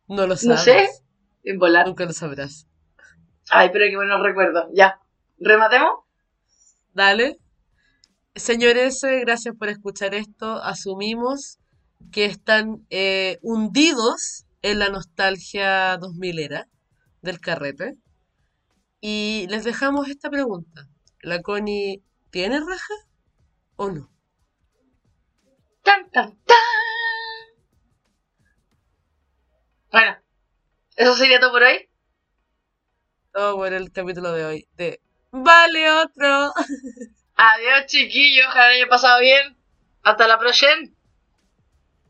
no lo No sabes. sé. en volar. Nunca lo sabrás. Ay, pero qué buenos recuerdos. Ya. ¿Rematemos? Dale. Señores, eh, gracias por escuchar esto. Asumimos que están eh, hundidos en la nostalgia 2000 era del carrete. Y les dejamos esta pregunta. ¿La Connie tiene raja o no? Tan, tan, tan. Bueno, eso sería todo por hoy. Todo por el capítulo de hoy de Vale otro. Adiós, chiquillos. Ojalá haya pasado bien. Hasta la próxima.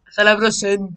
Hasta la próxima.